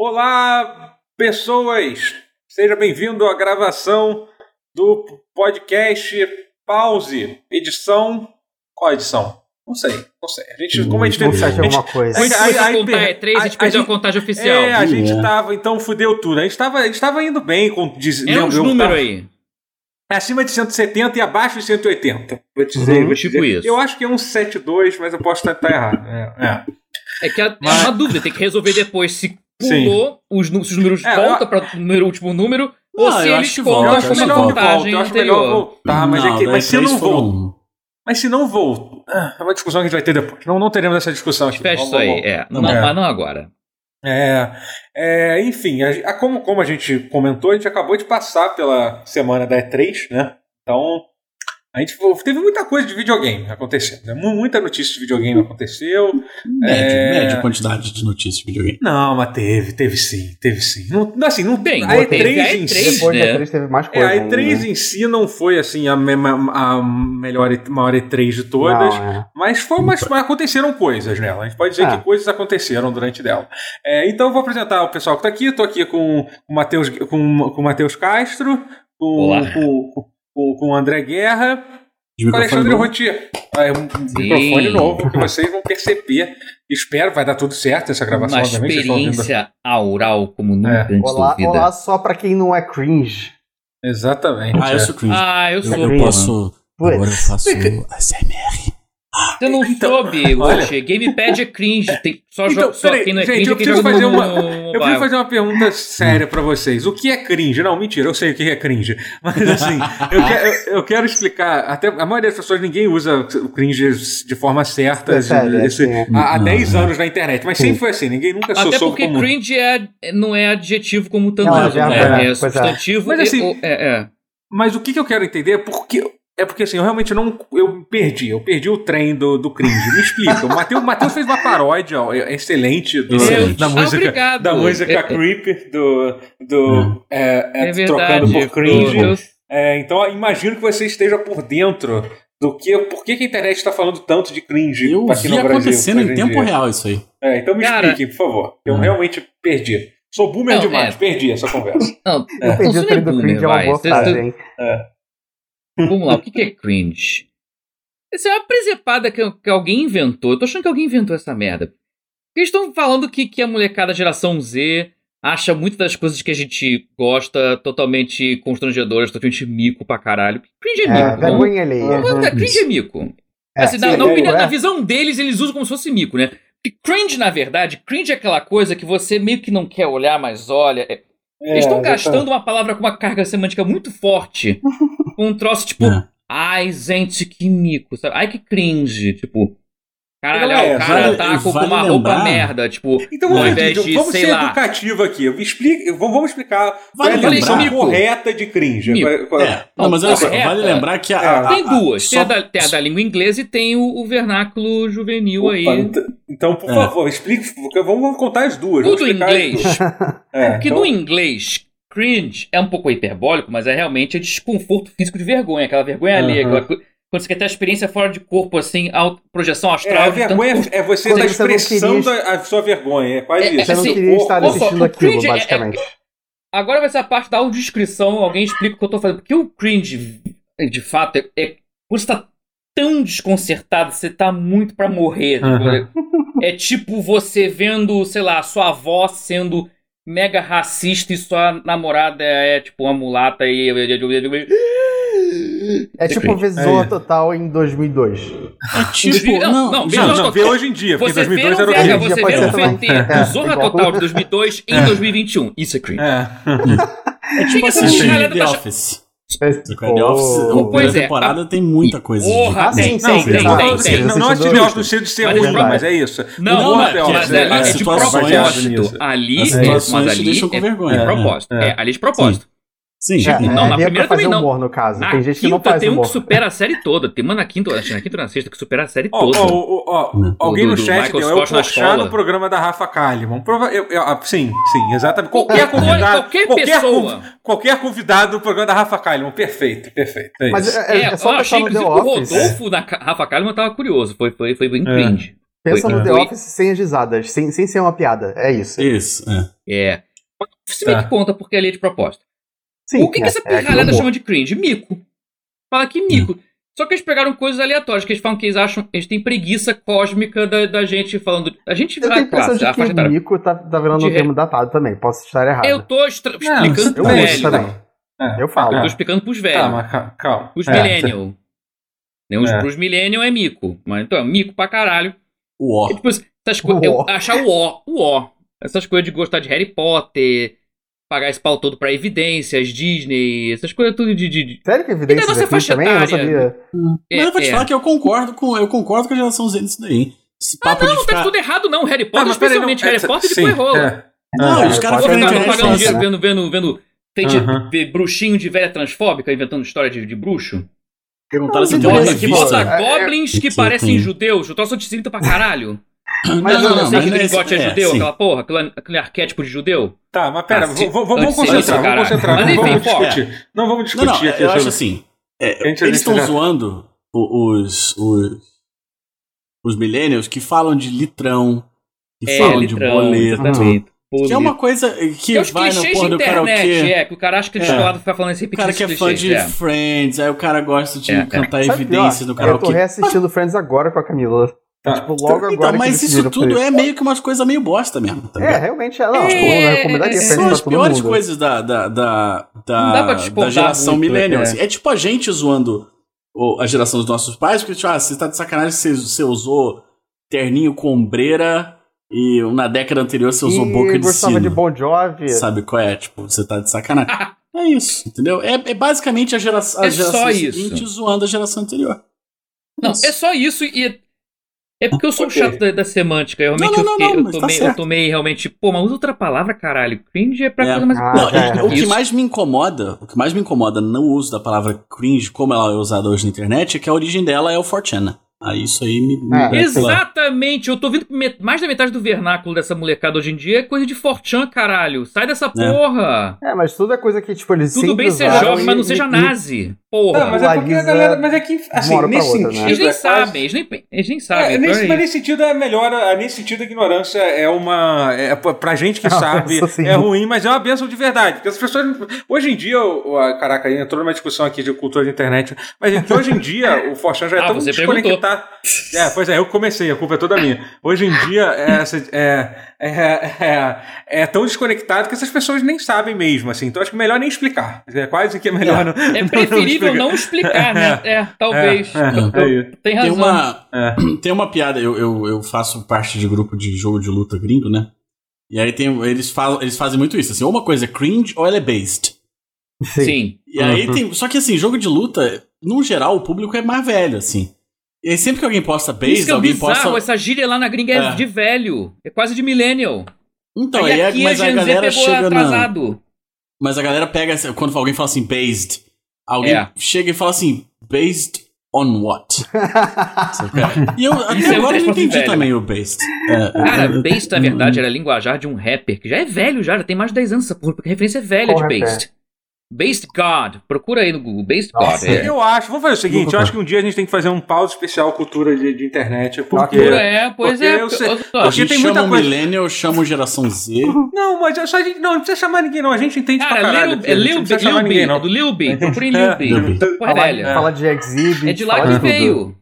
Olá, pessoas! Seja bem-vindo à gravação do podcast Pause, edição. Qual edição? Não sei, não sei. A gente, como a gente Não teve. sei a gente- alguma coisa. Aí- Antes aí- de aí contar per- E3, a a- gente a perdeu a gente- contagem oficial. É, a gente É. tava, então fudeu tudo. A gente tava, a gente tava indo bem com diz- É uns números tava- aí. É acima de 170 e abaixo de 180. Vou te dizer, Uhum, vou te tipo dizer. isso. Eu acho que é um 72, mas eu posso estar errado. É, é. É que é Mas- uma dúvida, tem que resolver depois se. Pulou, os, se os números É, voltam para o último número, ou Não, se eu eles acho que contam volta, Eu eu acho com acho uma que melhor que volta, volta. contagem Eu acho melhor anterior. voltar, mas, é Não, que, da mas se E3 não voltar. Mas se não voltar. Ah, É uma discussão que a gente vai ter depois. Não, não teremos essa discussão aqui. Fecha isso aí, vamos- é. Não, É. Mas não agora. É, é, enfim, a- a- como, como a gente comentou, a gente acabou de passar pela semana da E3, né? Então, a gente teve muita coisa de videogame acontecendo. Né? Mu- Muita notícia de videogame aconteceu. Médio, É. médio quantidade de notícias de videogame. Não, mas teve, teve sim, teve sim. Não, assim, não, Bem, a teve E3 a em E3, si. Depois né? da 3 teve mais É, coisa. a E3 ainda. em si não foi assim a, me- a melhor, E- maior E3 de todas. Não, é. Mas, foi, mas, mas aconteceram coisas nela. A gente pode dizer É. que coisas aconteceram durante dela. É, então eu vou apresentar o pessoal que está aqui. Estou aqui com o Matheus com, com o Matheus Castro, com, Olá. com, com, com o André Guerra, De com Alexandre. Rotier. É um microfone novo que vocês vão perceber. Espero vai dar tudo certo essa gravação. Uma experiência aural como nunca É. antes Olá, vida. olá só pra quem não é cringe. Exatamente. Ah, eu é. sou cringe. Ah, eu eu, sou. eu porra. posso. Agora eu faço ASMR. Você não Então, soube, olha- Rocher. Gamepad é cringe. Tem, só Então, só peraí, quem não é gente, cringe eu é preciso fazer no, uma- no Eu preciso fazer uma pergunta séria pra vocês. O que é cringe? Não, mentira, eu sei o que é cringe. Mas assim, eu, que- eu- eu quero explicar. Até a maioria das pessoas, ninguém usa o cringe de forma certa É sério, esse- assim, é. há, há Não, 10 não. anos na internet. Mas sempre foi assim, ninguém nunca sou Até soube porque como. cringe é, não é adjetivo como tanto Não, é né? É, é, é. substantivo. Mas e- assim, ou- é, é. Mas o que, que eu quero entender é porque. É porque assim, eu realmente não. Eu perdi, eu perdi o trem do, do cringe. Me explica. O Matheus, o Matheus fez uma paródia ó, excelente do- Excelente. da música. obrigado. Da música É, é. Creep do. do é, é, É trocando por cringe. É, então imagino que você esteja por dentro do que. Por que, que a internet está falando tanto de cringe Eu aqui vi no Brasil? acontecendo em em tempo dia? real isso aí. É, então me Cara- explique, por favor. Eu Hum. realmente perdi. Sou boomer Não, demais, é. perdi essa conversa. Não, Eu perdi o é trem do cringe, é uma boa frase, hein? Vamos lá, o que que é cringe? Essa é uma presepada que, que alguém inventou. Eu tô achando que alguém inventou essa merda. Porque eles estão falando que, que a molecada geração Z acha muitas das coisas que a gente gosta totalmente constrangedoras, totalmente mico pra caralho. Cringe é É, mico. vamos- vergonha alheia. é, cringe é mico. É, Assim, na, na é, opinião- é. na visão deles, eles usam como se fosse mico, né? Porque cringe, na verdade, cringe é aquela coisa que você meio que não quer olhar, mas olha. É- eles estão gastando uma palavra com uma carga semântica muito forte. com um troço tipo, É. ai, gente, que mico, sabe? Ai, que cringe. Tipo, caralho, Não é, ó, o cara vale- tá com vale uma roupa lembrar- merda. Tipo, Então ao vamos, invés de, vamos sei ser lá. educativo aqui. Vamos explicar qual Vale é a lembrar- definição correta de cringe. Qual- qual- É. Não, mas olha só, vale lembrar que a. É. a- Tem a- duas. Tem, só- a da, tem a da língua inglesa e tem o, o vernáculo juvenil Opa, aí. ent- Então, por É. favor, explique. porque Vamos contar as duas. Tudo em inglês. duas. É, Porque então- no inglês, cringe é um pouco hiperbólico, mas é realmente é desconforto físico de vergonha, aquela vergonha alheia, Aham. aquela co- quando você quer ter a experiência fora de corpo, assim, a projeção É, astral. a de tanto vergonha curso. é você Quando estar expressando queria- a sua vergonha. É quase É, isso. Você não assim, queria estar assistindo aquilo, é- basicamente. Agora vai ser a parte da audiodescrição, alguém explica o que eu tô fazendo. Porque o cringe, de fato, é, é quando você tá tão desconcertado, você tá muito pra morrer. Aham. É tipo você vendo, sei lá, sua avó sendo mega racista e sua namorada é tipo uma mulata e. É tipo ver Zorra Total em 2002. É tipo. Não, Não, não, não, vê hoje em dia, porque vê 2002 o era horrível. horrível. você Pode vê ser o também. VT É, do Zorra. Total de 2002 em 2021. Isso é cringe. É. É tipo essa The Office. É, The Office, a pô, Pois primeira é, temporada tem muita coisa. Porra, sim, tem, tem, tem, não, tem, assim, tem. não, não acho de The Office no ser Mas é ruim, mas é isso. Não, Não, não, é é, mas é- é, é é de propósito. Ali, é, mas te ali deixam com é vergonha. de propósito. É, é. É, ali de propósito. Sim, Tipo, É, não, é, na ali é primeira pra fazer também não. humor, no caso. Na Tem gente que não faz tem um humor. que supera a série toda. Tem uma na quinta, acho que na quinta ou na sexta que supera a série Ó, toda. ó, ó, ó, Hum. alguém Do- no do chat Michael deu, é o Porchat escola. no programa da Rafa Kalimann. Prova, eu, eu, ah, sim, sim, exatamente. Qualquer convidado. qualquer qualquer, pessoa. conv- qualquer convidado do programa da Rafa Kalimann. Perfeito, perfeito. É Mas isso. é, é, É, é só eu achei que o. Rodolfo Ca- Rafa Kalimann tava curioso. Foi, foi, foi bem É. cringe. Pensa Foi- no The Office sem as risadas, sem, sem ser uma piada. É isso. Isso, é. É. Se bem Tá. que conta porque é lei de proposta. Sim, o que, que é, essa é pirralhada humor. chama de cringe? Mico. Fala que mico. Só que eles pegaram coisas aleatórias, que eles falam que eles acham. Eles têm preguiça cósmica da, da gente falando. A gente Eu vai tenho a impressão classe, de que mico tá, tá virando um termo datado também. Posso estar errado. Eu tô extra- Não, explicando você pro eu também, uso velho. também. É. Eu falo. Eu É. tô explicando pros velhos. Tá, mas calma. calma. Os É, millennial. Né, os, É. Pros millennial é mico. Mas então, é mico pra caralho. O ó. É tipo, essas coisas. Eu. Achar o ó. O ó. Essas coisas de gostar de Harry Potter. Pagar esse pau todo pra evidências, Disney. Essas coisas tudo de. de, de- Sério que evidências nossa aqui faixa também? Eu não sabia. Mas eu vou te é, falar que eu concordo com, eu concordo com a geração Z nisso daí. Esse papo Não, de não tá ficar... tudo errado, não. Harry Tá, Potter, mas peraí, não, especialmente é, Harry Potter, sim, depois rola. é. Não, É. os caras ficam pagando dinheiro assim, vendo, vendo, vendo feiti- Aham. ver bruxinho de velha transfóbica inventando história de, de bruxo. perguntaram se tem uma Nossa, que revista. bota É, é- goblins que parecem judeus. O troço antissemita pra caralho. Mas não, não, não, sei que não é Gringote é, é, judeu, sim. aquela porra, aquele, aquele arquétipo de judeu. Tá, mas pera, Ah, se- vamos concentrar, vamos caralho. concentrar. Mas não enfim, vamos discutir. Não vamos discutir não, aqui. eu acho assim. é, eles estão já- zoando o- os, os, os millennials que falam de litrão, que É, falam de litrão, boleto. exatamente. Que é uma coisa que os vai clichês porra de do internet, karaokê. é, que o cara acha que é É. descolado ficar falando esse O cara que é fã de é. Friends, aí o cara gosta de É, é. cantar evidências no Eu tô karaokê. reassistindo Friends agora com a Camila. Tá. Tipo, logo agora Então, que mas isso tudo é meio que umas coisas meio bosta mesmo. Tá É, ligado? realmente é. Não, É, tipo, eu recomendaria é, Friends São as piores mundo. coisas da, da, da, da, da geração muito, millennial. é. assim. É tipo a gente zoando a geração dos nossos pais, porque, tipo, ah, você tá de sacanagem que você, você usou terninho com ombreira e na década anterior você usou e boca de sino. de Bon Jovi. Sabe qual é? Tipo, você tá de sacanagem. é isso, entendeu? É, é basicamente a, gera a É geração só seguinte isso. zoando a geração anterior. Não, Isso. é só isso e. É porque eu sou chato da, da semântica. Eu realmente Não, não, eu, fiquei- não, eu, tá tomei, eu certo. tomei realmente. Pô, mas usa outra palavra, caralho. Cringe é pra É. coisa mais Ah, é. o que mais me incomoda, o que mais me incomoda no uso da palavra cringe, como ela é usada hoje na internet, é que a origem dela é o 4chan. Aí isso aí me. me É, me- Exatamente, eu tô vendo que mais da metade do vernáculo dessa molecada hoje em dia é coisa de forchan, caralho. Sai dessa porra. É, mas tudo é coisa que, tipo, eles Tudo bem ser jovem, mas não e- seja e- nazi. Porra. Não, mas é porque a galera. Mas é que, assim, nesse outra, né? sentido. Eles nem é quase- sabem, eles nem, eles nem sabem. É, nesse, é mas nesse sentido é melhor, é, nesse sentido a ignorância é uma, é, pra- gente que É uma sabe, é ruim, mas é uma benção de verdade, porque as pessoas, hoje em dia, o, caraca, aí entrou numa discussão aqui de cultura de internet, mas gente, hoje em dia o Forchan já é Ah, tão você desconectado, é, pois é, eu comecei, a culpa é toda minha, hoje em dia é, é, é, é, é tão desconectado que essas pessoas nem sabem mesmo, assim, então acho que melhor nem explicar, é quase que é melhor não, É preferível não explicar, né? É, talvez. É, é, é tem Tem razão. uma, É. tem uma piada, eu, eu, eu faço parte de grupo de jogo de luta gringo, né? E aí tem, eles, falam, eles fazem muito isso, assim, ou uma coisa é cringe ou ela é based. Sim. Sim. E aí Uhum. tem. Só que assim, jogo de luta, no geral, o público é mais velho, assim. E aí sempre que alguém posta Isso based, que é alguém bizarro, posta. essa gíria lá na gringa é, É. de velho. É quase de millennial. Então, Aí é, mas a a galera pegou chega na. atrasado. Mas a galera pega, quando alguém fala assim, based, alguém É. chega e fala assim, based on what? E eu Isso até é agora um não entendi velho. também o based. É, Cara, é, based, na verdade, era linguajar de um rapper que já é velho já, já tem mais de 10 anos essa porra, porque a referência é velha Qual de rapper? based. Based God. Procura aí no Google. Based Nossa, God. É. Eu acho, vamos fazer o seguinte, eu acho que um dia a gente tem que fazer um pause especial cultura de, de internet, porque... Procura, é, pois porque é. eu sei- Ó, A porque gente tem muita chama coisa- millennial, eu chamo geração Z. Não, mas é só a gente, não, não precisa chamar ninguém não, a gente entende pra Cara, caralho. Lil, é a Lil, não B, chamar Lil ninguém B, não. do Lil B. Procura em É, Lil B. Lil Fala, velha. fala de Exhibit. É de lá que veio.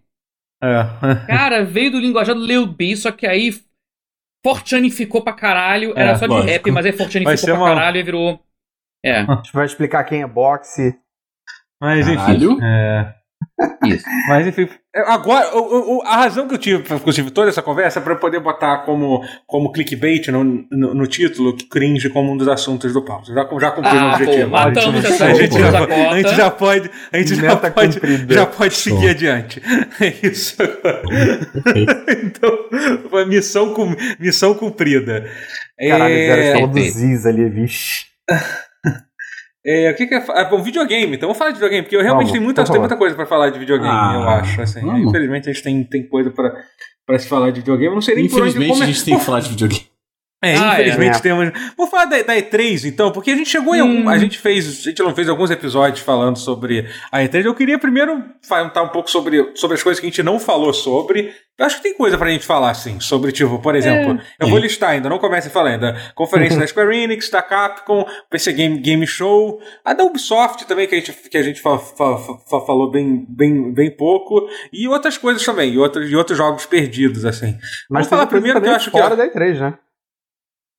É. Cara, veio do linguajar do Lil B, só que aí fortanificou pra caralho. Era É, só de lógico. rap, mas aí Vai fortanificou ser pra uma- caralho e virou. É, A gente vai explicar quem é boxe. Mas enfim. Caralho. é, isso. mas enfim. é, Agora, o- o- a razão que eu tive, inclusive, toda essa conversa é pra eu poder botar como, como clickbait no, no, no título, que cringe como um dos assuntos do pauta. Já, já cumpri o Ah, objetivo. pô, Ótimo. essa a gente, já, a gente já pode, a gente já pode, já pode seguir adiante. É isso. então, foi missão, missão cumprida. Caralho, É, cara, falou do. Ziz ali, vixe. É, o que, que é. Ah, bom, videogame. Então vamos falar de videogame, porque eu realmente tenho muita, por tem muita coisa pra falar de videogame, Ah, eu acho. Assim. Infelizmente a gente tem, tem coisa pra, pra se falar de videogame. Eu não sei nem por onde Infelizmente, a gente tem que falar de videogame. É, Ah, infelizmente é. temos. Vou falar da, da E3, então, porque a gente chegou em algum. Hum. A gente fez. A gente não fez alguns episódios falando sobre a E3. Eu queria primeiro falar um pouco sobre, sobre as coisas que a gente não falou sobre. Eu acho que tem coisa pra gente falar, sim. Sobre, tipo, por exemplo, eu vou listar ainda, não comece a falar ainda. Conferência da Square Enix, da Capcom, PC Game, Game Show, a da Ubisoft também, que a gente, que a gente fa- fa- fa- falou bem, bem, bem pouco, e outras coisas também, e outros, e outros jogos perdidos, assim. Mas Vamos falar primeiro que eu acho que. fora da E3, né?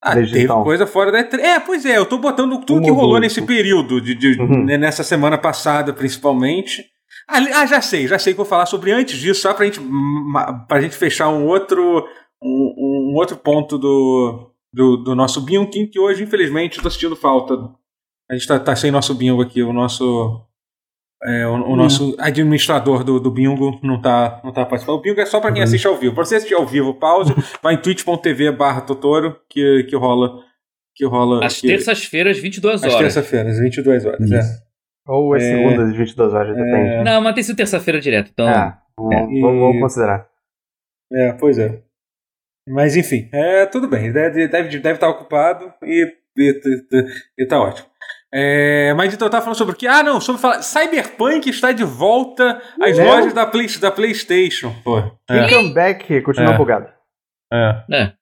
Ah, teve então. coisa fora da E3. É, pois é, eu tô botando tudo Um que ou rolou nesse período, de, de- Uhum. né, nessa semana passada, principalmente. Ah, já sei, já sei que eu vou falar sobre antes disso, só pra gente, pra gente fechar um outro, um, um outro ponto do, do, do nosso bingo, que que hoje, infelizmente, eu tô sentindo falta. A gente tá, tá sem nosso bingo aqui, o nosso. É, o, o nosso administrador do, do bingo não tá, não tá participando. O bingo é só pra quem Uhum. assiste ao vivo. Pra você assistir ao vivo, pause, vai em twitch.tv barra Totoro, que, que rola. Que rola. Às que- terças-feiras, 22 às horas. terça-feiras, 22 horas. É. Ou é É. segunda às 22 horas, depende. Não, mas tem sido terça-feira direto, então. É, vamos, E- vamos- vamos considerar. É, pois é. Mas enfim, é, tudo bem. Deve, deve, deve estar ocupado e, e, e, e tá ótimo. É, mas então eu tava falando sobre o que? Ah, não, sobre falar. Cyberpunk está de volta às É? lojas da, Play, da PlayStation. Pô. É, E comeback continua É. bugado. é. É.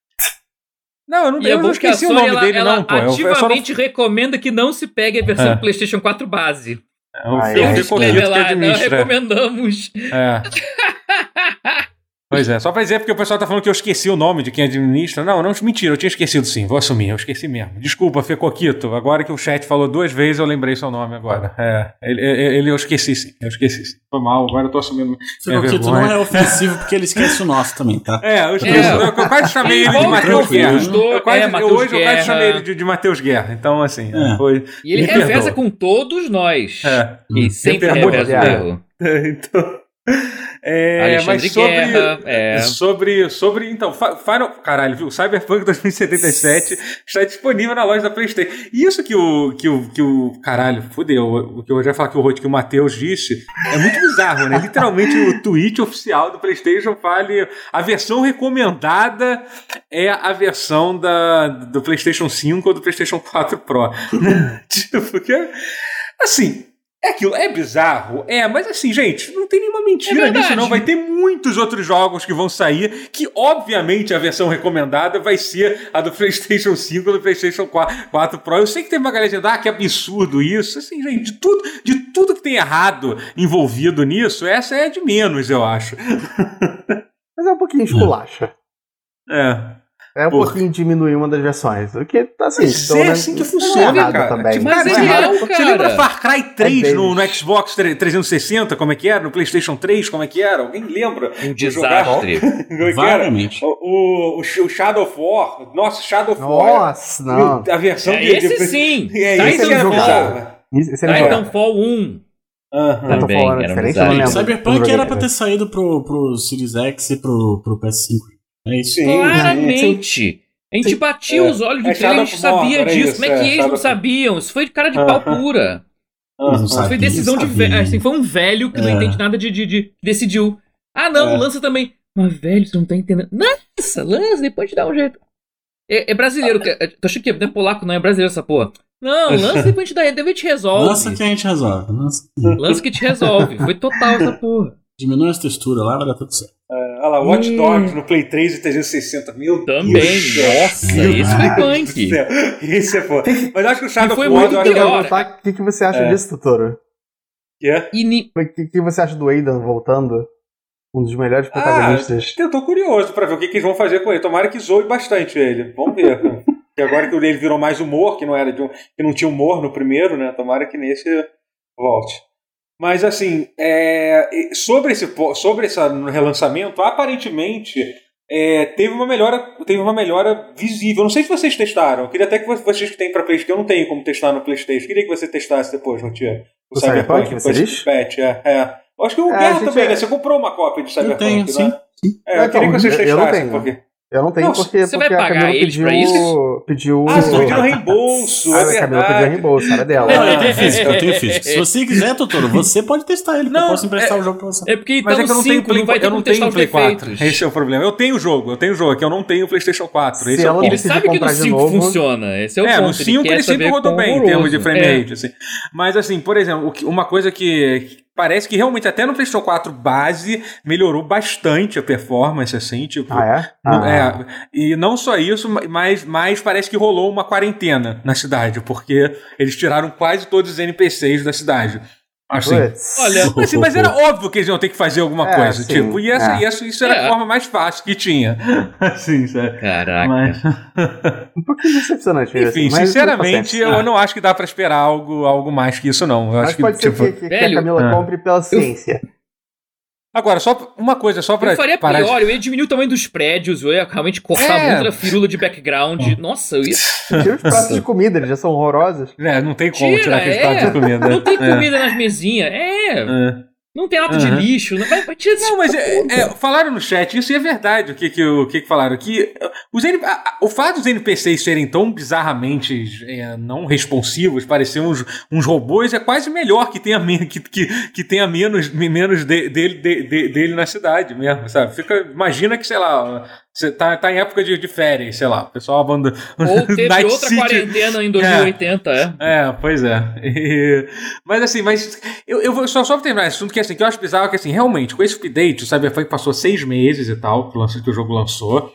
Não, eu não, E é eu não esqueci o nome ela, dele, ela não, pô. Eu, eu só não. ativamente recomenda que não se pegue a versão É. do PlayStation 4 base. Eu, Ai, eu ai, fico ai. quieto que lá, não administra. recomendamos. É. Pois é, só pra dizer porque o pessoal tá falando que eu esqueci o nome de quem administra. Não, não, mentira, eu tinha esquecido sim, vou assumir, eu esqueci mesmo. Desculpa, Fê Coquito, agora que o chat falou duas vezes, eu lembrei seu nome agora. É, ele, ele- eu esqueci sim, eu esqueci sim. Foi mal, agora eu tô assumindo que tu vergonha. não é ofensivo porque ele esquece o nosso também, tá? É, eu esqueci, É. eu, eu quase chamei ele de Matheus. Guerra. Eu quase, é, eu, hoje eu quase Guerra. chamei ele de, de Matheus Guerra, então assim, É. foi... E ele reveza com todos nós. É. E sempre reveza o Guerra. erro. então... É, Alexandre mas sobre... Guerra. É. Sobre, sobre, então, Final, caralho, viu? Cyberpunk 2077 está disponível na loja da PlayStation. E isso que o, que o, que o, caralho, fudeu, o que eu já falar que o, Rod- que o Matheus disse, é muito bizarro, né? Literalmente o tweet oficial do PlayStation fale, a versão recomendada é a versão da, do PlayStation 5 ou do PlayStation 4 Pro. tipo, que, é- assim, é aquilo, é bizarro, é, mas assim, gente, não tem nenhuma É mentira verdade. nisso, não. Vai ter muitos outros jogos que vão sair, que obviamente a versão recomendada vai ser a do PlayStation 5 ou do PlayStation 4, 4 Pro. Eu sei que tem uma galera dizendo, ah, que absurdo isso. Assim, gente, de tudo, de tudo que tem errado envolvido nisso, essa é de menos, eu acho. Mas é um pouquinho esculacha. É. É um Porra. pouquinho diminuir uma das versões. O que, assim, Mas pelo é menos assim que não funciona, errado cara. Também. Mas cara, é você, lembra, você cara. lembra Far Cry 3 É no, no. Xbox 360, como é que era? No PlayStation 3, como é que era? Alguém lembra? Um desastre. É que? Vagamente. O, o, o Shadow of War. Nossa, Shadow of War. Nossa, não. A versão É, de. esse de- sim. É, Titanfall. esse que é Titanfall legal. Titanfall 1. Aham. Eu tô Também, era um diferente, não lembro. Cyberpunk era pra né? ter saído pro, pro Series X e pro, pro PS5. É isso. Sim, Claramente. A gente Sim. batia É. os olhos É no trailer, a gente sabia é disso. isso, Como é que é, eles não sabiam? Isso foi de cara de pau pura. Foi sabia, decisão de velho. Assim, foi um velho que não É. entende nada de, de, de- decidiu. Ah, não, É. lança também. Mas, velho, você não tá entendendo. Lança, lança, depois te dá um jeito. É, é brasileiro. que- é- Tu achando que é polaco, não é brasileiro essa porra. Não, lança depois a gente dá, depois a gente resolve. Lança que a gente resolve. Lança. Lança que te resolve. Foi total essa porra. Diminui as texturas lá, vai dar tudo certo. Olha lá, Watch Hum. Dogs no Play 3 e 360. Meu Também, Deus. nossa, Meu isso foi Deus punk. Isso é foda. Mas eu acho que o Shadow E foi muito é pior. o que, que você acha É. disso, Totoro? que é. E ni- O que, que você acha do Aidan voltando? Um dos melhores protagonistas. Eu tô curioso pra ver o que, que eles vão fazer com ele. Tomara que zoe bastante ele. Vamos ver. Porque agora que ele virou mais humor, que não era de um, que não tinha humor no primeiro, né? Tomara que nesse volte. Mas assim, é, sobre esse sobre esse relançamento, aparentemente é, teve uma melhora, teve uma melhora visível. Não sei se vocês testaram. Eu queria até que vocês que têm para PlayStation, que eu não tenho como testar no PlayStation. Eu queria que você testasse depois, Rotier. O Cyberpunk, você depois diz? patch, é, é. Eu acho que o É, Guerra também, é- né? Você comprou uma cópia de Cyberpunk, tenho, né? sim. É, eu É, queria que então, vocês eu não testassem, tenho. porque. Eu não tenho Não, porque, você vai porque a pagar Camila eles pediu, pra isso? pediu. Ah, vocês pediram reembolso, Ah, é a Camila pediu reembolso, era dela. Não, eu tenho físico, eu tenho físico. Se você quiser, Totoro, você pode testar ele. que eu Não, posso emprestar o jogo pra você. É porque Mas então é que eu não tenho 5 Play, não vai eu não tenho Play 4. defeitos. Esse é o problema. Eu tenho o jogo, eu tenho o jogo, é que eu não tenho o PlayStation 4. Se Esse é o ponto. Ele sabe que no comprar de 5 novo- funciona. Esse é o É, ponto. no 5 quer ele sempre rodou bem em termos de frame É. rate, assim. Mas assim, por exemplo, uma coisa que parece que realmente até no PlayStation 4 base melhorou bastante a performance, assim, tipo... Ah, é? Ah. É, e não só isso, mas, mas parece que rolou uma quarentena na cidade, porque eles tiraram quase todos os NPCs da cidade. Assim. Olha, Mas, assim, mas era óbvio que eles iam ter que fazer alguma É, coisa, sim, tipo, e, essa, é. e essa- isso era É. a forma mais fácil que tinha. Assim, sabe? Caraca. Mas, Um pouquinho decepcionante enfim, mas sinceramente, eu não acho que dá pra esperar algo, algo mais que isso, não. Eu Mas acho que, pode ser tipo... que, que- que a Camila ah. compre pela ciência. Agora, só uma coisa, só pra Eu faria parar de- pior, eu ia diminuir o tamanho dos prédios, eu ia realmente cortar É. muito da firula de background. Nossa, eu ia. Tira os pratos de comida, eles já são horrorosos. É, não tem como Tira, tirar aquele é. prato de comida. Não tem É. comida nas mesinhas. É, É. não tem lata de Aham. lixo. Não, vai, vai Não, mas é, é, falaram no chat, isso é verdade, o que que, o que, que falaram, que os o fato dos NPCs serem tão bizarramente é, não responsivos, parecer uns, uns robôs, é quase melhor que tenha, que, que, que tenha menos, menos de- dele, de- de- dele na cidade mesmo, sabe? Fica, imagina que, sei lá, você tá, tá em época de, de férias, sei lá, o pessoal abandona... Ou teve Night outra City- quarentena em 2080, é. é, pois é. E- mas assim, mas eu, eu vou só, só terminar esse assunto, que assim, que eu acho bizarro que assim, realmente, com esse update, o Cyberpunk passou seis meses e tal, que o jogo lançou.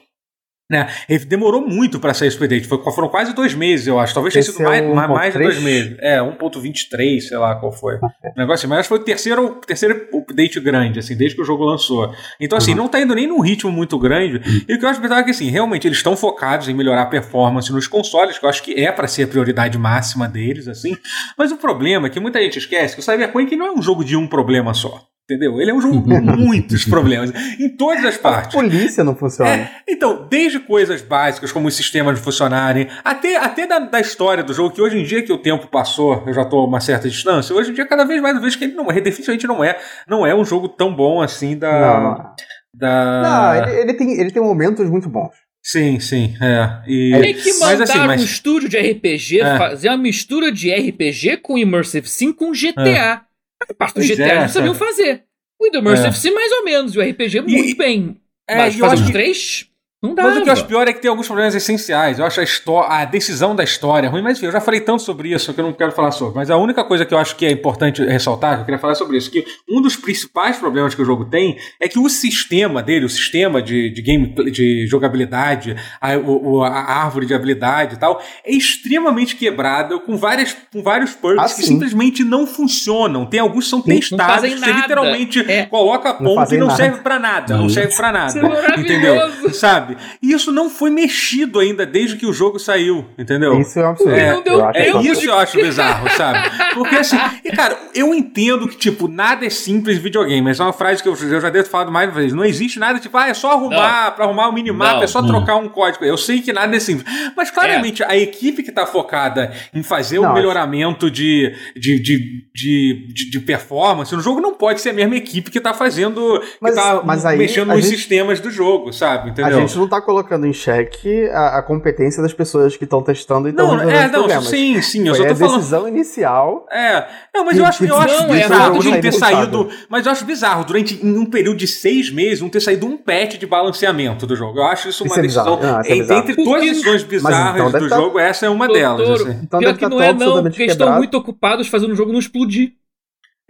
Né? Ele demorou muito pra sair esse update. Foi, foram quase dois meses, eu acho. Talvez tenha sido é mais, o mais, de dois 1.3? meses. É, 1.23, sei lá qual foi. Um negócio assim, mas foi o terceiro, o terceiro update grande, assim, desde que o jogo lançou. Então, assim, não tá indo nem num ritmo muito grande. E o que eu acho é que, assim, realmente eles estão focados em melhorar a performance nos consoles, que eu acho que é pra ser a prioridade máxima deles, assim. Mas o problema é que muita gente esquece que o Cyberpunk não é um jogo de um problema só. Entendeu? Ele é um jogo com muitos problemas, em todas as A partes. polícia não funciona. É, então, desde coisas básicas, como os sistemas funcionarem, até, até da, da história do jogo, que hoje em dia que o tempo passou, eu já estou a uma certa distância, hoje em dia cada vez mais eu vejo que ele não é, definitivamente não é, não é um jogo tão bom assim da... Não, não. da... Não, ele, ele tem, ele tem momentos muito bons. Sim, sim, é. E... Tem que Mas mandar assim, mas- um estúdio de RPG É. fazer uma mistura de RPG com Immersive Sim com GTA. A parte do GTA é, eles sabiam fazer. O Immersive É. Sim, mais ou menos. E o RPG, E- muito bem. É, Mas e acho os três? Não dá. Mas o que eu acho pior é que tem alguns problemas essenciais. Eu acho a, a decisão da história ruim, mas enfim, eu já falei tanto sobre isso que eu não quero falar sobre. Mas a única coisa que eu acho que é importante ressaltar, que eu queria falar sobre isso, que um dos principais problemas que o jogo tem é que o sistema dele, o sistema de, de game de jogabilidade, a, o- a árvore de habilidade e tal, é extremamente quebrado com, várias, com vários perks Ah, que sim. simplesmente não funcionam. Tem alguns que são Não testados, fazem que você literalmente É. coloca a ponto e fazem não nada. serve pra nada. Não Não. serve pra nada. Isso é. Entendeu? Sabe? E isso não foi mexido ainda desde que o jogo saiu, entendeu? Isso é um absurdo. É, não eu acho É que- isso que eu acho bizarro, sabe? Porque assim, e cara, eu entendo que, tipo, nada é simples videogame. Essa é uma frase que eu, eu já devo ter falado mais uma vez. Não existe nada, tipo, ah, é só arrumar, pra arrumar o minimapa, Não. é só Hum. trocar um código. Eu sei que nada é simples. Mas claramente a equipe que tá focada em fazer um Não, melhoramento de, de, de, de, de, de performance no jogo não pode ser a mesma equipe que tá fazendo. que Mas- tá mas aí mexendo a nos gente- sistemas do jogo, sabe? A Entendeu? gente não tá colocando em xeque a, a competência das pessoas que estão testando e estão Não, resolvendo é, não, problemas. sim, sim, eu Foi só a tô falando. decisão inicial. É, não, mas eu acho, eu que- acho não, é bizarro fato de não ter saído. Mas eu acho bizarro, durante em um período de seis meses, não ter saído um patch de balanceamento do jogo. Eu acho isso uma Isso é decisão. bizarro. Não, isso é entre, todas as Porque- decisões bizarras então do tá- jogo, essa é uma delas. Doutor, assim. Então Pior que estar não é não, porque eles estão muito ocupados fazendo o jogo não explodir.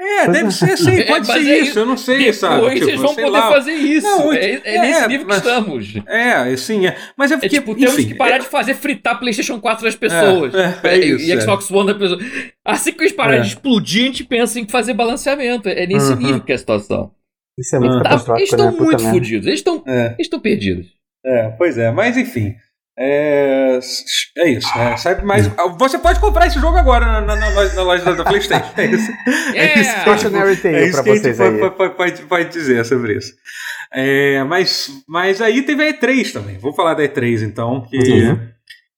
É, Pois deve é. ser, sim, É, pode mas ser é isso, eu não sei, Depois sabe? vocês Tipo, vão poder lá. fazer isso. Não, é, é é, nesse nível mas- que estamos. É, sim, é. Mas é É porque. tipo, temos enfim, que parar é- de fazer fritar PlayStation 4 das pessoas. É, é, é isso, e é. Xbox One da pessoa. Assim que eles pararem É. de explodir, a gente pensa em fazer balanceamento. É nesse Uhum. nível que é a situação. Isso é muito. Tá, eles né? estão Puta muito fodidos. Eles estão É. eles estão perdidos. É, pois é, mas enfim. É, é isso. É, sabe, mas você pode comprar esse jogo agora na, na- na loja, na loja da, PlayStation. É isso. É, isso que- Cautionary Tale é isso pra que a gente vocês pode, aí. pode, pode- pode dizer sobre isso. É, mas, mas aí teve a E3 também. Vou falar da E3 então, que, Uhum.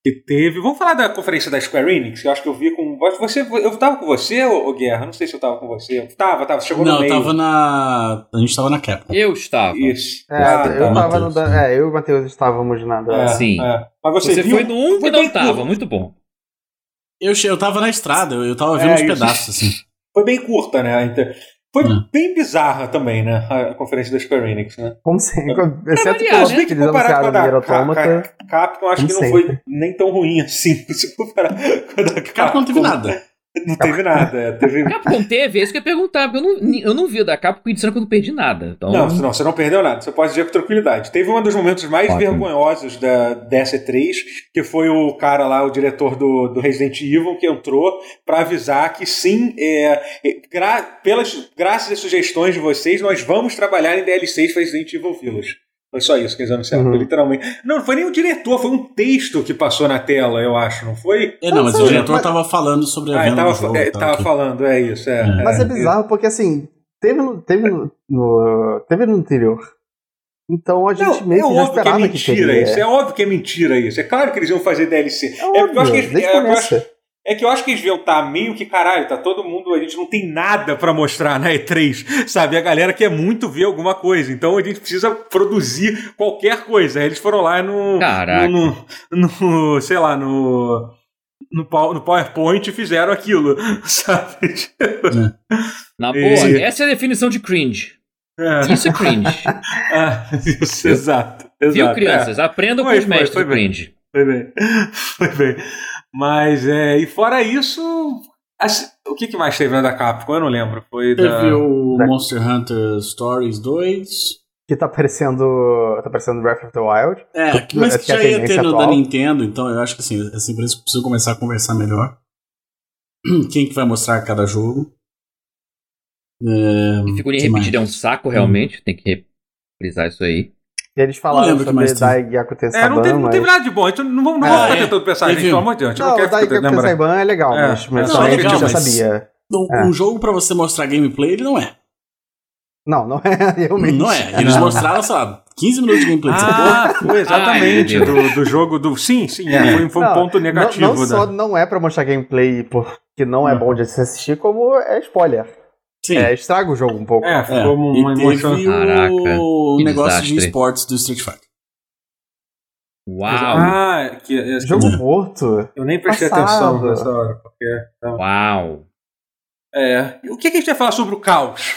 Que teve. Vamos falar da conferência da Square Enix, que eu acho que eu vi com. Você, eu tava com você, ô, Guerra? Não sei se eu tava com você. Tava, tava, chegou Não, no eu meio. tava na. A gente tava na Capcom. Eu estava. Isso. É, Ah, eu tá. tava no. Matheus. da- É, eu e o Matheus estávamos na. É, Sim. é. Mas você, Você viu? foi no 1 Foi que não tava, curto. muito bom. Eu, eu tava na estrada, eu, eu tava vendo É, uns isso. pedaços, assim. Foi bem curta, né? Foi Hum. bem bizarra também, né? A conferência da Square Enix, né? Como sempre. Exceto variar, pelo né? que eles comparado com a anunciaram no da Nier Automata. Ca- Capcom, acho que não foi sempre. nem tão ruim assim. Se comparar com a da Capcom. Capcom não teve nada. Não teve nada. é, Teve... Capcom teve, é isso que eu ia perguntar, porque eu não, eu não vi o da Capcom dizendo que eu não perdi nada. Então, Não, não, você não perdeu nada. Você pode dizer com tranquilidade. Teve um dos momentos mais Ótimo. vergonhosos da, dessa E3, que foi o cara lá, o diretor do, do Resident Evil, que entrou para avisar que sim, é, é, gra- pelas, graças às sugestões de vocês, nós vamos trabalhar em DLCs para Resident Evil Village. Foi só isso que eles anunciaram, Uhum. literalmente. Não, não foi nem o diretor, foi um texto que passou na tela, eu acho, não foi? É, não, mas o diretor mas- tava falando sobre a Ah, venda tava, do jogo. é, tava que- falando, é isso. É, É. Mas é bizarro porque assim, teve no, teve no, no- teve no anterior. Então a gente Não, meio é que já óbvio que é esperava que, mentira teria. isso. É óbvio que é mentira isso. É claro que eles iam fazer DLC. É porque eu acho que eles- desde é, eu acho-. É que eu acho que eles deviam estar meio que, caralho, tá todo mundo, a gente não tem nada pra mostrar na E3, sabe? A galera quer muito ver alguma coisa, então a gente precisa produzir qualquer coisa. Aí eles foram lá no. Caraca. No, no, no- sei lá, no. No, no PowerPoint e fizeram aquilo, sabe? na boa, E- essa é a definição de cringe. É. Isso é cringe. Ah, isso, exato. Viu, exato, crianças? Aprendam Foi, com os mestres do bem. cringe. Foi bem. Foi bem. Mas, é, e fora isso, assim, o que, que mais teve na da Capcom? Eu não lembro. Foi da... Teve o da- Monster Hunter Stories 2. Que tá parecendo. Tá parecendo Breath of the Wild. É, que- mas que é a já ia tendência ter no da. Nintendo, então eu acho que assim, essa empresa precisa começar a conversar melhor. Quem que vai mostrar cada jogo? É, E figurinha que repetida é um saco, realmente. Tem que frisar isso aí. E eles falaram sobre teve. Daigaku É, não teve, não teve nada de bom. Então não vamos, não Ah, vamos ficar é. tentando pensar nisso, Teve pelo amor de Deus. A gente Não, não o lembrando. Tensabama é legal, É, mas, mas não, só é a gente legal, já mas- sabia. Um, É. um jogo pra você mostrar gameplay, ele não é. Não, não é realmente. Não é. Eles mostraram, sei lá, 15 minutos de gameplay. Ah, foi exatamente. Ai, meu do, do jogo do. Sim, sim, é, foi, foi um Não, ponto Não, negativo. não da- só não é pra mostrar gameplay porque não é Uhum. bom de se assistir, como é spoiler. Sim. É, estraga o jogo um pouco. É, É, ficou uma e emoção. teve Caraca, o que negócio de desastre. esportes do Street Fighter. Uau! Ah, que, esse- Jogo morto. eu nem prestei Passado. atenção nessa hora. Porque, então, Uau! é. E O que, que a gente vai falar sobre o caos?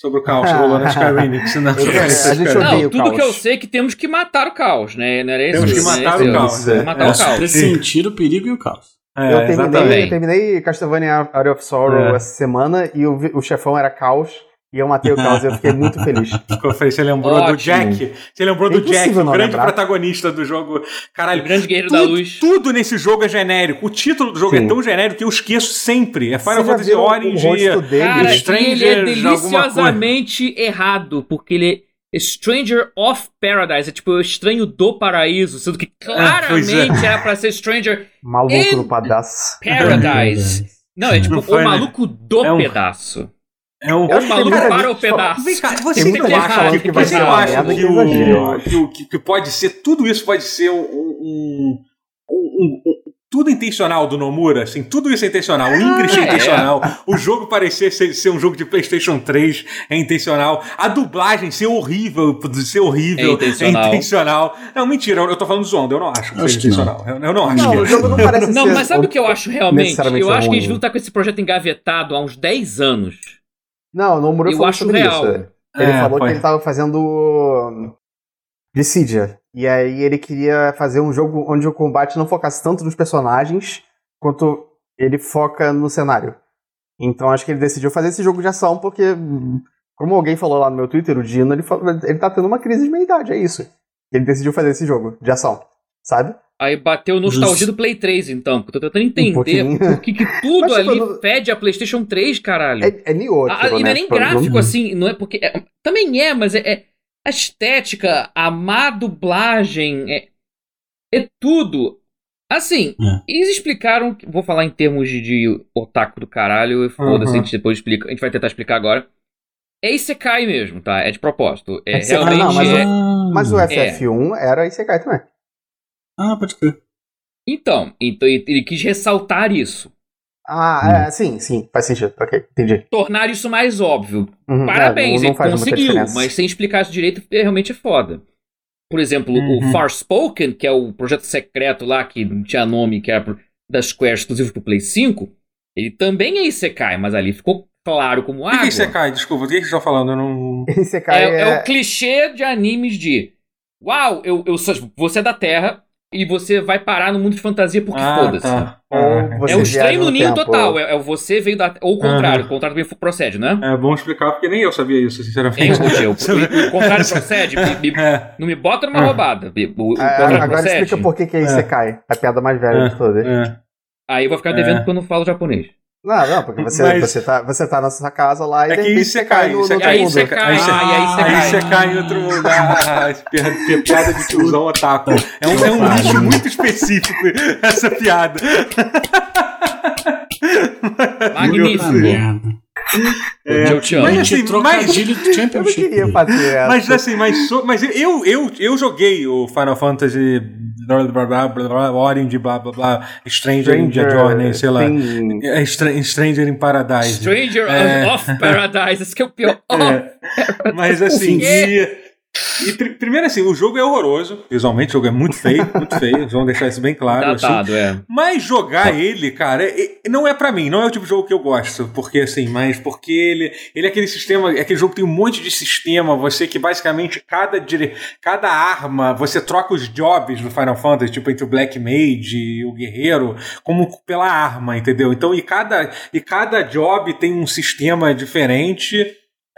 Sobre o caos que rolou na Square Enix? Não, Eu quero- a gente odeia Não, o tudo caos. que eu sei é que temos que matar o caos, né? Não era esse, Temos que não é matar o caos, Temos é. que matar É. o caos. Pressentir o perigo e o caos. É, eu, terminei, exatamente. eu terminei Castlevania Area of Sorrow É. essa semana e o, o chefão era caos. E eu matei o caos e eu fiquei muito feliz. Ficou feliz. Você lembrou do Ótimo. Jack? Você lembrou É do Jack, o grande lembrar. protagonista do jogo. Caralho, O grande guerreiro da tudo, luz. tudo nesse jogo é genérico. O título do jogo Sim. é tão genérico que eu esqueço sempre. É Final Fantasy viu o Orange. rosto dele? Cara, Stranger e ele é deliciosamente errado, porque ele é Stranger of Paradise, é tipo o estranho do paraíso, sendo que pois claramente era pra ser Stranger Maluco no pedaço. Paradise. Não, é tipo foi, o né? maluco do É um- pedaço. É um. É o maluco cara, para o pedaço. Vem cá, Tem você que gente acha que, vai você ser acha que, o- que- que pode ser tudo isso pode ser um, um- um- um- tudo intencional do Nomura, assim, tudo isso é intencional. O Ingress é é. intencional. O jogo parecer ser, ser um jogo de PlayStation 3 é intencional. A dublagem ser horrível, ser horrível É intencional. é intencional. Não, mentira, eu tô falando zoando, eu não acho que Acho seja que não. intencional. Eu, eu não acho Não, que o é. jogo não parece Não, ser mas sabe o que eu acho realmente? Eu acho que eles deviam estar com esse projeto engavetado há uns 10 anos. Não, o Nomura Eu falou acho sobre real. isso. Ele É, falou foi. que ele tava fazendo Dissidia. E aí ele queria fazer um jogo onde o combate não focasse tanto nos personagens quanto ele foca no cenário. Então acho que ele decidiu fazer esse jogo de ação porque, como alguém falou lá no meu Twitter, o Dino, ele, falou, ele tá tendo uma crise de meia-idade, é isso. Ele decidiu fazer esse jogo de ação, sabe? Aí bateu nostalgia do Play 3, então. Porque eu tô tentando entender pouquinho. por que, tudo Mas, tipo, ali não- fede a PlayStation 3, caralho. É, é Nioh, Ah, aquilo, e não né? é nem Tipo, gráfico, assim, não é porque. é- também é, mas é, é a estética, a má dublagem, é, é tudo. Assim, É. eles explicaram. que- Vou falar em termos de, de otaku do caralho, e foda-se, Uhum. a gente depois explica. A gente vai tentar explicar agora. É Isekai mesmo, tá? É de propósito. É, É realmente. não, mas é- Mas o É. FF1 era Isekai também. Ah, pode crer. Então, então ele quis ressaltar isso. Ah, é, sim, sim, faz sentido. Ok, entendi. Tornar isso mais óbvio. Uhum, Parabéns, é, não, não ele conseguiu, mas sem explicar isso direito, é, realmente é foda. Por exemplo, Uhum. o Farspoken, que é o projeto secreto lá, que não tinha nome, que era da Square exclusivo pro Play 5, ele também é Isekai, mas ali ficou claro como O que, água. que você cai? Desculpa, o que, que vocês estão falando? Eu não. Esse é, cara é é, o clichê de animes de Uau, eu, eu sou, você é da Terra e você vai parar no mundo de fantasia porque Ah, foda-se. tá. Ou Ah, você É o viaja estranho no no ninho tempo. total. É, é o você veio da. Ou o contrário. Aham. O contrário também procede, né? É bom explicar, porque nem eu sabia isso, sinceramente. Rudy? O, o- o contrário procede? Me- me- É, não me bota numa Ah. roubada. O, o contrário agora procede. explica por que, que é É. Isekai. A piada mais velha É. de todas. é. Aí eu vou ficar devendo É. quando eu não falo japonês. Não, não, porque você, Mas- você, tá, você tá na sua casa lá e É que você é cai cai, no, isso no é E aí outro você mundo. cai, Aí você- ah, aí você Aí cai. você cai em outro lugar. Ah, pi- piada de tiozão otaku. É um, é um nicho muito específico essa piada. Magnífico. É, Eu te amo. mas assim, Trocadilho Eu não queria fazer essa. Mas assim, mas, so- mas eu, eu, eu joguei o Final Fantasy blá, blá, blá, blá, blá, Orange, blá blá blá, Stranger, in the Journey, sei lá. É, Stra- Stranger in Paradise. Stranger É. of Paradise. Esse que é o pior. É, mas assim, e, e pri- primeiro assim, o jogo é horroroso, visualmente o jogo é muito feio, muito feio, vamos deixar isso bem claro. assim. Datado, é. Mas jogar ele, cara, é- é- não é pra mim, não é o tipo de jogo que eu gosto, porque assim, mas porque ele, ele é aquele sistema, é aquele jogo que tem um monte de sistema, você que basicamente cada dire, cada arma, você troca os jobs do Final Fantasy, tipo entre o Black Mage e o guerreiro, como pela arma, entendeu? Então, e cada e cada job tem um sistema diferente.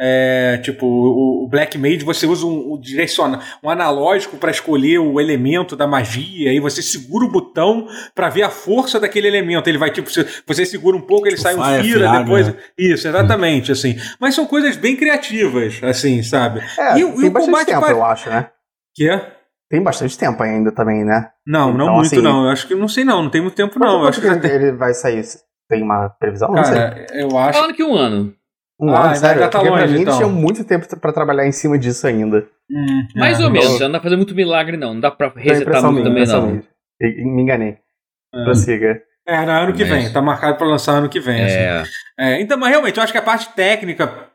É, tipo, o, o Black Mage você usa um, um direciona, um analógico para escolher o elemento da magia, aí você segura o botão para ver a força daquele elemento. Ele vai, tipo, você, você segura um pouco, ele sai um fira, depois. Isso, exatamente, assim. Mas são coisas bem criativas, assim, sabe? É, E o- e tem o bastante combate tempo, eu acho, né? Que é? Tem bastante tempo ainda também, né? Não, não Então, muito, assim- não. Eu acho que não sei, não. Não tem muito tempo, Mas não. Eu acho que tempo tem. ele vai sair? Tem uma previsão? Não sei. Cara, eu acho. Falando que um ano. Um Ah, ano, sério. ainda tá porque pra longe, mim então. eles tinham muito tempo pra trabalhar em cima disso ainda. Hum, Mais é, ou menos. Já não dá pra fazer muito milagre, não. Não dá pra resetar muito minha, também, não. minha. Me enganei. É. Prossiga. É, no ano que vem. Tá marcado pra lançar ano que vem. assim. É. É, então, mas realmente, eu acho que a parte técnica, hum,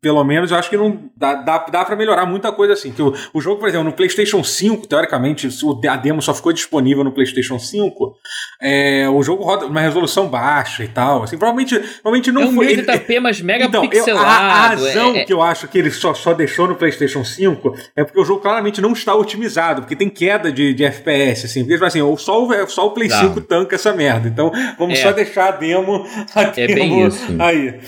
pelo menos, eu acho que não dá, dá, dá pra melhorar muita coisa assim. Que o, o jogo, por exemplo, no PlayStation 5, teoricamente, a demo só ficou disponível no PlayStation 5, é, o jogo roda uma resolução baixa e tal. Assim, provavelmente, provavelmente não é um foi. ele- 1080p, mas mega então, eu- pixelado. a, a razão é- é- que eu acho que ele só, só deixou no PlayStation 5 é porque o jogo claramente não está otimizado, porque tem queda de, de FPS, assim. Porque, tipo assim, ou só, o- só o Play Tá. 5 tanca essa merda. Então, vamos É. só deixar a demo, a É bem isso. aí.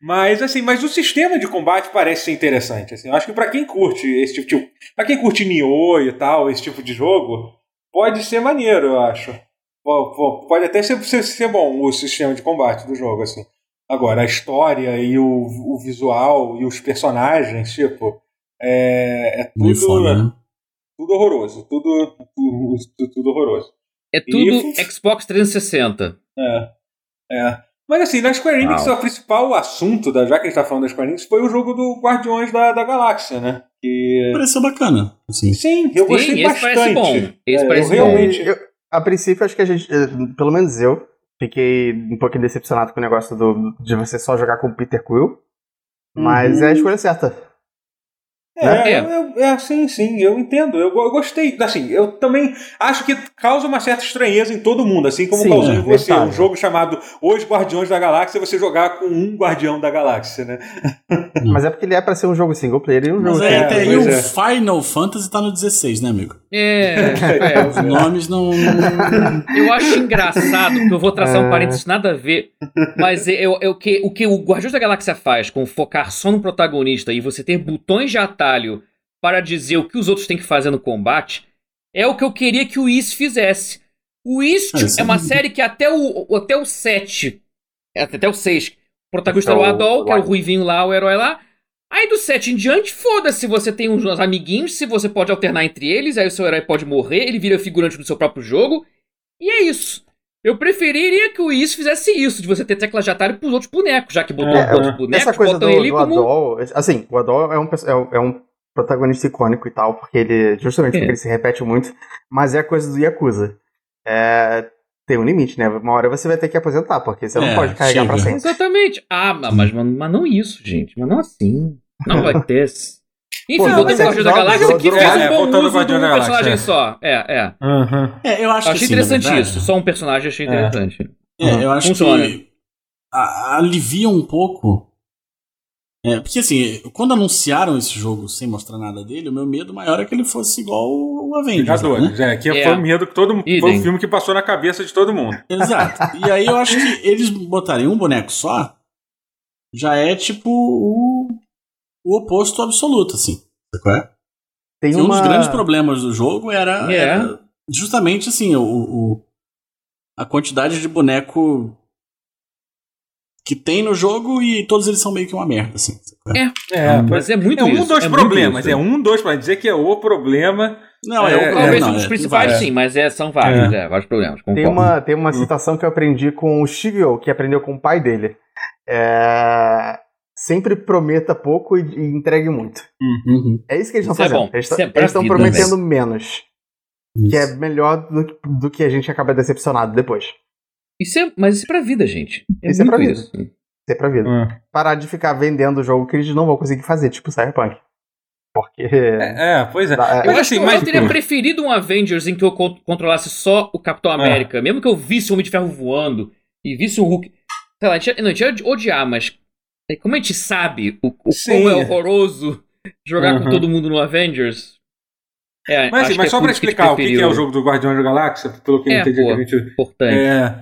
Mas, assim, mas o sistema de combate parece ser interessante. Assim. Eu acho que pra quem curte esse tipo de. Pra quem curte Nioh e tal, esse tipo de jogo, pode ser maneiro, eu acho. Pode até ser, ser, ser bom o sistema de combate do jogo, assim. Agora, a história e o, o visual e os personagens, tipo, é, é tudo, foda, né? tudo horroroso. Tudo, tudo, tudo, tudo horroroso. É tudo E- Xbox 360. É. É. Mas assim, na Square Enix, o principal assunto, da, já que a gente tá falando da Square Enix, foi o jogo do Guardiões da, da Galáxia, né? Que... Pareceu bacana. Assim. Sim, eu Sim, gostei esse parece bastante. bom. Esse É, parece eu bom. realmente. Eu- a princípio, acho que a gente, eh, pelo menos eu, fiquei um pouquinho decepcionado com o negócio do, de você só jogar com o Peter Quill. Mas Uhum. é a escolha certa. É, É. eu- eu- é, sim, sim, eu entendo. Eu, eu gostei. Assim, eu também acho que causa uma certa estranheza em todo mundo, assim como Sim, causou é, em você. verdade. Um jogo chamado Os Guardiões da Galáxia, você jogar com um Guardião da Galáxia, né? Mas é porque ele é pra ser um jogo single player e um Mas jogo É, até aí pois o é. Final Fantasy tá no 16, né, amigo? É, Os é. nomes não. não- Eu acho engraçado, porque eu vou traçar um É. parênteses nada a ver, mas eu, eu, que, o que o Guardiões da Galáxia faz com focar só no protagonista e você ter botões de atalho para dizer o que os outros têm que fazer no combate, é o que eu queria que o Is fizesse. O Is É, isso é uma é- série que até o, até o 7, até o 6, o protagonista É o Adol, que é o ruivinho lá, o herói lá. Aí do 7 em diante, foda-se, você tem uns amiguinhos, se você pode alternar entre eles, aí o seu herói pode morrer, ele vira figurante do seu próprio jogo. E é isso. Eu preferiria que o Is fizesse isso, de você ter teclas de atalho pros outros bonecos, já que botou É, outros bonecos, Essa coisa do, ele do como. Adol, assim, o Adol é um, é um, é um protagonista icônico e tal, porque ele, justamente É. porque ele se repete muito, mas é a coisa do Yakuza. é, tem um limite, né? Uma hora você vai ter que aposentar, porque você não É, pode carregar pra chega. sempre. Exatamente. Ah, mas, mas, mas não isso, gente. Mas não assim. Não like this. Enfim, Pô, voltando é Guardião da Galáxia, que fez é, um bom uso de um personagem é. só. É, é. Aham. É, eu acho Achei que interessante verdade, isso. Só um personagem achei É. interessante. É, eu acho Funciona. que a- alivia um pouco. É, porque assim, quando anunciaram esse jogo sem mostrar nada dele, o meu medo maior é que ele fosse igual o Avengers. Né? É, que É. foi o medo que todo mundo. Foi o filme que passou na cabeça de todo mundo. Exato. E aí eu acho que eles botarem um boneco só já é tipo o, o oposto absoluto, assim. Qual é? Tem E um uma... dos grandes problemas do jogo era, É. era justamente assim, o, o- a quantidade de boneco que tem no jogo e todos eles são meio que uma merda, assim. sabe qual é? É, Mas é muito é um isso. dos é problemas. isso. É um dos problemas. Dizer que é o problema. Não, é, É, o é, problema. Talvez um dos é, principais, sim, mas é, são vários, é. vários problemas. Tem uma, tem uma citação que eu aprendi com o Shigeo, que aprendeu com o pai dele. É, Sempre prometa pouco e, e entregue muito. Uhum. É isso que eles estão é fazendo. bom. Eles é estão prometendo menos. Que Isso. é melhor do, que- do que a gente acaba decepcionado depois. Isso é, mas isso é pra vida, gente. É Isso é pra vida. isso. Isso é pra vida. É, Parar de ficar vendendo o jogo que eles não vão conseguir fazer, tipo Cyberpunk. Porque. é, pois é. Dá- Eu acho assim, que eu mas- teria preferido um Avengers em que eu con- controlasse só o Capitão É. América. Mesmo que eu visse o Homem de Ferro voando e visse o Hulk. Sei lá, não, a gente ia odiar, mas é, como a gente sabe o, o como é horroroso jogar com Uhum. todo mundo no Avengers. É, Mas, assim, mas que só é por pra isso que a gente explicar o que, é o jogo do Guardiões da Galáxia, pelo que eu É, entendi pô. que a gente. Importante. É,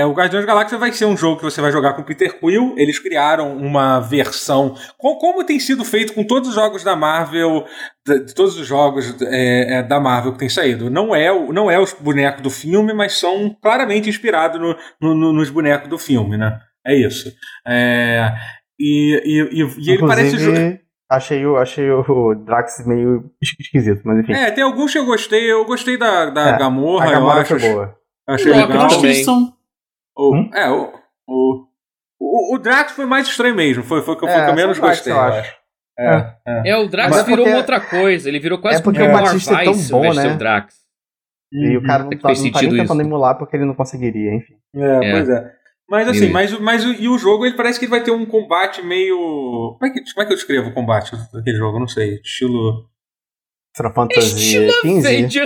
é, o Guardiões da Galáxia vai ser um jogo que você vai jogar com Peter Quill. Eles criaram uma versão, com- como tem sido feito com todos os jogos da Marvel, de, todos os jogos é, é, da Marvel que tem saído. Não é, o- não é os bonecos do filme, mas são claramente inspirados no- no- no- nos bonecos do filme, né? É isso. É, e, e, e- e ele parece. achei, o, achei o Drax meio esquisito, mas enfim. É, tem alguns que eu gostei. Eu gostei da, da É, Gamorra, a eu Gamora acho. foi boa. Achei Loki legal. Também. O, Hum? É, o, o, o, o Drax foi mais estranho mesmo. Foi, foi o que eu, foi o É, que eu menos o Drax, gostei, eu acho. acho. É, é. É, o Drax Mas é virou porque- outra coisa. Ele virou quase é porque como o Batista é tão bom, né? o Drax. E o cara não Que tá, não tá nem sentido tentando emular porque ele não conseguiria, enfim. É, É. pois é. Mas assim, mas, o- mas o, e o jogo ele parece que ele vai ter um combate meio. Como é que, como é que eu descrevo o combate daquele jogo? Eu não sei. Estilo. Final Fantasy XV.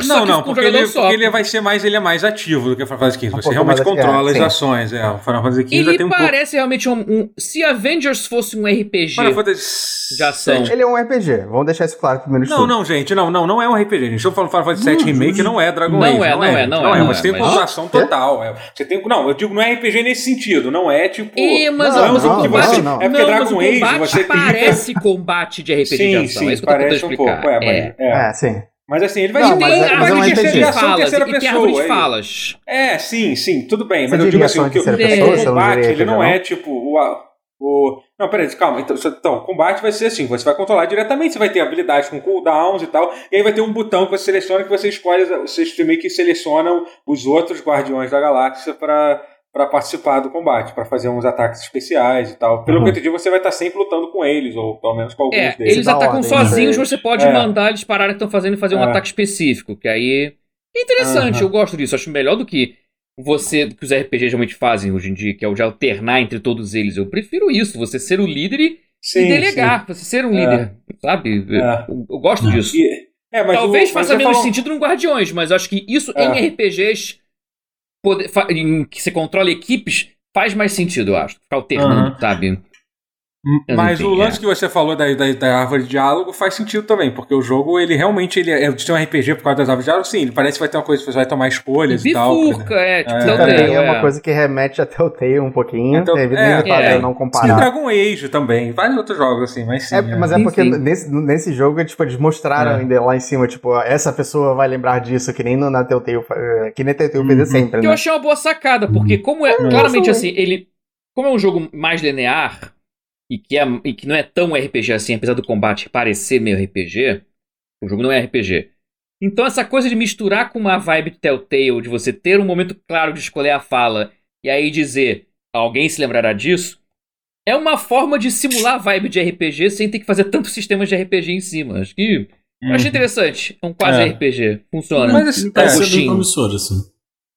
Não, que não, um porque ele, porque ele vai ser mais, ele é mais ativo do que o Final Fantasy XV. Você pouco realmente controla as ações. É, o Final Fantasy XV Ele ter um pouco. parece realmente um, um- Se Avengers fosse um RPG Final Fantasy de ação. Ele é um RPG, vamos deixar isso claro primeiro de Não, tudo. não, gente, não, não, não é um RPG. Gente. Estamos falando Final Fantasy VII Remake, não é Dragon Não Age. é, não é, não é, Não não Você é, tem mas- pontuação total. é. Você tem, não, eu digo não é RPG nesse sentido. Não é tipo. É, mas Não, é um não, combate. não, não. É porque não, Dragon mas o Age você parece combate de RPG de Sim, ação. sim, é eu parece um pouco. É, mas, é. É, sim. Mas assim, ele vai Não, ser mas é- mas é um árvore de RPG. terceira, falas, terceira e pessoa. árvore de falas. É, sim, sim, tudo bem. Você Mas eu digo assim, o, que, o pessoa, você não combate, ele não RPG, é tipo o, a- o... Não, peraí, calma. Então, então, o combate vai ser assim, você vai controlar diretamente, você vai ter habilidades com cooldowns e tal, e aí vai ter um botão que você seleciona que você escolhe, vocês meio que selecionam os outros Guardiões da Galáxia para para participar do combate, para fazer uns ataques especiais e tal. Pelo Uhum. que eu entendi, você vai estar sempre lutando com eles, ou pelo menos com alguns É, deles. eles atacam ordem, sozinhos, né? você pode É. mandar eles pararem o que estão fazendo e fazer um É. ataque específico, que aí é interessante, Aham. eu gosto disso, acho melhor do que você, do que os RPGs geralmente fazem hoje em dia, que é o de alternar entre todos eles. Eu prefiro isso, você ser o líder e, Sim, e delegar, você ser um É. líder, sabe? É. Eu, eu gosto disso. sim. E- mas Talvez o, mas faça menos falou- sentido no Guardiões, mas eu acho que isso É. em RPGs poder- em que você controla equipes faz mais sentido, eu acho. Ficar alternando, Aham. sabe? Mas o lance é. que você falou da, da, da árvore de diálogo faz sentido também, porque o jogo, ele realmente ele é, de um RPG por causa das árvores de diálogo, sim, ele parece que vai ter uma coisa que você vai tomar escolhas e tal. Bifurca, é, tipo, É. Telltale, é uma é. coisa que remete até o Telltale um pouquinho. Então, é, é, é. não comparar. Dragon Age também, vários outros jogos assim, mas sim. É, é. mas é Sim, porque sim. nesse, nesse jogo, tipo, eles mostraram É. ainda lá em cima, tipo, essa pessoa vai lembrar disso, que nem no, na Telltale, eh, que nem Telltale Uhum. sempre, Que eu né? achei uma boa sacada, porque como é, claramente assim, ele como é um jogo mais linear e que, é, e que não é tão RPG assim, apesar do combate parecer meio RPG, o jogo não é RPG. Então essa coisa de misturar com uma vibe de Telltale, de você ter um momento claro de escolher a fala e aí dizer, alguém se lembrará disso, é uma forma de simular a vibe de RPG sem ter que fazer tantos sistemas de RPG em cima. Acho que eu achei interessante. É um quase É. RPG. Funciona. Mas assim, Parece é, Agostinho. promissor, assim.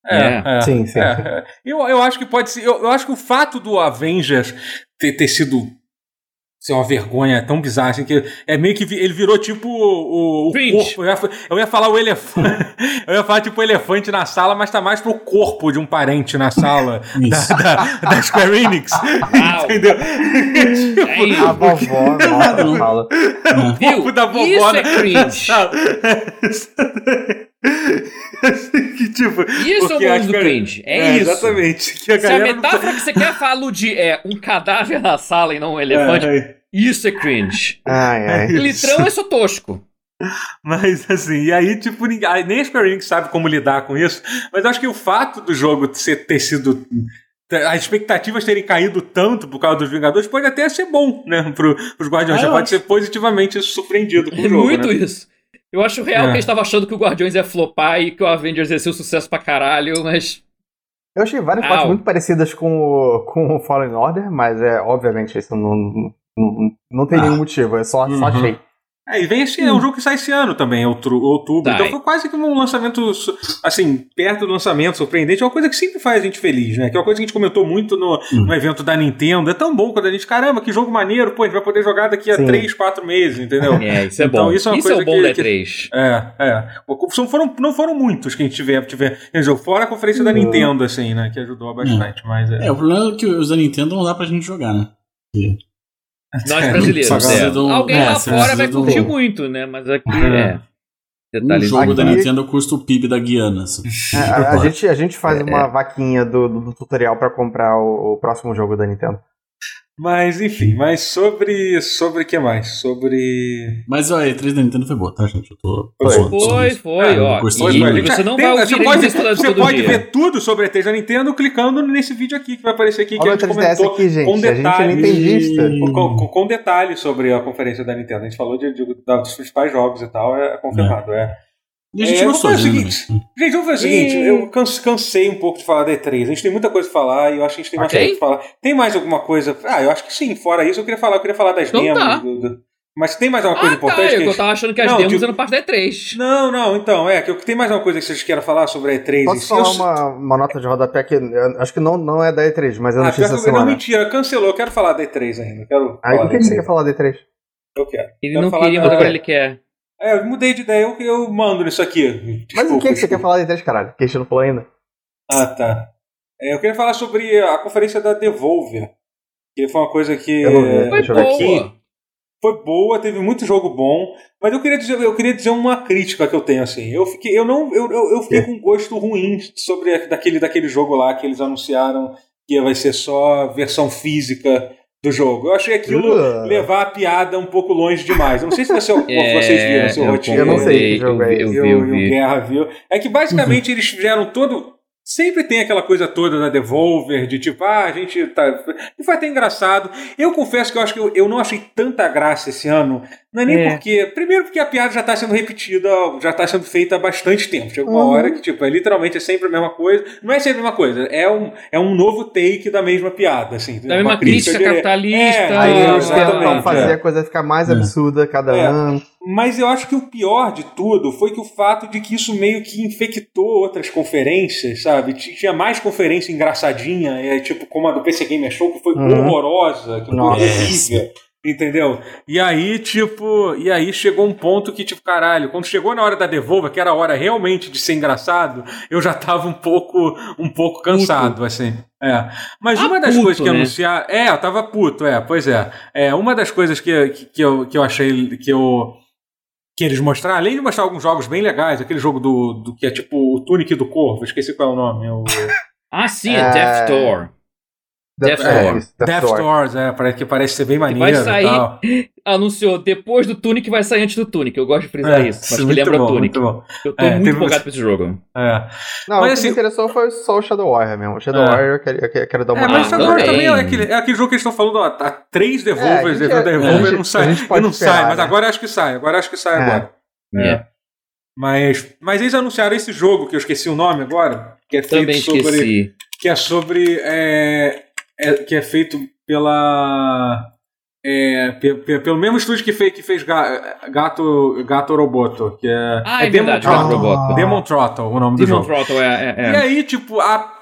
É, é, Sim, sim. é, é. Eu, eu acho que pode ser. Eu, eu acho que o fato do Avengers ter, ter sido ser uma vergonha tão bizarra, assim, que é meio que vi- ele virou tipo o, o Cringe. corpo. Eu ia, eu ia falar o elefante. eu ia falar tipo o elefante na sala, mas tá mais pro corpo de um parente na sala da, Isso. da, da Square Enix. Entendeu? Aí, A vovó, não fala. o corpo da vovó Isso na- é cringe. Sala. que tipo. Isso é o mundo do cringe. É, isso. Exatamente. Que a Se a galera não tá- metáfora que você quer falar de é um cadáver na sala e não um elefante, É, isso é cringe. Ai, ai. Litrão é só tosco. Mas assim, e aí, tipo, ninguém, nem a Square Enix sabe como lidar com isso. Mas eu acho que o fato do jogo ser, ter sido. As expectativas terem caído tanto por causa dos Vingadores pode até ser bom, né? Pro, pros Guardiões. Ah, eu pode acho. ser positivamente surpreendido com É o jogo. muito né? isso. Eu acho real É. que eles estavam achando que o Guardiões ia flopar e que o Avengers ia ser um sucesso pra caralho, mas. Eu achei várias Au. partes muito parecidas com o, com o Fallen Order, mas é, obviamente, isso não, não, não, não tem Ah. nenhum motivo, é só, só Uhum. achei. É, e vem esse, é um jogo que sai esse ano também, outubro. Sai. Então foi quase que um lançamento, assim, perto do lançamento, surpreendente. É uma coisa que sempre faz a gente feliz, né? Que é uma coisa que a gente comentou muito no, Hum. no evento da Nintendo. É tão bom quando a gente, caramba, que jogo maneiro, pô, a gente vai poder jogar daqui a Sim. 3, 4 meses, entendeu? É, isso é Então, bom. isso é uma é coisa o bom que- da que- E3. É, é. Não foram, não foram muitos que a gente tiver, tiver fora a conferência da Não. Nintendo, assim, né? Que ajudou bastante, mas é. É, o problema é que os da Nintendo não dá pra gente jogar, né? Nós É, brasileiros, é. um- Alguém é, lá fora vai de um- curtir muito, né? Mas aqui é. Um Detalhe jogo da Nintendo custa o PIB da Guiana, assim. É, a, a gente, a gente faz É. uma vaquinha do, do, do tutorial pra comprar o, o próximo jogo da Nintendo. Mas, enfim, mas sobre. Sobre o que mais? Sobre. Mas ó, a E3 da Nintendo foi boa, tá, gente? Eu tô. Foi. zoando, Foi, foi, É, ó. gostei E você não Tem- vai ouvir você pode, você todo pode dia. ver tudo sobre a ET da Nintendo clicando nesse vídeo aqui que vai aparecer aqui, que Olha a gente 3DS comentou aqui, gente. com A gente é detalhes. Com, com, com detalhes sobre a conferência da Nintendo. A gente falou de, de- dos principais jogos e tal, é confirmado. É. E a gente É, vamos fazer o gente. seguinte. Gente, vamos fazer o seguinte: E- eu canse- cansei um pouco de falar da E3. A gente tem muita coisa pra falar e eu acho que a gente tem mais Ok. coisa pra falar. Tem mais alguma coisa? Ah, eu acho que sim. Fora isso, eu queria falar, eu queria falar das Então demos. tá. do- do- Mas tem mais alguma coisa Ah, tá. importante? que a Eu gente- tava achando que as Não, demos tipo- eram parte da E3. Não, não, então, é, que tem mais alguma coisa que vocês queiram falar sobre a E3 em Posso falar Eu- uma, uma nota de rodapé que acho que não, não é da E3, mas é Ah, notícia pior da que, não, semana. mentira, cancelou. Eu quero falar da E3 ainda. Quero Aí falar por que você E3. quer falar da E3? Eu quero. Ele Quero não queria, da- mas agora ele quer. É, eu mudei de ideia, eu, eu mando nisso aqui. Mas o Desculpa, que, que você desculpa. quer falar da E3, caralho? Que a gente não falou ainda. Ah, tá. É, eu queria falar sobre a conferência da Devolver. Que foi uma coisa que. É, Foi deixa eu ver aqui boa. Foi boa, teve muito jogo bom. Mas eu queria dizer, eu queria dizer uma crítica que eu tenho, assim. Eu fiquei, eu não, eu, eu, eu fiquei com gosto ruim sobre daquele, daquele jogo lá que eles anunciaram que vai ser só versão física do jogo. Eu achei aquilo Uh. levar a piada um pouco longe demais. Eu não sei se você, É, vocês viram, seu eu, rotinho. Eu não sei que eu, jogo é eu, e vi, o, eu vi. Guerra viu. É que basicamente eles fizeram todo. Sempre tem aquela coisa toda da Devolver, de tipo, ah, a gente tá. E foi até engraçado. Eu confesso que eu acho que eu, eu não achei tanta graça esse ano. Não é nem É. porque. Primeiro porque a piada já tá sendo repetida, já tá sendo feita há bastante tempo. Chega uma Uhum. hora que, tipo, é literalmente é sempre a mesma coisa. Não é sempre a mesma coisa, é um, é um novo take da mesma piada, assim. Da mesma crítica direta. capitalista. É, Aí Ah, eles tentam exatamente, fazer é. a coisa ficar mais É. absurda cada É. ano. Mas eu acho que o pior de tudo foi que o fato de que isso meio que infectou outras conferências, sabe? Tinha mais conferência engraçadinha, é, tipo como a do PC Gamer Show, que foi Uhum. horrorosa, que foi horrível. Entendeu? E aí, tipo, e aí chegou um ponto que, tipo, caralho, quando chegou na hora da Devolva, que era a hora realmente de ser engraçado, eu já tava um pouco, um pouco cansado, assim. É. Mas uma das puto, coisas que né? anunciaram. É, eu tava puto, é, pois é. É, uma das coisas que, que, que eu, que eu achei que eu. Que eles mostraram, além de mostrar alguns jogos bem legais, aquele jogo do, do que é tipo o Tunic do Corvo, esqueci qual é o nome. é O Ah, sim, é. Death Door. Death é, Death Death Door. Doors, é, parece que parece ser bem vai maneiro sair- e tal. Anunciou depois do Tunic vai sair antes do Tunic. Eu gosto de frisar É, isso. Mas que muito lembra bom, o Tunic. muito. Eu tô É, muito teve- empolgado pra esse jogo. É. Não, Mas o que assim- me interessou foi só o Shadow Warrior mesmo. O Shadow É. Warrior eu quero, eu quero- dar uma É, mas Ah, Star Wars também. é aquele, é aquele jogo que eles estão falando, ó, tá três É, Devolvers, Devolver, a Devolver, gente- não sai, e não esperar, sai, mas né? agora acho que sai, agora acho que sai É. agora. É. Mas, mas eles anunciaram esse jogo, que eu esqueci o nome agora, que é feito Também sobre... esqueci. que é sobre. é, é- que é feito pela. É, pe- pe- pelo mesmo estúdio que fez, que fez Ga- Gato, Gato Roboto, que é, Ah, é, Demon verdade, Throttle. Gato Roboto. Demon Throttle, o nome do Demon jogo. Throttle, é, é, E é. aí, tipo, a-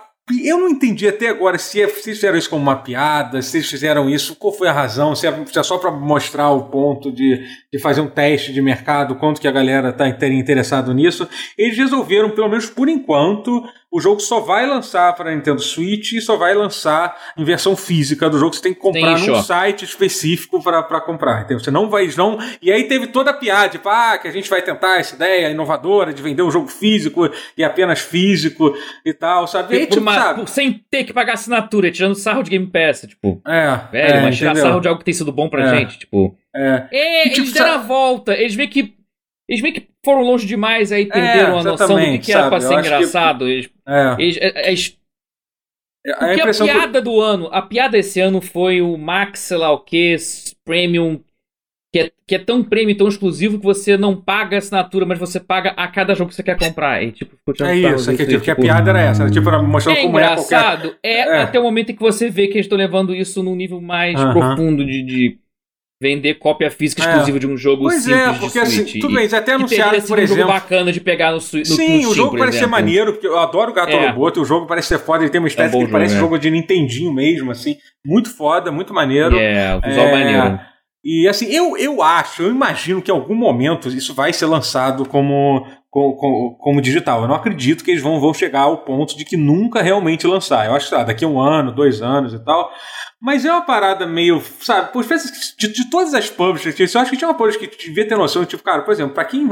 eu não entendi até agora se, é- se fizeram isso como uma piada, se eles fizeram isso, qual foi a razão, se é, se é só pra mostrar o ponto de, de fazer um teste de mercado, quanto que a galera tá teria interessado nisso. Eles resolveram, pelo menos por enquanto, o jogo só vai lançar para Nintendo Switch e só vai lançar em versão física do jogo. Você tem que comprar Tem num site específico para comprar. Entendeu? Você não vai. Não... E aí teve toda a piada, tipo, ah, que a gente vai tentar essa ideia inovadora de vender um jogo físico e apenas físico e tal, sabe? E aí, tipo, uma- sabe? por- sem ter que pagar assinatura, tirando sarro de Game Pass, tipo. É, Velho, é, mas tirar sarro de algo que tem sido bom pra É. gente, tipo. É. É, E, tipo, eles deram a sabe- volta. Eles meio que. Eles meio que foram longe demais aí, perderam a noção do que, que era pra sabe? ser acho que- engraçado. Eles, É. eles, eles- A porque a impressão que- piada do ano, a piada esse ano foi o Max, sei lá o que, Premium, que é, que é tão premium, tão exclusivo que você não paga assinatura, mas você paga a cada jogo que você quer comprar. E, tipo, É isso, é que, tipo, a piada era essa, né? tipo, era mostrando É como é qualquer. engraçado, é, É. até o momento em que você vê que eles estão levando isso num nível mais Aham. profundo de, de vender cópia física É. exclusiva de um jogo Pois simples é, porque assim, Switch. tudo bem, eles até anunciaram, sido por um jogo exemplo. bacana de pegar no, no, Sim, no o Steam, jogo por parece ser exemplo. maneiro, porque eu adoro o Gato É. Roboto, o jogo parece ser foda, ele tem uma estética bom que parece jogo, é. jogo de Nintendinho mesmo, assim, muito foda, muito maneiro. É, o visual É, maneiro. E assim, eu, eu acho, eu imagino que em algum momento isso vai ser lançado como, como, digital. Eu não acredito que eles vão, vão chegar ao ponto de que nunca realmente lançar. Eu acho que daqui a um ano, dois anos e tal. Mas é uma parada meio, sabe, por espécie de, de todas as publishers, eu acho que tinha uma publisher que devia ter noção, tipo, cara, por exemplo, pra quem,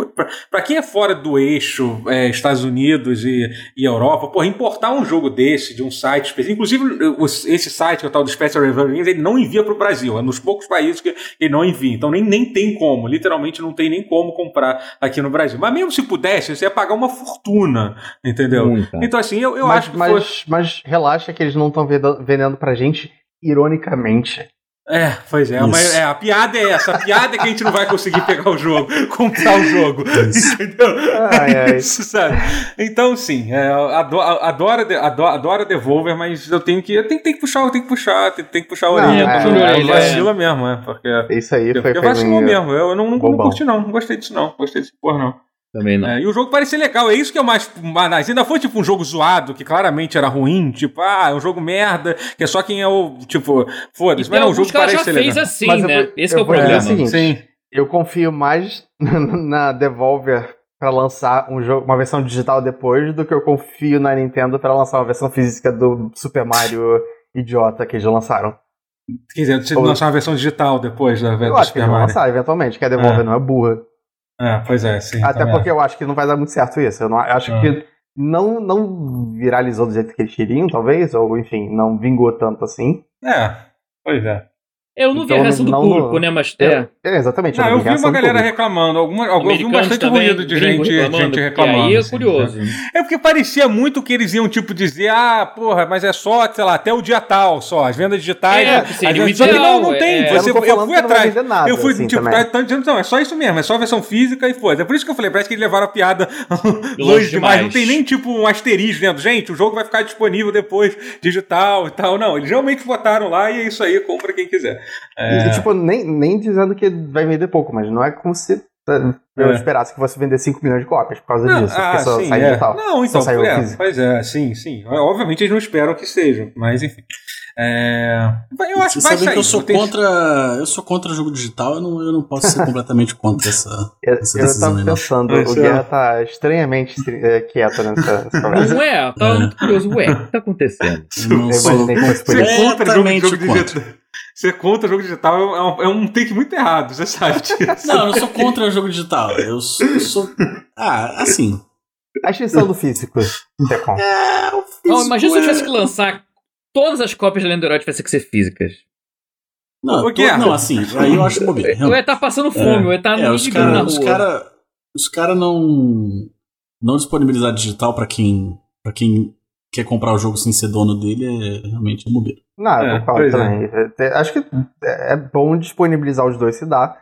pra, quem é fora do eixo é, Estados Unidos e, e Europa, porra, importar um jogo desse, de um site específico, inclusive o- esse site, que é o tal do Special Revenge, ele não envia pro Brasil, é nos poucos países que ele não envia, então nem, nem tem como, literalmente não tem nem como comprar aqui no Brasil. Mas mesmo se pudesse, você ia pagar uma fortuna, entendeu? Muita. Então assim, eu, eu mas, acho que mas, foi... mas relaxa que eles não estão vendendo pra gente ironicamente. É, pois é, Isso. mas é, a piada é essa, a piada é que a gente não vai conseguir pegar o jogo, comprar o jogo, entendeu? Ai, ai. Isso, sabe? Então, sim, é, ado- adoro, adoro, adoro Devolver, mas eu tenho que, eu tenho, tenho que puxar, eu tenho que puxar, tenho, tenho que puxar a Não, orelha. é, quando- é, quando é. vacila mesmo, é, porque, Isso aí foi, porque foi vacilou meio- mesmo, eu não, não, não bobão. curti não, não gostei disso não, gostei desse porra não. Também não. É, e o jogo parecia legal, é isso que é o mais. mais- Ainda foi tipo um jogo zoado, que claramente era ruim, tipo, ah, é um jogo merda, que é só quem é o. Tipo, foda-se, mas tem não, o alguns jogo que parece já ser fez legal. assim, Mas eu né? vou- Esse que é eu o problema. o seguinte, Sim. Eu confio mais na Devolver pra lançar um jogo, uma versão digital depois do que eu confio na Nintendo pra lançar uma versão física do Super Mario idiota que eles lançaram. Quer dizer, você Ou- lançar uma versão digital depois da Eu do acho que Super eles vão Mario. lançar eventualmente, que a Devolver É. não é burra. É, pois é, sim. Até porque eu acho que não vai dar muito certo isso. Eu não, eu acho Ah. que não, não viralizou do jeito que eles queriam, talvez, ou enfim, não vingou tanto assim. É, pois é. Eu não vi Então, a reação do público, né? Mas é. Eu- é, exatamente. Não, eu vi reação uma galera público. reclamando, alguma, algum, eu vi bastante também, ruído de gente, reclamando, gente reclamando. Aí é assim, curioso. É porque parecia muito que eles iam, tipo, dizer, ah, porra, mas é só, sei lá, até o dia tal, só, as vendas digitais. É, né? seria As o vendas- Só que ideal, não, não tem. é. Eu Você, eu, falando fui atrás. nada, eu fui, assim, tipo, também. tá, tá dizendo, não, é só isso mesmo, é só a versão física e foda. É por isso que eu falei, parece que eles levaram a piada longe demais. Não tem nem, tipo, um asterisco dentro. Gente, o jogo vai ficar disponível depois, digital e tal. Não, eles realmente botaram lá e é isso aí, compra quem quiser. É. E, tipo, nem, nem dizendo que vai vender pouco, mas não é como se tá, eu É. esperasse que fosse vender 5 milhões de cópias por causa Não, disso, ah, porque só sim, é. digital. Não, então, Só saiu é, físico. pois é, sim, sim. Obviamente eles não esperam que sejam, mas enfim. É, Eu acho que Vocês vai sair. que eu sou tem- contra. Eu sou contra jogo digital, eu não, eu não posso ser completamente contra essa. Eu, essa eu decisão tava pensando, o é- Guerra tá estranhamente é, quieto nessa, nessa conversa. Não é? Eu tava muito curioso. Ué, o que tá acontecendo? Eu não Eu sou imaginei que fosse por Ser isso. contra jogo, completamente jogo contra. Ser contra jogo digital é um, é um take muito errado, você sabe disso. Não, eu não sou contra o jogo digital. Eu sou. eu sou- Ah, assim. A extinção do físico. É, o Não, físico imagina se eu é- tivesse que lançar todas as cópias de Lenda Herói tivessem que ser físicas. Não, O tô- não, assim, aí eu acho bobeira. Eu ia estar passando fome, eu ia estar É, no os caras os rua. cara, os cara não, não disponibilizar digital pra quem, pra quem quer comprar o jogo sem ser dono dele é realmente bobeira. Não, É, eu concordo é. também. É, Acho que é bom disponibilizar os dois se dá.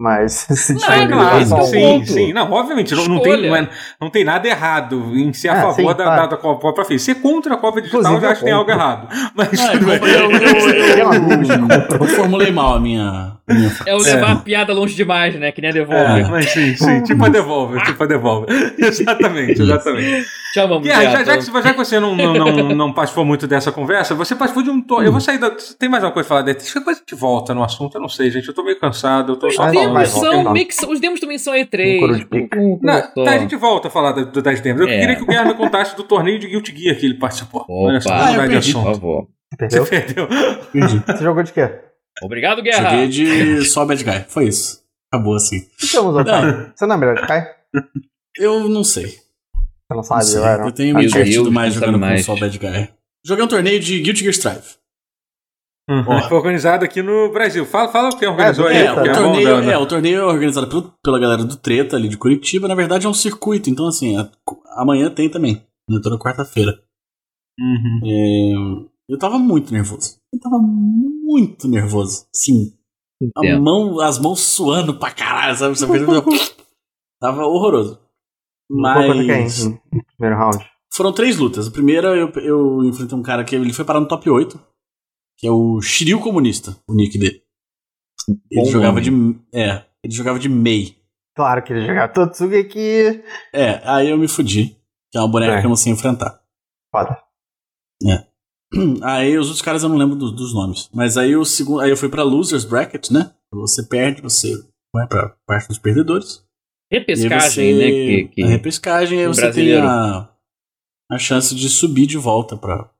Mas se Não, é claro, é sim, ponto. sim. Não, obviamente, não, não tem, não, é- não tem nada errado em ser a Ah, favor sim, da, da, da própria FIA. Ser contra a cópia digital, Inclusive, eu já acho que tem eu algo errado. Mas Ah, tudo bem. eu, eu, eu, eu formulei mal a minha. É o levar a piada longe demais, né? Que nem a Devolver. É, mas sim, sim. Tipo a Devolver, tipo a Devolver. exatamente, exatamente. Chamamos Guerra, já, já, que, já que você não, não, não, não participou muito dessa conversa, você participou de um. to- Eu vou sair da. Tem mais uma coisa pra falar dele? Depois a gente volta no assunto. Eu não sei, gente. Eu tô meio cansado. Eu tô só falando. Demos são mix. Os demos também são E3. Um coro de pica. Um- Não, tá, a gente volta a falar da- do- das demos. Eu É. queria que o Guerra me contasse do torneio de Guilty Gear que ele participou. Olha só, Opa, mudar de perdi, Por favor. Perdeu? Você perdeu. Entendi. Você jogou de quê? Obrigado, Guerra. Joguei de só bad guy. Foi isso. Acabou assim. que você não é melhor de Kai? Eu não sei. Você não Não sabe, sei. vai, não? Eu tenho me Meu divertido mais não jogando mais. com só bad guy. Joguei um torneio de Guilty Gear Strive. Uhum. Foi organizado aqui no Brasil. Fala, fala quem organizou É, aí. É, o é torneio, né? é, o torneio é organizado pelo- pela galera do Treta ali de Curitiba. Na verdade, é um circuito. Então, assim, a- amanhã tem também. né, Toda quarta-feira. Uhum. É, eu tava muito nervoso. Eu tava muito nervoso. Sim. A mão, as mãos suando pra caralho, sabe? Você fez- tava horroroso. Que é Mas no primeiro round? foram três lutas. A primeira eu, eu enfrentei um cara que ele foi parar no top 8, que é o Shiryu Comunista, o nick dele. Ele Bom jogava nome. de. É, ele jogava de Mei. Claro que ele jogava Totsugi aqui. É, aí eu me fudi. Que é uma boneca É. que eu não sei enfrentar. Foda. Aí os outros caras eu não lembro do- dos nomes. Mas aí o segundo. Aí eu fui pra Losers Bracket, né? Você perde, você vai pra parte dos perdedores. Repescagem, você- né? Que, que... A repescagem, aí você brasileiro. tem a, a chance de subir de volta pra.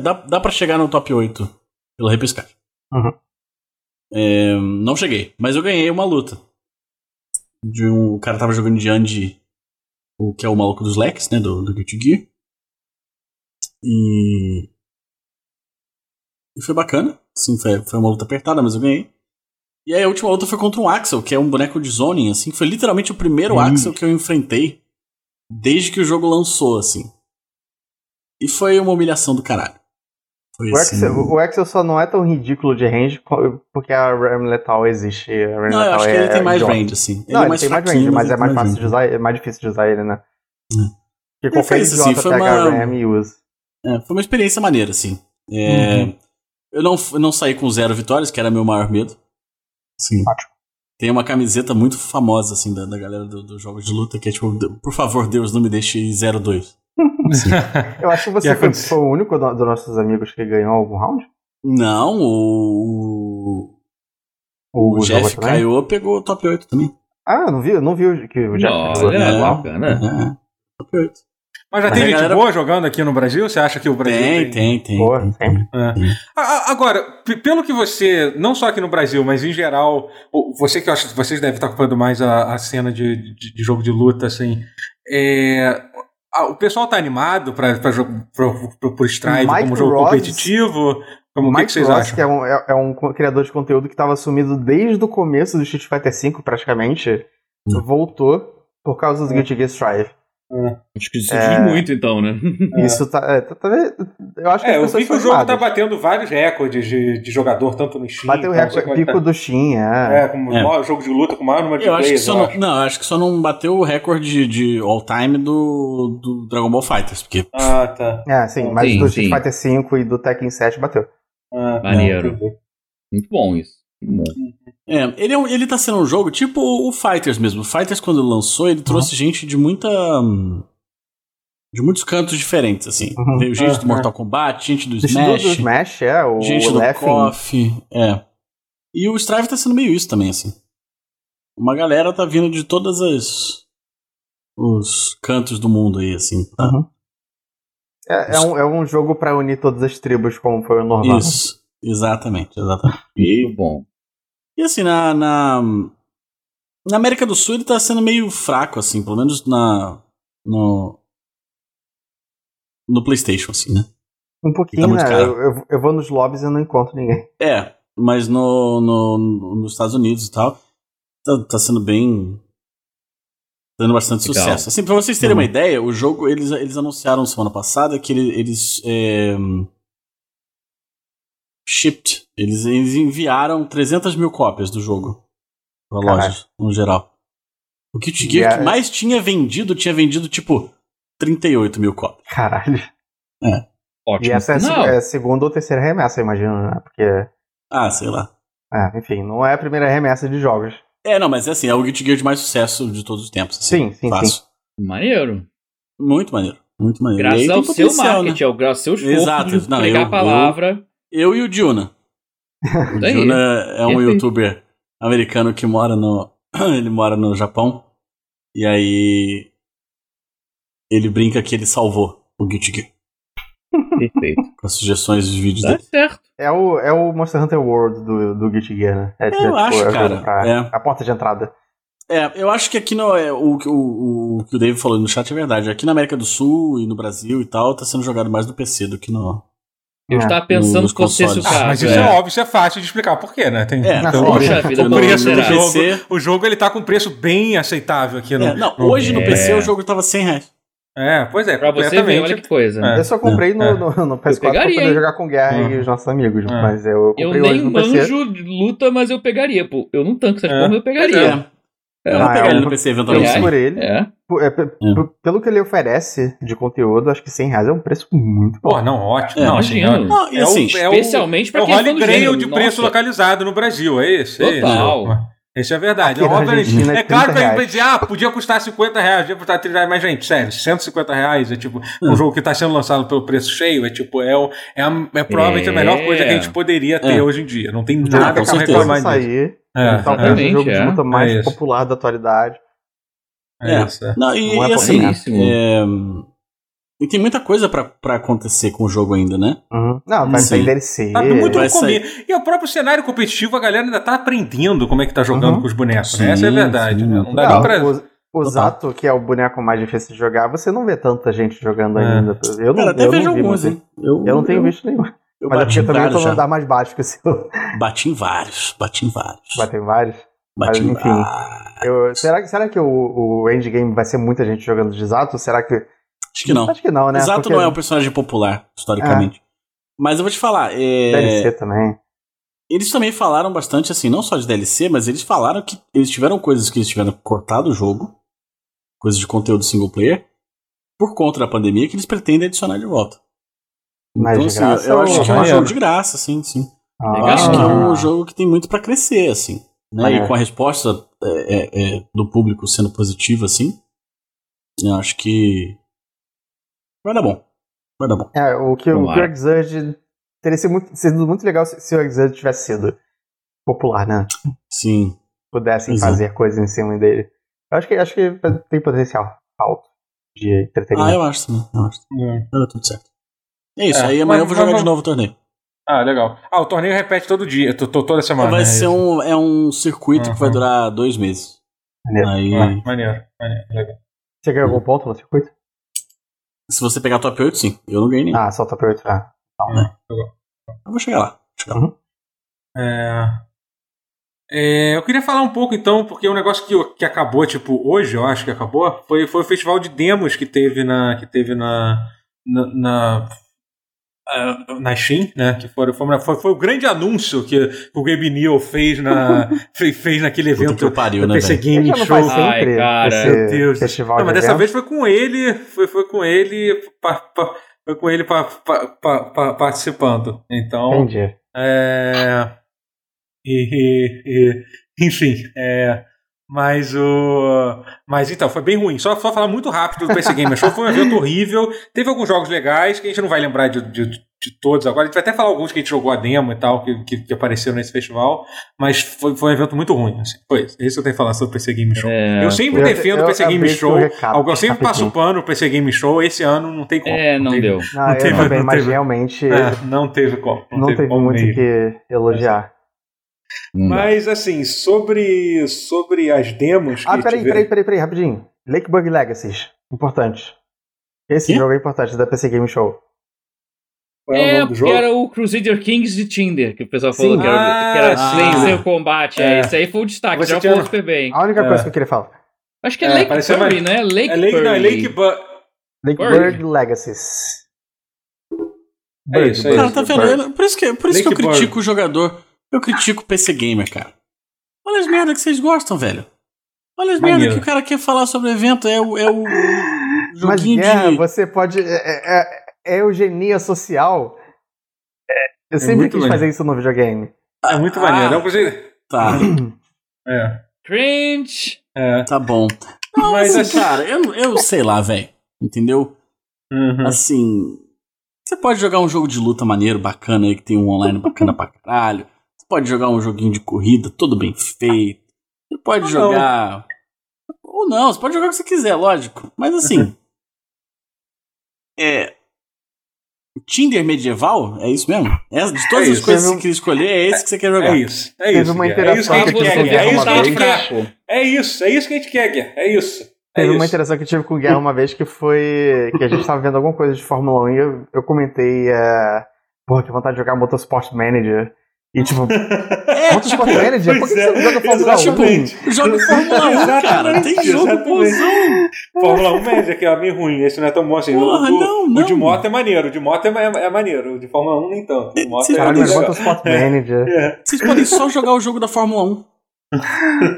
Dá, dá pra chegar no top 8 pela repescagem. Uhum. É, não cheguei, mas eu ganhei uma luta. De um, o cara tava jogando de Andy, o que é o maluco dos Lex, né? Do, do Guilty Gear. E. E foi bacana. Sim, foi, foi uma luta apertada, mas eu ganhei. E aí a última luta foi contra um Axel, que é um boneco de zoning, assim. Foi literalmente o primeiro Hum. Axel que eu enfrentei desde que o jogo lançou, assim. E foi uma humilhação do caralho. Foi O assim. Axel, o Axel só não é tão ridículo de range porque a RAM Letal existe. A RAM Não, eu Letal acho que é ele tem mais idiota. range, assim. Ele Não, é ele mais tem mais range, mas ele é mais fácil de usar, é mais difícil de usar ele, né? Porque É, qualquer foi isso, idiota assim, pega uma- a RAM e usa. É, foi uma experiência maneira, assim. É, Uhum. eu, não, eu não saí com zero vitórias, que era meu maior medo. Sim. Ótimo. Tem uma camiseta muito famosa, assim, da, da galera dos do jogos de luta, que é tipo, por favor, Deus, não me deixe 0-2. Eu acho que você Que foi, foi o único do- dos nossos amigos que ganhou algum round? Não, o. O, O Jeff? Caio pegou o top 8 também. Ah, não vi, não vi o- que o Jeff Não, jogou. olha, É. bacana. É, top 8. Mas já Mas tem gente galera- boa jogando aqui no Brasil? Você acha que o Brasil Tem, tem, tem. Boa, tem. sempre. É. Agora, pelo que você, não só aqui no Brasil, mas em geral, você que eu acho que vocês devem estar ocupando mais a, a cena de, de- de jogo de luta, assim, é, a- o pessoal tá animado para Strive Mike como jogo Ross- competitivo? Como, o que, Mike que vocês Ross, acham? que é um, é, é um criador de conteúdo que estava sumido desde o começo do Street Fighter V, praticamente, Hum. voltou por causa do Guilty Gear Strive. Acho que isso É. diz muito, então, né? Isso tá, é, tá, tá? Eu acho que É, as eu vi que o jogo tá batendo vários recordes de, de jogador, tanto no Steam. Bateu o não recorde, é pico do Steam, é. É, como É. maior jogo de luta com o maior número de Eu acho que players, só eu não, acho. não, eu acho que só não bateu o recorde de, de all-time do, do Dragon Ball Fighters, porque Ah, tá. É, sim, mas Sim, do Street. Fighter V e do Tekken 7 bateu. Ah, Maneiro. entendi. Muito bom isso. Muito bom. É, ele, é um- ele tá sendo um jogo tipo o Fighters mesmo. O Fighters, quando lançou, ele trouxe gente de muita. de muitos cantos diferentes, assim. Uhum. Veio gente do Uhum. Mortal Kombat, gente do Do Smash, do Smash, é, o gente do Leffen. KOF. É. E o Strive tá sendo meio isso também, assim. Uma galera tá vindo de todas as. os cantos do mundo aí, assim. pra- Uhum. É, é um, é um jogo pra unir todas as tribos, como foi o normal. Isso. Exatamente, exatamente. E bom. E assim, na, na. Na América do Sul ele tá sendo meio fraco, assim, pelo menos na. No. No PlayStation, assim, né? Um Tá pouquinho, muito né? caro. Eu, eu- eu vou nos lobbies e eu não encontro ninguém. É, mas no, no, nos Estados Unidos e tal, tá, tá sendo bem. dando bastante Legal. sucesso. Assim, pra vocês terem Uhum. uma ideia, o jogo, eles, eles anunciaram semana passada que ele- eles. é, shipped. Eles, enviaram 300 mil cópias do jogo Pra lojas, no geral. O Guilty E Gear a- que mais tinha vendido, tinha vendido tipo 38 mil cópias. Caralho. Ótimo. E essa é a, é a segunda ou terceira remessa, eu imagino, né? Porque, Ah, sei lá. é, enfim, não é a primeira remessa de jogos. É, não, mas é assim, é o Guilty Gear de mais sucesso de todos os tempos. assim. Sim, sim, sim. Fácil. Maneiro. Muito maneiro. Muito maneiro. Graças ao seu potencial, marketing, né? ao seu esforço Exato. de Não, eu- a palavra. Eu e o Juna. O. Juna é um youtuber americano que mora no. ele mora no Japão. E aí. Ele brinca que ele salvou o Guilty Gear. Perfeito. Com as sugestões de vídeos Tá dele. certo. É o, é o Monster Hunter World do, do Guilty Gear, né? É, eu acho, o jogo cara, pra- é. A porta de entrada. É, eu acho que aqui no, é, o, que- o, o que o David falou no chat é verdade. Aqui na América do Sul e no Brasil e tal, tá sendo jogado mais no PC do que no. Eu É, estava pensando que fosse esse o caso. Ah, mas isso é. é. óbvio, isso é fácil de explicar por quê, né? Tem, É, não, Poxa vida, o preço do jogo. PC. O jogo ele tá com preço bem aceitável aqui no. É, não, no- hoje no É. PC o jogo tava 100 reais. É, pois é, Pra você ver, olha que coisa. É. eu só comprei no, é. no, no PS4 pra pegaria, poder hein? jogar com Guerra Uhum. e os nossos amigos. É. Mas eu Eu comprei nem hoje no PC. manjo de luta, mas eu pegaria, pô. Eu não tanco essas É. porra, mas eu pegaria. É. Ah, pegar é ele no PC eventualmente. Por ele. É. É, pe- Pelo que ele oferece de conteúdo, acho que 100 reais é um preço muito bom. Pô, não, ótimo. É, não, é- Não, é o- assim, é o- Especialmente É pra o quem é fã Holy do Grail de Nossa. preço localizado no Brasil, é esse. É. Total. Esse é verdade. Aqui é é claro que a 30 gente ah, podia custar 50 reais, podia custar 30 reais, mas, gente, sério, 150 reais é tipo, um jogo que está sendo lançado pelo preço cheio, é tipo, é, o, é, a- é provavelmente a melhor É. coisa que a gente poderia ter É. hoje em dia. Não tem O nada com pra reclamar disso. Sair. É, talvez exatamente, o jogo de é. luta mais É popular da atualidade. é, É. isso, é. Não, e, Não é e assim, é, e tem muita coisa pra, pra acontecer com o jogo ainda, né? Uhum. Não, vai sair DLC. Tá muito Vai no começo. E o próprio cenário competitivo, a galera ainda tá aprendendo como é que tá jogando Uhum. com os bonecos, Sim, né? Essa é a verdade, sim. né? Não dá Não, nem pra. o, o. Zato, que é o boneco mais difícil de jogar, você não vê tanta gente jogando É. ainda. Eu não, Cara, até eu vejo não vi alguns, hein? Eu, Eu não tenho eu, visto nenhum. Eu Mas é bati em também vários andar mais baixo que o seu. Bati em vários, bati em vários. Bateu em vários. Bati em Mas, enfim. vários. Eu- será, que- será que o, o endgame vai ser muita gente jogando de Zato? Será que. Acho que não. Acho que não, né? Exato Porque não é um personagem popular, historicamente. Mas eu vou te falar, é, DLC também. eles também falaram bastante, assim, não só de DLC, mas eles falaram que eles tiveram coisas que eles tiveram que cortar do jogo, coisas de conteúdo single player, por conta da pandemia, que eles pretendem adicionar de volta. Mas Então, assim, graça eu ou- acho que é um jogo de graça, sim, sim. Ah, Eu acho que é um jogo que tem muito pra crescer, assim. Né? Maneiro. E com a resposta é, é, é, do público sendo positiva, assim, eu acho que vai dar bom. Vai dar bom. É, o que, o, Tomara. Exurge teria sido muito, sido muito legal se, se o Exurge tivesse sido popular, né? Sim. Pudessem Exato. fazer coisas em cima dele. Eu acho que, acho que tem potencial alto de Ah, entretenimento. eu acho também. Eu acho. É. Vai dar tudo certo. É isso, É, aí amanhã eu mas- vou jogar mas- de novo o torneio. Ah, legal. Ah, o torneio repete todo dia, to- to- toda semana. vai né? ser um, é um circuito que vai Uhum. durar dois meses. Maneiro. Aí, Ah, maneiro, maneiro, legal. Você ganhou algum ponto no circuito? se você pegar top 8, sim. Eu não ganhei nenhum. Ah, só top 8. Ah. Eu vou chegar lá. Vou chegar lá. É... É, eu queria falar um pouco então, porque um negócio que, que acabou, tipo, hoje eu acho que acabou, foi, foi o festival de demos que teve na. que teve na. na, na ah, na Steam, né? Que foi, foi, foi, foi o grande anúncio que, o Gabe Newell fez, na, fez, fez naquele evento que pariu, do né, PC velho? Game Show. faz sempre Ai, cara, Meu Deus. festival Não, mas de dessa vez foi com ele, foi, foi com ele, pa- pa- foi com ele pa- pa- pa- pa- participando. Então, Entendi. é, e, e- e- enfim, é, mas o, mas então foi bem ruim. Só, só falar muito rápido do PC Gamer Show, foi um evento horrível. Teve alguns jogos legais que a gente não vai lembrar de, de, de todos agora. A gente vai até falar alguns que a gente jogou a demo e tal que, que, que apareceram nesse festival, mas foi, foi um evento muito ruim. Assim. Foi isso. É isso que eu tenho que falar sobre o PC Game Show. É, Eu sempre Eu- defendo eu o PC Game Show. o recap, Eu sempre passo rapidinho. pano pro PC Game Show. Esse ano não tem como. é, não teve, deu. Ah, eu teve- não mas teve- realmente É, não teve como. não teve como muito o que elogiar. Mas assim, sobre, sobre as demos. Ah, que peraí, tiveram- peraí, peraí, peraí, rapidinho. Lakebug Legacies. Importante. Esse jogo é importante da PC Game Show. Qual é, o É, nome do porque jogo? era o Crusader Kings de Tinder, que o pessoal falou Sim. que era, que era Ah, sem, o combate. É. É. Esse aí foi o destaque, Você já tinha- super bem. A única É. coisa que eu queria falar. Acho que é, É, Lake Furry, mais- né? Lake É Lake, não, é. Lake Bu- Lakebird Legacies. É isso, é Bird, Cara, isso. tá vendo? Bird. Por isso que, por isso que eu Lake critico o jogador. Eu critico o PC Gamer, cara. Olha as merdas que vocês gostam, velho. Olha as merdas que o cara quer falar sobre o evento. É o, é o Mas joguinho guerra, de. você pode. É, é, é- é eugenia social. É, eu sempre muito quis maneiro. fazer isso no videogame. É muito Ah. maneiro. É coisa- Tá, É, Cringe! é. tá bom. Não, Mas mas assim, assim- cara, eu, eu sei lá, velho. Entendeu? Uhum. Assim. Você pode jogar um jogo de luta maneiro, bacana aí, que tem um online bacana pra caralho. Você pode jogar um joguinho de corrida, todo bem feito. Você pode Ou jogar. Ou não, você pode jogar o que você quiser, lógico. Mas assim. é. Tinder medieval? É isso mesmo? É, de todas É as coisas que você queria escolher, é esse que você quer jogar. É isso. É isso. uma é isso que a gente quer. É isso que a gente quer. É isso. É isso que a gente quer, Guerra. É isso. É Teve uma interação que eu tive com o Guerra uma vez que foi. que a gente tava vendo alguma coisa de Fórmula 1 e eu, eu comentei. É, Porra, que vontade de jogar Motorsport Manager. E tipo, É, Motorsport Manager? Por que Pois você não joga Fórmula 1? exatamente. joga Fórmula 1, cara. Tem Exatamente, jogo exatamente. Fórmula 1 média, que é meio ruim. Esse não é tão bom assim. Porra, o, o- não, o não. de moto é maneiro. O de moto é, é, é maneiro. O de Fórmula 1 nem tanto. O de moto Vocês é Manager. É. Vocês podem só jogar o jogo da Fórmula 1.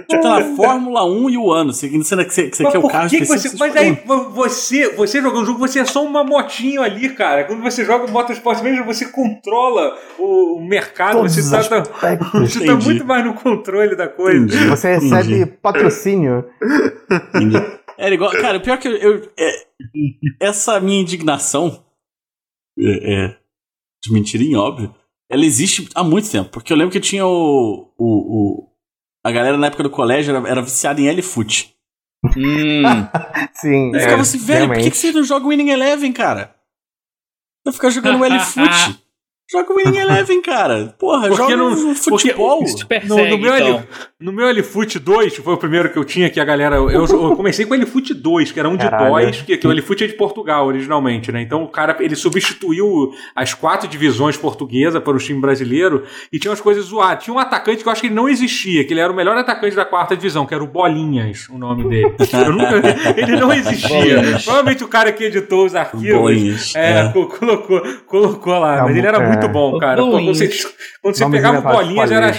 Tipo, tá na Fórmula 1 e o ano. Você, você, você, você Mas quer o carro que que você. Mas aí, vo- você, você jogando o jogo, você é só uma motinho ali, cara. Quando você joga o Motorsport Manager, você controla o, mercado. Todos Você tá, tá- você tá muito mais no controle da coisa. Entendi. Você recebe Entendi. patrocínio. Entendi. Era igual. Cara, o pior que eu. eu- é- essa minha indignação. É, é, de mentirinha, óbvio. Ela existe há muito tempo. Porque eu lembro que tinha o. o, o- a galera na época do colégio era, era viciada em L-Foot. Hum, Sim. Eu é, ficava assim, velho, por que, realmente. que você não joga o Winning Eleven, cara? Eu ficar jogando L-Foot. Joga o Winning Eleven, cara. Porra, Porque joga não- o futebol. isso te No, persegue, no meu, então. L, no meu L-Foot 2, que foi o primeiro que eu tinha, que a galera. Eu, eu comecei com o L-Foot 2, que era um de Caralho. DOS, que, que o L-Foot é de Portugal originalmente, né? Então o cara ele substituiu as quatro divisões portuguesas para o time brasileiro e tinha umas coisas zoadas. Tinha um atacante que eu acho que ele não existia, que ele era o melhor atacante da quarta divisão, que era o Bolinhas, o nome dele. Eu nunca- ele não existia. Bolinhas. Provavelmente o cara que editou os arquivos. Bolinhas, É, é. co- colocou, colocou lá. É, mas ele era é. Muito bom, cara. Pô, Quando você, quando você pegava inventados bolinhas, era,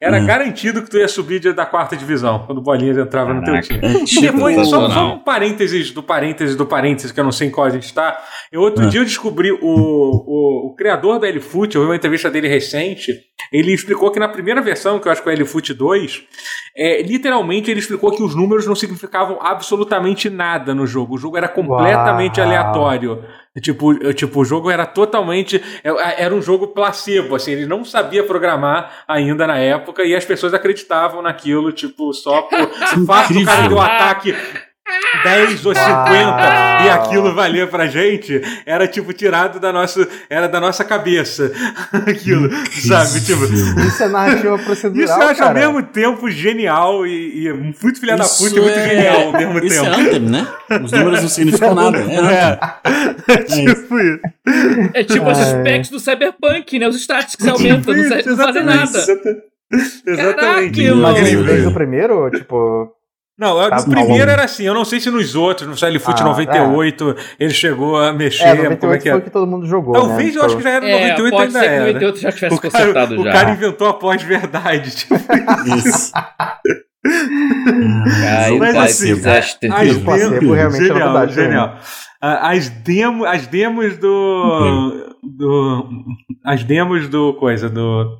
era Hum. garantido que tu ia subir de- da quarta divisão, quando o Bolinhas entrava no teu Caraca. time. É E tipo- depois, só, só um parênteses do parênteses do parênteses, que eu não sei em qual a gente tá. Eu, outro Ah. dia eu descobri o, o, o criador da L-Foot, eu vi uma entrevista dele recente, ele explicou que na primeira versão, que eu acho que é o L-Foot 2, é, literalmente ele explicou que os números não significavam absolutamente nada no jogo. O jogo era completamente Uau. aleatório. Tipo, eu- tipo, o jogo era totalmente. é- Era um jogo placebo, assim, ele não sabia programar ainda na época e as pessoas acreditavam naquilo, tipo, só por o fato do cara deu ataque 10 ou 50 e aquilo valia pra gente, era tipo tirado da nossa. Era da nossa cabeça. aquilo, sabe? Tipo. Isso é narrativa procedural, Isso eu acho cara. ao mesmo tempo genial e, e muito filha da Isso puta e muito é- genial ao mesmo Isso tempo. é Anthem, né? Os números não significam nada. É Anthem. É, tipo isso. É tipo os specs do Cyberpunk, né? Os se aumentam, não, fazem nada. exata- Exatamente. Caraca, Mas ele fez o primeiro, tipo. Não, é- Tá no primeiro era assim, eu não sei se nos outros, no Silent Foot Ah, 98, ele chegou a mexer, É, como é 98 que foi é? o que todo mundo jogou. Talvez né? eu acho que já era É, 98 pode ainda ser que era. 98 já tivesse O cara, consertado o já. cara inventou a pós-verdade. Tipo, Isso. Cara, Mas tá, assim, desastre. as o placebo demos- realmente era genial, verdade, genial. Ah, As demos, as demos do, do, as demos do coisa do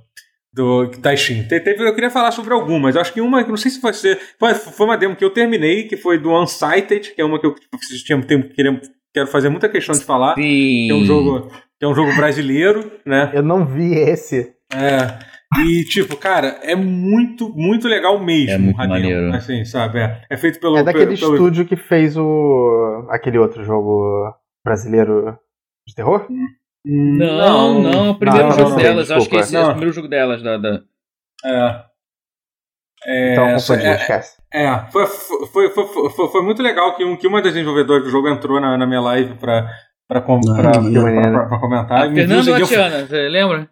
do da Steam. Te- Teve, eu queria falar sobre algumas. Eu acho que uma, não sei se vai ser, foi, foi uma demo que eu terminei, que foi do Unsighted, que é uma que eu tipo, tinha, tenho, queria, quero fazer muita questão de falar. Sim. Que é um jogo, que é um jogo brasileiro, né? Eu não vi esse. É. E, tipo, cara, é muito, muito legal mesmo. É muito a demo, maneiro. Assim, sabe? É, é feito pelo. É daquele pelo- estúdio que fez o. aquele outro jogo brasileiro de terror? Não, não, o primeiro não, jogo não, delas, eu acho que desculpa. esse é o primeiro jogo delas. Da, da... É. É, Então confundi, é, esquece. é, foi, foi, foi, foi, foi- muito legal que, um, que uma das desenvolvedoras do jogo entrou na, na minha live pra, pra, com- Ah, pra, que pra, maneiro. pra- pra comentar. Ah, me viu Fernando seguir, eu- Latiana, você lembra?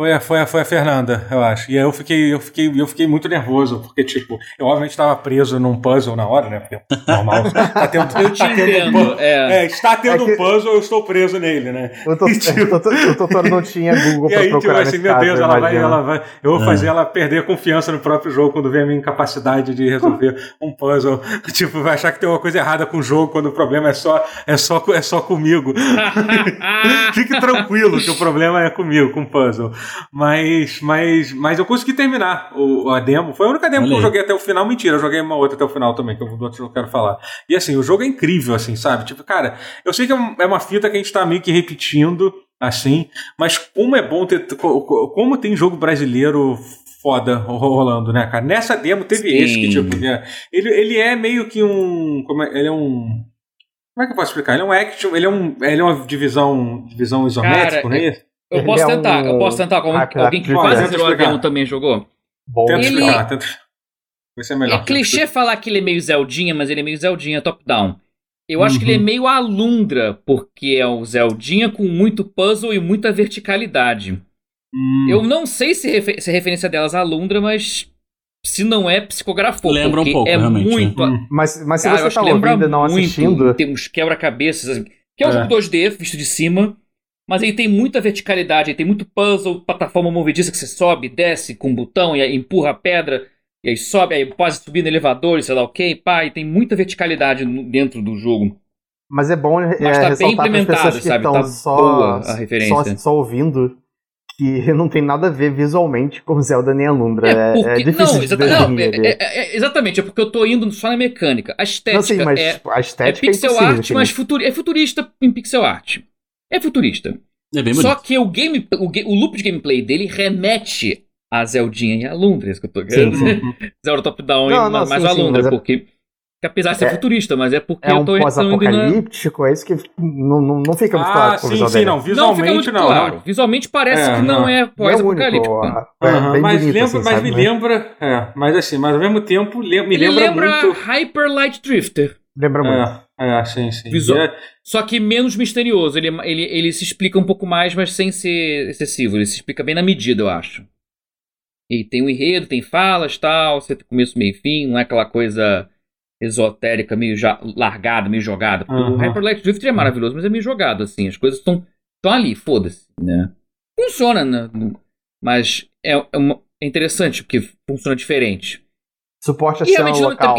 Foi a, foi, a, foi a Fernanda, eu acho. E aí eu fiquei, eu fiquei, eu fiquei muito nervoso, porque, tipo, eu obviamente estava preso num puzzle na hora, né? Porque normal. Tá tendo, Eu te tá tendo entendo, um é. é, está tendo É que- um puzzle, eu estou preso nele, né? O Totoro, E, tipo, não tinha Google E pra aí, tipo, procurar assim, nesse meu caso, Deus, eu ela vai, ela vai. Eu vou É. fazer ela perder a confiança no próprio jogo quando vê a minha incapacidade de resolver um puzzle. Tipo, vai achar que tem uma coisa errada com o jogo quando o problema é só, é só, é só comigo. Fique tranquilo que o problema é comigo, com o puzzle. Mas, mas, mas eu consegui terminar o, a demo. Foi a única demo Olha que eu joguei até o final. Mentira, eu joguei uma outra até o final também, que eu do outro eu quero falar. E assim, o jogo é incrível, assim, sabe? Tipo, cara, eu sei que é é uma fita que a gente tá meio que repetindo, assim, mas como é bom ter. co- co- Como tem jogo brasileiro foda ro- rolando, né, cara? Nessa demo teve Sim. esse que, tipo, é- ele, ele é meio que um. Como é, ele é um. Como é que eu posso explicar? Ele é um action, ele é, um, ele é uma divisão, divisão isométrica, Cara, não é isso? Eu Ele posso é tentar, um eu posso tentar. Como hack alguém que quase Tenta zerou a explicar. demo também jogou. Bom, Tenta Ele- explicar, tenta. Vai ser melhor. É clichê falar que ele é meio Zeldinha, mas ele é meio Zeldinha top-down. Eu acho que ele é Uhum. meio Alundra, porque é o Zeldinha com muito puzzle e muita verticalidade. Hum. Eu não sei se, refe- se a referência delas é Alundra, mas se não é, psicografou. Lembra um pouco, é realmente, muito. Hum. Mas, mas se Cara, você tá ouvindo e não muito, assistindo, Tem uns quebra-cabeças. assim, Que é um É. jogo 2D, visto de cima. Mas ele tem muita verticalidade, ele tem muito puzzle, plataforma movediça que você sobe, desce com um botão e aí empurra a pedra, e aí sobe, aí pode subir no elevador, e sei lá o que, pá, e tem muita verticalidade dentro do jogo. mas é bom é, Mas tá bem implementado, que sabe? Tá só, boa a referência. só, só ouvindo que não tem nada a ver visualmente com Zelda nem Alundra. É, é porque. difícil não, exata- não, é- é- é- exatamente, é porque eu tô indo só na mecânica. A Não, estética sim, mas é, a é estética pixel impossível art, mas futuri- é futurista em pixel art. É futurista. É bem Só bonito. que o, game, o, o loop de gameplay dele remete a Zeldinha e a Lundra, isso que eu tô Sim, querendo sim. dizer. Zelda top-down e Não, não, mais sim, a sim, Lundra, mas é- porque que apesar de ser É- futurista, mas é porque É eu um tô indo na... pós-apocalíptico, é isso que não, não, não fica muito Ah, claro sim, visual sim, não. Não fica Visualmente, muito não. claro. Visualmente parece É, que não, não. é Não é pós-apocalíptico. né? É mas bonito, lembra, assim, mas sabe, me né? lembra. É, mas assim, mas ao mesmo tempo me Ele lembra, lembra muito. Hyper Light Drifter. Lembra muito. É, é, sim, sim. Visual- É, Só que menos misterioso. Ele, ele, ele se explica um pouco mais, mas sem ser excessivo. Ele se explica bem na medida, eu acho. E tem um enredo, tem falas tal, você tem começo, meio e fim, não é aquela coisa esotérica, meio já largada, meio jogada. Porque O Aham. Hyper Light Drifter é maravilhoso, mas é meio jogado, assim. As coisas estão ali, foda-se, né? Funciona, né? Mas é, é, uma- é interessante, porque funciona diferente. Suporte a cena local.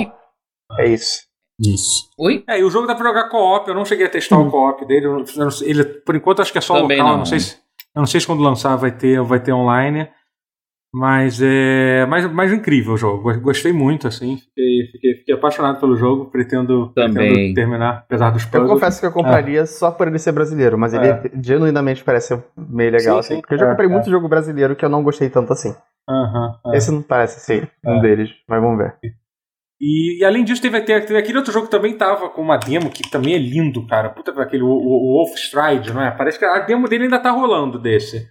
É isso. Isso. Oi? É, e o jogo dá pra jogar co-op, eu não cheguei a testar o co-op dele. eu eu ele, por enquanto, acho que é só Também local. não. Eu não sei se, eu não sei se quando lançar vai ter, vai ter online. Mas é. Mas, mas incrível o jogo. Go- Gostei muito, assim. Fiquei, fiquei, fiquei apaixonado pelo jogo. Pretendo, Também. pretendo terminar, apesar dos Eu puzzles. confesso que eu compraria só por ele ser brasileiro, mas ele É. genuinamente parece meio legal, Sim, assim. sim. Porque eu já É, comprei é. muito jogo brasileiro que eu não gostei tanto assim. Aham, é. Esse não parece ser um É. deles, mas vamos ver. E, e além disso, teve, teve, teve aquele outro jogo que também tava com uma demo que também é lindo, cara. Puta, aquele o, o, o Wolf Stride, não é? Parece que a demo dele ainda tá rolando desse.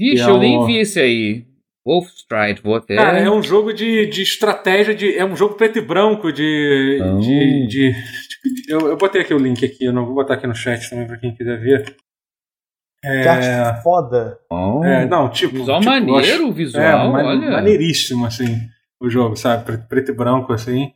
Vixe, é eu nem o- vi esse aí. Wolf Stride, vou até. Cara, é um jogo de, de estratégia, de, é um jogo preto e branco de. Oh. de, de- de- eu, eu botei aqui o link aqui, eu não vou botar aqui no chat também pra quem quiser ver. Que arte foda. Oh, É, não, tipo. visual tipo, maneiro, acho- visual, é, ma- olha. maneiríssimo, assim, o jogo, sabe? Preto, e branco, assim.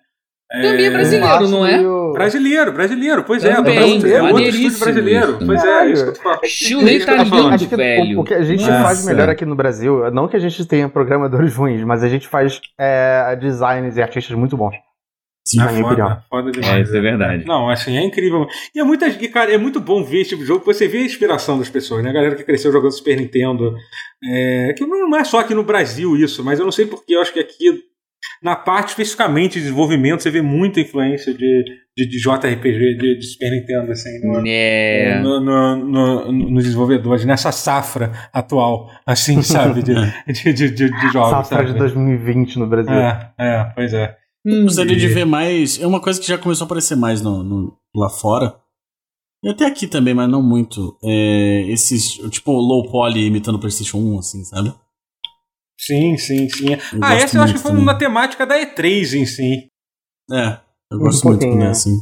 Também é brasileiro, não é? Brasileiro, brasileiro, pois é. Também, é outro estúdio brasileiro. isso. Pois é, isso que eu tô falando. Estilo dele tá lindo, que velho. o que a gente Nossa. faz melhor aqui no Brasil, não que a gente tenha programadores ruins, mas a gente faz é, designers e artistas muito bons. Sim. Minha opinião. Foda, foda demais. É, isso é verdade. Não, assim, é incrível. E é muita, e, cara, é muito bom ver esse tipo de jogo, porque você vê a inspiração das pessoas, né? A galera que cresceu jogando Super Nintendo. É, que não é só aqui no Brasil isso, mas eu não sei porque, eu acho que aqui, na parte especificamente de desenvolvimento, você vê muita influência de, de, de JRPG, de, de Super Nintendo, assim, no, É. no, no, no- nos desenvolvedores, nessa safra atual, assim, sabe? De, de, de, de, de jogos. Safra sabe? de 2020 no Brasil. É, é, pois é. Hum, Gostaria de ver mais. É uma coisa que já começou a aparecer mais no, no- lá fora. E até aqui também, mas não muito. É, esses, tipo, low poly imitando o PlayStation 1, assim, sabe? Sim, sim, sim. Eu ah, essa eu acho que foi também. uma temática da E3 em si. É, eu Um gosto muito pouquinho, também, né? assim.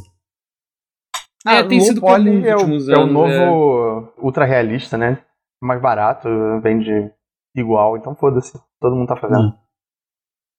É, tem Low sido poly nos é, o, últimos é o anos, novo ultra realista, né? Mais barato, vende igual, então foda-se. Todo mundo tá fazendo.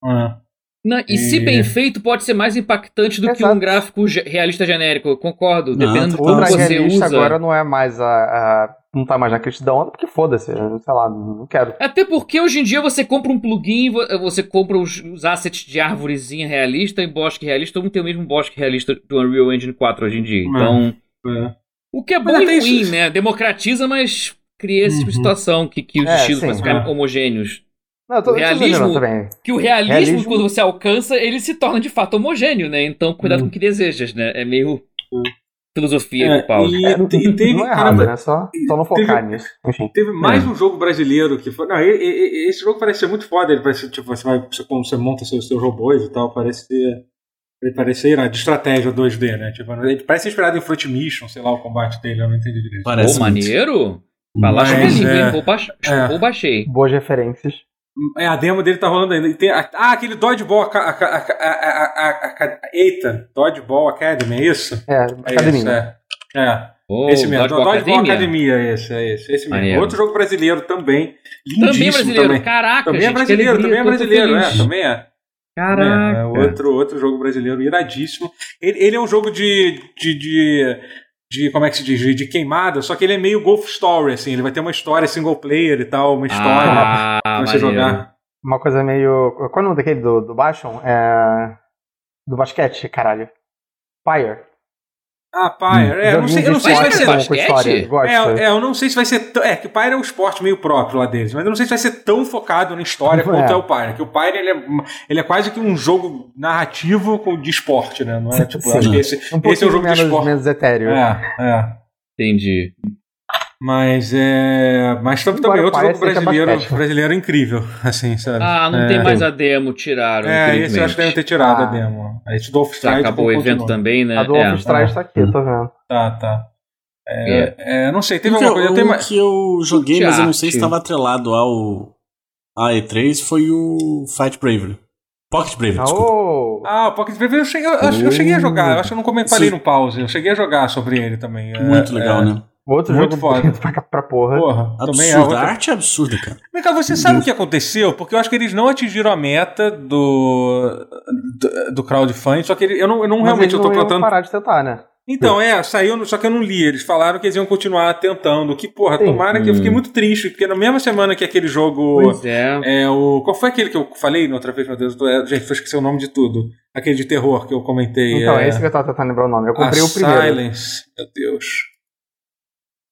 Ah. Não, e se E- bem feito, pode ser mais impactante do que Exato. um gráfico realista genérico. Eu concordo. Não, Dependendo de O como você usa. agora não é mais a, a- Não tá mais na crista da onda, porque foda-se. Sei lá, não quero. Até porque hoje em dia você compra um plugin, vo- você compra os, os assets de árvorezinha realista e bosque realista. Todo mundo tem o mesmo bosque realista do Unreal Engine 4 hoje em dia. Então, É. o que é bom Mas e ruim, isso- né? Democratiza, mas cria esse tipo de Uhum. situação que, que os É, estilos sim, podem ficar é. homogêneos. Não, eu tô, Realismo- exagerando também. Que o realismo, Realismo- quando você alcança, ele se torna de fato homogêneo, né? Então, cuidado Hum. com o que desejas, né? É meio filosofia É, do Paulo. e, É, e teve, não é errado, caramba, né? Só, só não focar nisso. Enfim. Teve mais É. um jogo brasileiro que foi. Não, e- e- e- esse jogo parece ser muito foda. Ele parece, tipo, você vai. Você, como você monta seus, seus robôs e tal, parece ser. Ele parece ser irado, de estratégia 2D, né? Tipo, ele parece inspirado em Fruit Mission, sei lá, o combate dele, eu não entendi direito. Parece Pô, maneiro? Vai lá, Mas, é, hein? Vou, baix... é. Baixei. Boas referências. É, a demo dele tá rolando ainda. E tem, ah, aquele Dodgeball a- a- a- Eita, Dodgeball Academy, é isso? É, É academia. Isso, é. É, Oh, esse mesmo. Dodgeball Dodgeball, Academia. Academia, esse, é esse, esse mesmo. Maneiro. Outro jogo brasileiro também. Lindíssimo Também brasileiro. também. Caraca, Também é gente, brasileiro, alegria, também é brasileiro, é, feliz. também é. Caraca. É, outro, outro jogo brasileiro iradíssimo. Ele, ele é um jogo de, de, de, de- Como é que se diz? De, de queimada, só que ele é meio Golf Story, assim. Ele vai ter uma história single player e tal, uma história Ah, pra você maneiro. jogar. Uma coisa meio. Qual é o nome daquele do, do Bashon? É. Do basquete, caralho. Fire. Ah, Pyre. É, eu não sei, eu não sei se vai ser. É, é, eu não sei se vai ser. tão- É, que o Pyre é um esporte meio próprio lá deles, mas eu não sei se vai ser tão focado na história quanto É. é o Pyre. Que o Pyre ele é, ele é quase que um jogo narrativo com- de esporte, né? Não é tipo, eu acho que esse, um esse é o jogo de menos, esporte. menos etéreo. É, é. Entendi. Mas é. Mas Embora também outro jogo é brasileiro, brasileiro incrível, assim, sabe? Ah, não é, tem mais a demo, tiraram. É, esse eu acho que devem ter tirado Ah. a demo. Aí esse Dolph Já Stride acabou o evento também, né? A do É. Wolfenstein tá aqui, eu tô vendo. Tá, tá. É, é, não sei, teve o que, alguma coisa. eu, o que eu joguei, mas eu não sei se estava atrelado ao a E3 foi o Fight Bravery. Pocket Bravery, desculpa. Oh! Ah, o Pocket Bravery eu cheguei, eu, eu cheguei a jogar. Eu acho que eu não comentei falei no pause. Eu cheguei a jogar sobre ele também. É, Muito legal, é, né? Outro Muito jogo foda. pra, pra porra. Porra, também é Absurda. A outra. arte é absurda, cara. Vem cá, você sabe o que aconteceu? Porque eu acho que eles não atingiram a meta do, do, do crowdfunding, só que ele- eu não, eu não Mas realmente eu tô plantando. parar de tentar, né? Então, é, saiu, só que eu não li. Eles falaram que eles iam continuar tentando. Que, porra, Sim. tomara que eu fiquei Hum. muito triste, porque na mesma semana que aquele jogo. Pois é. É o. Qual foi aquele que eu falei na outra vez, meu Deus? Eu tô- é, gente, eu esqueci o nome de tudo. Aquele de terror que eu comentei. Então, é... é esse que eu tava tentando lembrar o nome. Eu A comprei o primeiro. Silence. Meu Deus.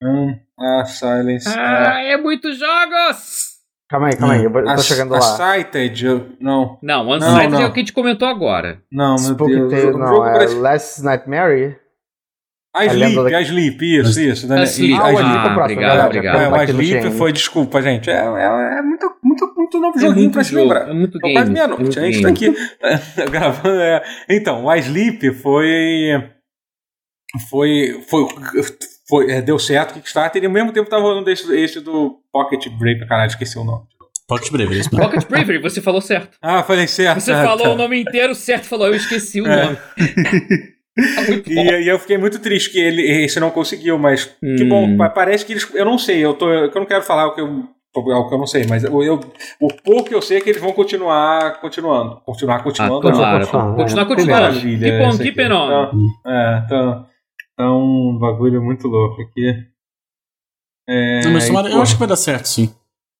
Hum, a Silence. Ah, é muitos jogos! Calma aí, calma aí, eu, eu a, tô chegando a lá. Sighted. eu- Não, Não, Unsighted não. é o que a gente comentou agora. não, meu Spooky Deus. Tale, o não, jogo é parece- Last Nightmare? A a Sleep, da- a Sleep, isso, isso. da- Sleep. a Ah, o Sleep. Próximo, obrigado, obrigado. é o Sleep foi, desculpa, gente. É, é, é muito, muito, muito novo É joguinho muito pra se jogo, lembrar. É muito game. quase é meia-noite. muito A gente tá aqui gravando. é. Então, o Sleep foi. Foi. Foi. Foi é, deu certo o Kickstarter e ao mesmo tempo tava rolando esse, esse do Pocket Break. Caralho, esqueci o nome. Pocket Bravery, isso mesmo. Pocket Bravery, você falou certo. Ah, falei certo. Você ah, falou tá. o nome inteiro certo, falou, eu esqueci o É. nome. Tá E, e eu fiquei muito triste que ele esse não conseguiu, mas que Hum. bom, pa- parece que eles. Eu não sei, eu, tô, eu não quero falar o que eu, o que eu não sei, mas eu, eu- o pouco que eu sei é que eles vão continuar continuando. Continuar Ah, continuando. não. claro. continuando, Continuar continuando. Maravilha, Keep on, essa keep aqui. on. Então, é, então, então, um bagulho muito louco aqui. É, Não, mas e, tomara- eu acho que vai dar certo, sim.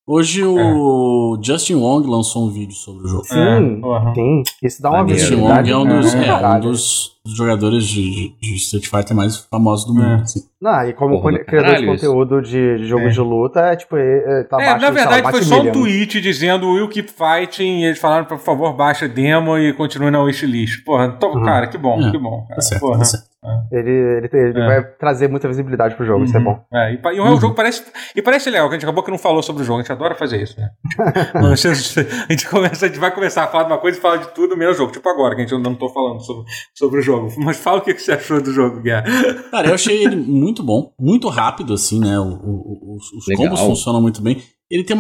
Hoje o Justin Wong lançou um vídeo sobre o jogo. Sim, É, sim. Isso dá uma. Justin. Wong é um dos, do é, um dos jogadores de, de Street Fighter mais famosos do mundo. É. assim. Não, e como Porra do criador de conteúdo de, de jogo É. de luta, é tipo, é, é, tá É, abaixo, na lá, verdade foi só um tweet dizendo Will Keep Fighting e eles falaram, por favor, baixa a demo e continue na wishlist. Porra, to- Uhum. cara, que bom, É, que bom. Cara. Tá certo, Porra. tá certo. Ele, ele, ele É. vai trazer muita visibilidade pro jogo, isso é Uhum. bom. É, e, e o Uhum. jogo parece. E parece legal, que a gente acabou que não falou sobre o jogo, a gente adora fazer isso, né? a, gente, a gente começa, a gente vai começar a falar de uma coisa e falar de tudo menos jogo. Tipo agora, que a gente não tô falando sobre, sobre o jogo. Mas fala o que você achou do jogo, Guerra. Cara, eu achei ele muito bom, muito rápido, assim, né? O- o- os os Legal. combos funcionam muito bem. Ele tem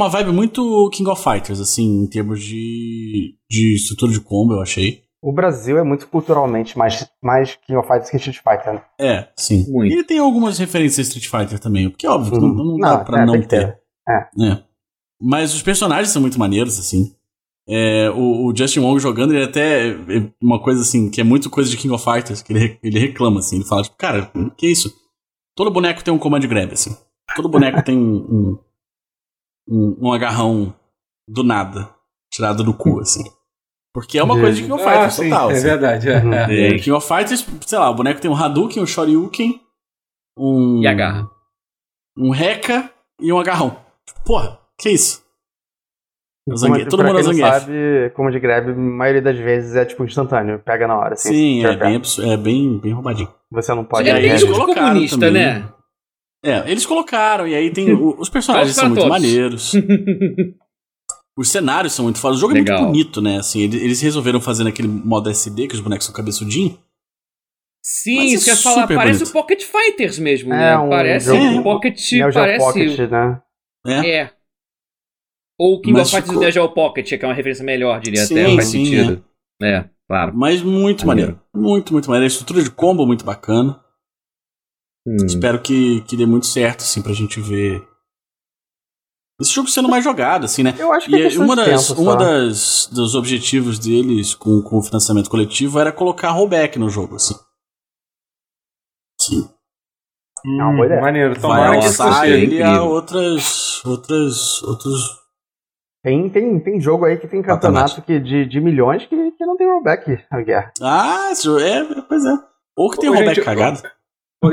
O Brasil é muito culturalmente mais, mais King of Fighters que Street Fighter, né? É, sim. Muito. E ele tem algumas referências a Street Fighter também, porque é óbvio que não, não dá Não, pra é, não tem que ter. ter. É. Mas os personagens são muito maneiros, assim. É, o, o Justin Wong jogando, ele até. é Uma coisa assim, que é muito coisa de King of Fighters, que ele, ele reclama, assim. Ele fala, tipo, cara, que isso? Todo boneco tem um command grab, assim. Todo boneco tem um, um, um, um agarrão do nada, tirado do cu, assim. Porque é uma De- coisa de King of Ah, Fighters, sim, total. é assim. verdade. É, Uhum. é. É, King of Fighters, sei lá, o boneco tem um Hadouken, um Shoryuken, um. E agarra. Um Rekka e um agarrão. Tipo, Porra, que isso? Como- Zangief, todo mundo é quem não Zangief. sabe, como de grab, a maioria das vezes é tipo instantâneo, pega na hora. Assim, Sim, é bem, é bem, bem roubadinho. Você não pode. E é eles colocaram comunista, também. né? É, eles colocaram, e aí tem. Os personagens são muito maneiros. Os cenários são muito foda. O jogo é Legal. muito bonito, né? Assim, eles, resolveram fazer naquele modo SD, que os bonecos são cabeçudinhos. Sim, Mas é isso que eu ia falar. super Parece bonito. o Pocket Fighters mesmo, É, né? um Parece jogo- o Pocket. Neo parece. Pocket, né? né? É. Ou o King Mas of Fighters ficou- do Neo Pocket, que é uma referência melhor, diria Sim, até. Faz sim, sentido. É, claro. Mas muito Maneiro. maneiro. Muito, muito maneiro. A estrutura de combo é muito bacana. Hum. Espero que, que dê muito certo, assim, pra gente ver. Esse jogo sendo mais jogado, assim, né? Eu acho que E é uma das, tempo uma das dos objetivos deles com, com o financiamento coletivo era colocar rollback no jogo, assim. Sim. Hum, É. Maneiro. Vai Tomara que ele a incrível. outras, outras, outros... Tem, tem, tem jogo aí que tem campeonato que, de, de milhões que, que não tem rollback guerra. Ah, é, pois é. Ou que tem Ô, rollback gente, cagado. Ô,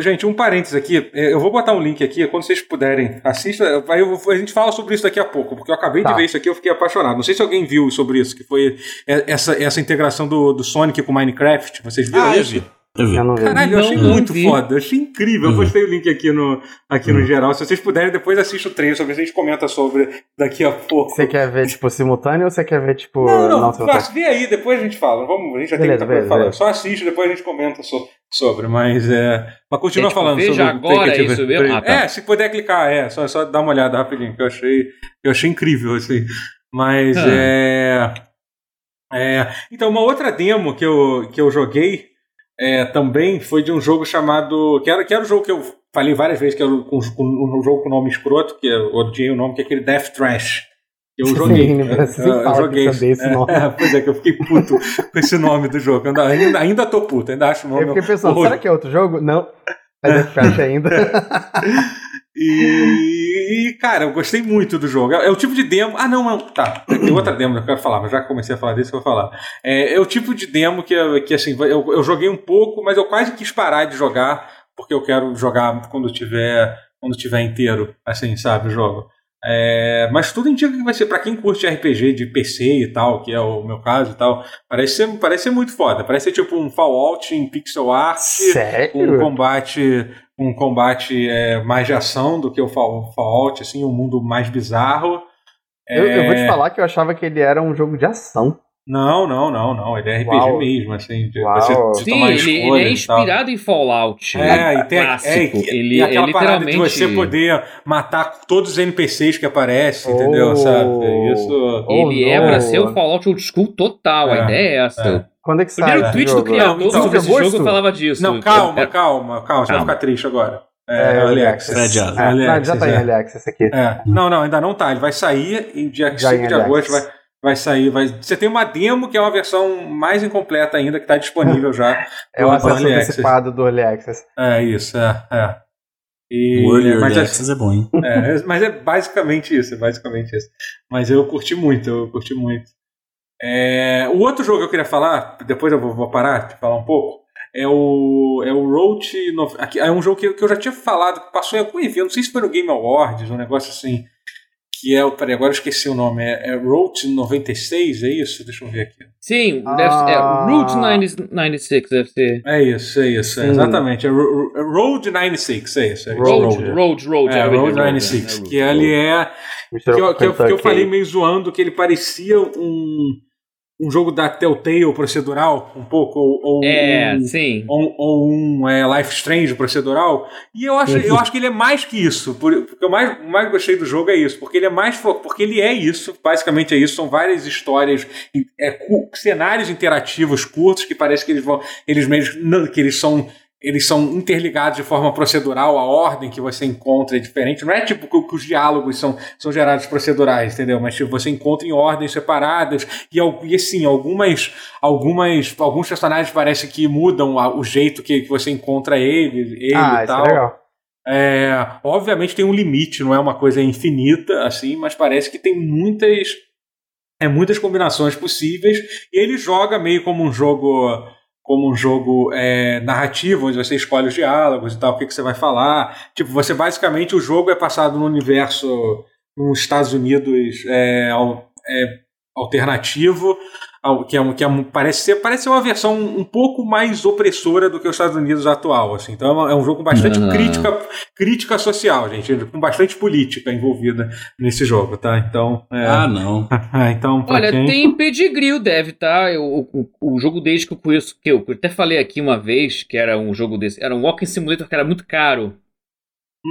Gente, um parênteses aqui. é, Eu vou botar um link aqui, quando vocês puderem, assista. Aí eu a gente fala sobre isso daqui a pouco, porque eu acabei Tá. de ver isso aqui e eu fiquei apaixonado. Não sei se alguém viu sobre isso, que foi é, essa, essa integração do, do Sonic com Minecraft. Vocês viram Ah, eu isso? vi. Eu vi. Eu não vi. Caralho, eu Não, achei não muito vi. foda, eu achei incrível. Eu postei o link aqui no, aqui no geral. Se vocês puderem, depois assista o trailer, sobre a gente comenta sobre daqui a pouco. Você quer ver, tipo, simultâneo ou você quer ver, tipo, Não, não, simultâneo? Fácil, vê aí, depois a gente fala. Vamos, a gente já tem Beleza, muita coisa beleza, falando. beleza. Só assiste, depois a gente comenta so- sobre. Mas é. Mas continua É, tipo, falando veja sobre o agora Take isso mesmo? Ah, tá. É, se puder clicar, é. Só, só dar uma olhada rapidinho, que eu achei, eu achei incrível, assim. Mas Ah. é. É, então, uma outra demo que eu, que eu joguei é, também foi de um jogo chamado. Que era, que era o jogo que eu falei várias vezes, que era com, com um jogo com nome escroto, que eu odiei o nome, que é aquele Death Trash. Eu joguei. Sim, eu, eu- eu joguei. esse nome. É, pois é, que eu fiquei puto com esse nome do jogo. Ainda, ainda, ainda tô puto, ainda acho o nome. Eu fiquei pensando, horroroso. será que é outro jogo? Não. É Death Crash ainda. E, e, cara, eu gostei muito do jogo. É, é o tipo de demo. Ah, não, não. Tá. Tem outra demo que eu quero falar, mas já que comecei a falar desse, eu vou falar. É, é o tipo de demo que, que assim, eu, eu joguei um pouco, mas eu quase quis parar de jogar, porque eu quero jogar quando tiver, quando tiver inteiro, assim, sabe, o jogo. É, mas tudo indica que vai ser para quem curte RPG de PC e tal, que é o meu caso e tal. Parece ser, parece ser muito foda. Parece ser tipo um Fallout em pixel art um Sério? combate um combate é, mais de ação do que o Fall- Fallout, assim, um mundo mais bizarro. Eu, eu vou te É, falar que eu achava que ele era um jogo de ação. Não, não, não, não. Ele é RPG Uau. mesmo, assim, de, Uau. você, de Sim, tomar ele, ele é e inspirado em Fallout. É, e tem, clássico. é, e- ele e é aquela parada de literalmente. você poder matar todos os NPCs que aparecem, Oh. entendeu? Sabe? Isso. Ele Oh, é não. pra ser o Fallout Old School total. É, A ideia é essa. é. Quando é que O sai? primeiro tweet do jogo? criador Não, então, sobre esse jogo falava disso. Não, calma, É- calma, calma. Você vai Calma. ficar triste agora. É, É, Early Early Access. Access. É, Early não, já tá Access, em é. Early Access aqui. É, não, não, ainda não tá. Ele vai sair em dia Já 5 em de agosto. Vai, Access. Vai sair. Vai... Você tem uma demo que é uma versão mais incompleta ainda, que tá disponível já. É o acesso Early antecipado do Early Access. É isso, é. é. E, O Early mas, Early é, Access é bom, hein? é, mas é basicamente isso, é basicamente isso. Mas eu curti muito, eu curti muito. É, o outro jogo que eu queria falar, depois eu vou, vou parar de falar um pouco, é o, é o Roach. no- aqui- É um jogo que, que eu já tinha falado, que passou em algum evento, não sei se foi no Game Awards, um negócio assim. Que é o. Peraí, agora eu esqueci o nome. É, é Roach 96, é isso? Deixa eu ver aqui. Sim, Ah. deve ser, é, Route 90 96 deve ser. É isso, é isso, é, exatamente. É Ro- Road 96, é isso. É isso. Road, Road. Road, Road. É, é, Road Road, 96. né? Que ele é. Que eu, que, eu, que eu falei meio zoando que ele parecia um, um jogo da Telltale procedural, um pouco, ou, ou É, um, sim. ou, ou um é, Life Strange procedural. E eu acho, eu acho que ele é mais que isso. Por, porque eu mais, mais gostei do jogo é isso. Porque ele é mais porque ele é isso, basicamente é isso. São várias histórias, é, cenários interativos curtos que parece que eles vão. Eles mesmos. não, que eles são. Eles são interligados de forma procedural, a ordem que você encontra é diferente. Não é tipo que, os diálogos são, são gerados procedurais, entendeu? Mas tipo, você encontra em ordens separadas e, e assim, algumas, algumas, alguns personagens parece que mudam o jeito que, que você encontra ele, ele ah, e tal. É legal. É, obviamente tem um limite, não é uma coisa infinita, assim, mas parece que tem muitas, é, muitas combinações possíveis. E ele joga meio como um jogo como um jogo é, narrativo, onde você escolhe os diálogos e tal, o que, que você vai falar. Tipo, você basicamente o jogo é passado no universo nos Estados Unidos é, é alternativo, que, é, que é, parece, ser, parece ser uma versão um pouco mais opressora do que os Estados Unidos atual. Assim. Então é um jogo com bastante Não. crítica, crítica social, gente, com bastante política envolvida nesse jogo, tá? Então. É, Ah, não. então pra Olha, quem... tem pedigree o Dev, tá? Eu- O, o, o jogo desde que eu conheço, que eu até falei aqui uma vez, que era um jogo desse, era um Walking Simulator que era muito caro,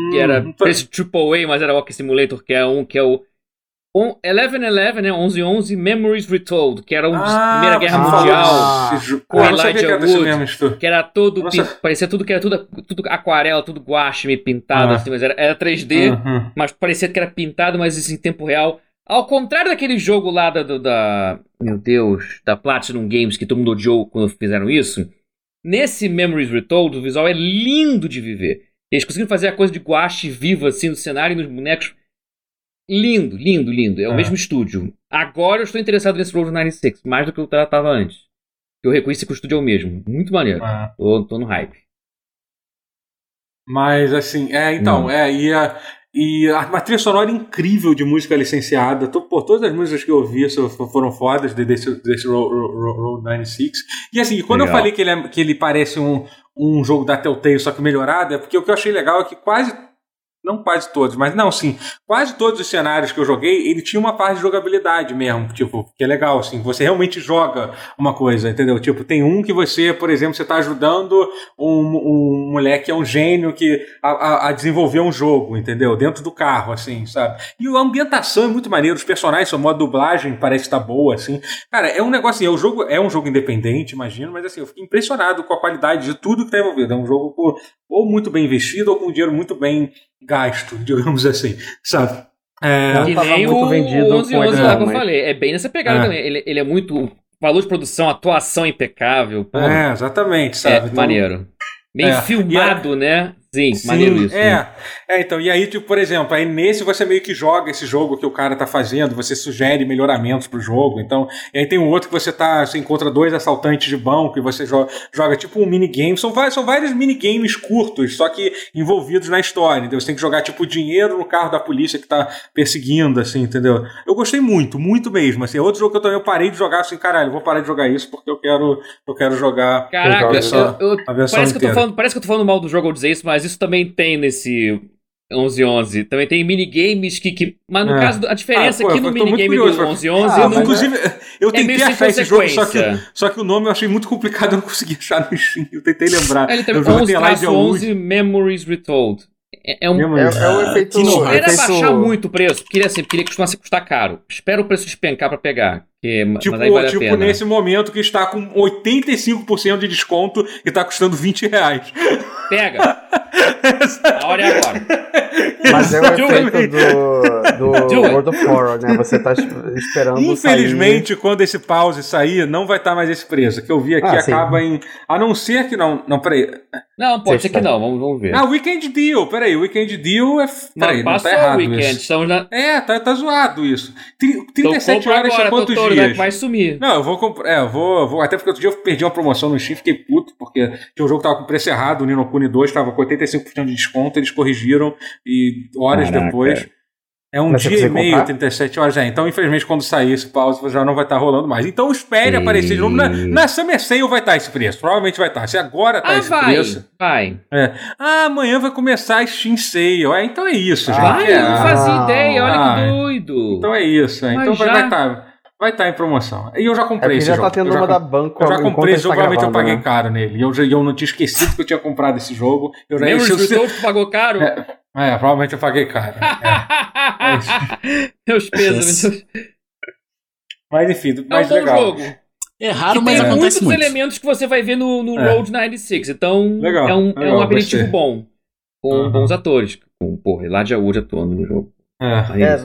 que era Hum, preço AAA, mas era Walking Simulator, que é um que é o 1111, né? 1111 Memories Retold, que era um Ah, Primeira Guerra Mundial, com Ah, Elijah Wood. mesmo que era todo pin- parecia tudo que era tudo, tudo aquarela, tudo guache, meio pintado Ah. assim, mas era, era 3D Uhum. mas parecia que era pintado, mas isso em tempo real. Ao contrário daquele jogo lá da, da. Meu Deus, da Platinum Games que todo mundo odiou quando fizeram isso. Nesse Memories Retold, o visual é lindo de viver. Eles conseguiram fazer a coisa de guache viva assim no cenário e nos bonecos. Lindo, lindo, lindo. É o É. mesmo estúdio. Agora eu estou interessado nesse Road 96, mais do que eu tratava antes. Eu reconheci que o estúdio é o mesmo. Muito maneiro. É. Tô, tô no hype. Mas assim, é, então, Hum. é, e a, e a, uma trilha sonora incrível de música licenciada. To- Pô, todas as músicas que eu ouvi foram fodas de- desse, desse Road, Road, Road 96. E assim, quando eu Legal. falei que ele, é- que ele parece um, um jogo da Telltale, só que melhorado, é porque o que eu achei legal é que quase. Não quase todos, mas não, sim. Quase todos os cenários que eu joguei, ele tinha uma parte de jogabilidade mesmo. Tipo, que é legal, assim. Você realmente joga uma coisa, entendeu? Tipo, tem um que você, por exemplo, você tá ajudando um, um moleque, é um gênio que a, a- desenvolver um jogo, entendeu? Dentro do carro, assim, sabe? E a ambientação é muito maneiro, os personagens, sua modo dublagem parece estar boa, assim. Cara, é um negócio assim, é, o jogo, é um jogo independente, imagino, mas assim, eu fiquei impressionado com a qualidade de tudo que tá envolvido. É um jogo pô, ou muito bem investido ou com dinheiro muito bem gasto, digamos assim, sabe? É, que nem muito o vendido 11 com 11 a lá que eu falei. É bem nessa pegada É. também. Ele, ele é muito. Valor de produção, atuação impecável. Pô, é, exatamente, é sabe? Então- maneiro. Bem É. filmado, né? Sim, Sim, maneiro isso. É. né? é, então, e aí, tipo, por exemplo, aí nesse você meio que joga esse jogo que o cara tá fazendo, você sugere melhoramentos pro jogo, então, e aí tem um outro que você tá, você encontra dois assaltantes de banco e você joga, joga tipo um minigame, são, vários- são vários minigames curtos, só que envolvidos na história, entendeu? Você tem que jogar, tipo, dinheiro no carro da polícia que tá perseguindo, assim, entendeu? Eu gostei muito, muito mesmo, assim, é outro jogo que eu também eu parei de jogar, assim, caralho, vou parar de jogar isso porque eu quero, eu quero jogar Caraca, Legal, só eu- eu- a versão parece, que eu tô falando, parece que eu tô falando mal do jogo ao dizer isso, mas isso também tem nesse 1111. Também tem minigames que. que mas no É. caso, a diferença Ah, pô, aqui no tô muito minigame do pra- 1111. Ah, eu mas não- Inclusive, eu É tentei achar esse jogo, só que, só que o nome eu achei muito complicado, eu não consegui achar no Steam. Eu tentei lembrar. Ele tem 11 tem Elijah Wood. 11 Memories Retold. É, é um. Mesmo É, é o efeito. que não era efeito- baixar muito o preço, porque ele assim, porque ele custar caro. Espera o preço despencar pra pegar. Que, Tipo, mas aí vale a tipo pena. nesse momento que está com 85% de desconto e está custando 20 reais. Pega! A hora é agora. Mas é o Do efeito do, do. World of Horror, né? Você tá es- esperando Infelizmente, quando esse pause sair, não vai estar mais esse preço. Que eu vi aqui Ah, sim. acaba em. A não ser que não. Não, peraí. Não, pode ser que Sexta. não, vamos, vamos ver. Ah, Weekend Deal. Peraí, Weekend Deal é. Peraí, Não, não, tá o errado weekend, isso. estamos na. É, tá, tá zoado isso. Tri- Então 37 compra horas agora, é quantos Totoro, dias? vai sumir. Não, eu vou comprar. É, eu vou, vou. Até porque outro dia eu perdi uma promoção no Steam, fiquei puto, porque tinha um jogo que tava com preço errado, o Nino Kuni 2 tava com 85% de desconto, eles corrigiram e horas Caraca. depois. É um Mas dia e meio, comprar? 37 horas. É, então, infelizmente, quando sair esse pause, já não vai estar rolando mais. Então, espere Sim. aparecer de novo. Na, na Summer Sale vai estar esse preço. Provavelmente vai estar. Se agora tá Ah, esse vai, preço. vai. É. Ah, amanhã vai começar a Steam Sale. É, então é isso, gente. Vai, É. eu não fazia ideia, olha Ah, que doido. Então é isso. é. Mas Então vai estar vai tá em promoção. E eu já É comprei porque esse já jogo. tá tendo eu já uma com- da banco eu já comprei esse jogo, tá provavelmente eu paguei né? caro nele. E eu, já- eu não tinha esquecido que eu tinha comprado esse jogo. Eu já eu- eu- Retold tu pagou caro? É, é, provavelmente eu paguei caro. É. Meus pesos. Mas enfim, Então, mais bom legal. jogo. É raro, que mas tem muitos muito. elementos que você vai ver no, no É. Road 96. Então, Legal, é um, é um aperitivo gostei. bom. Com Uhum. bons atores. Com, porra, Elijah Wood atuando no jogo. É. Aí, É,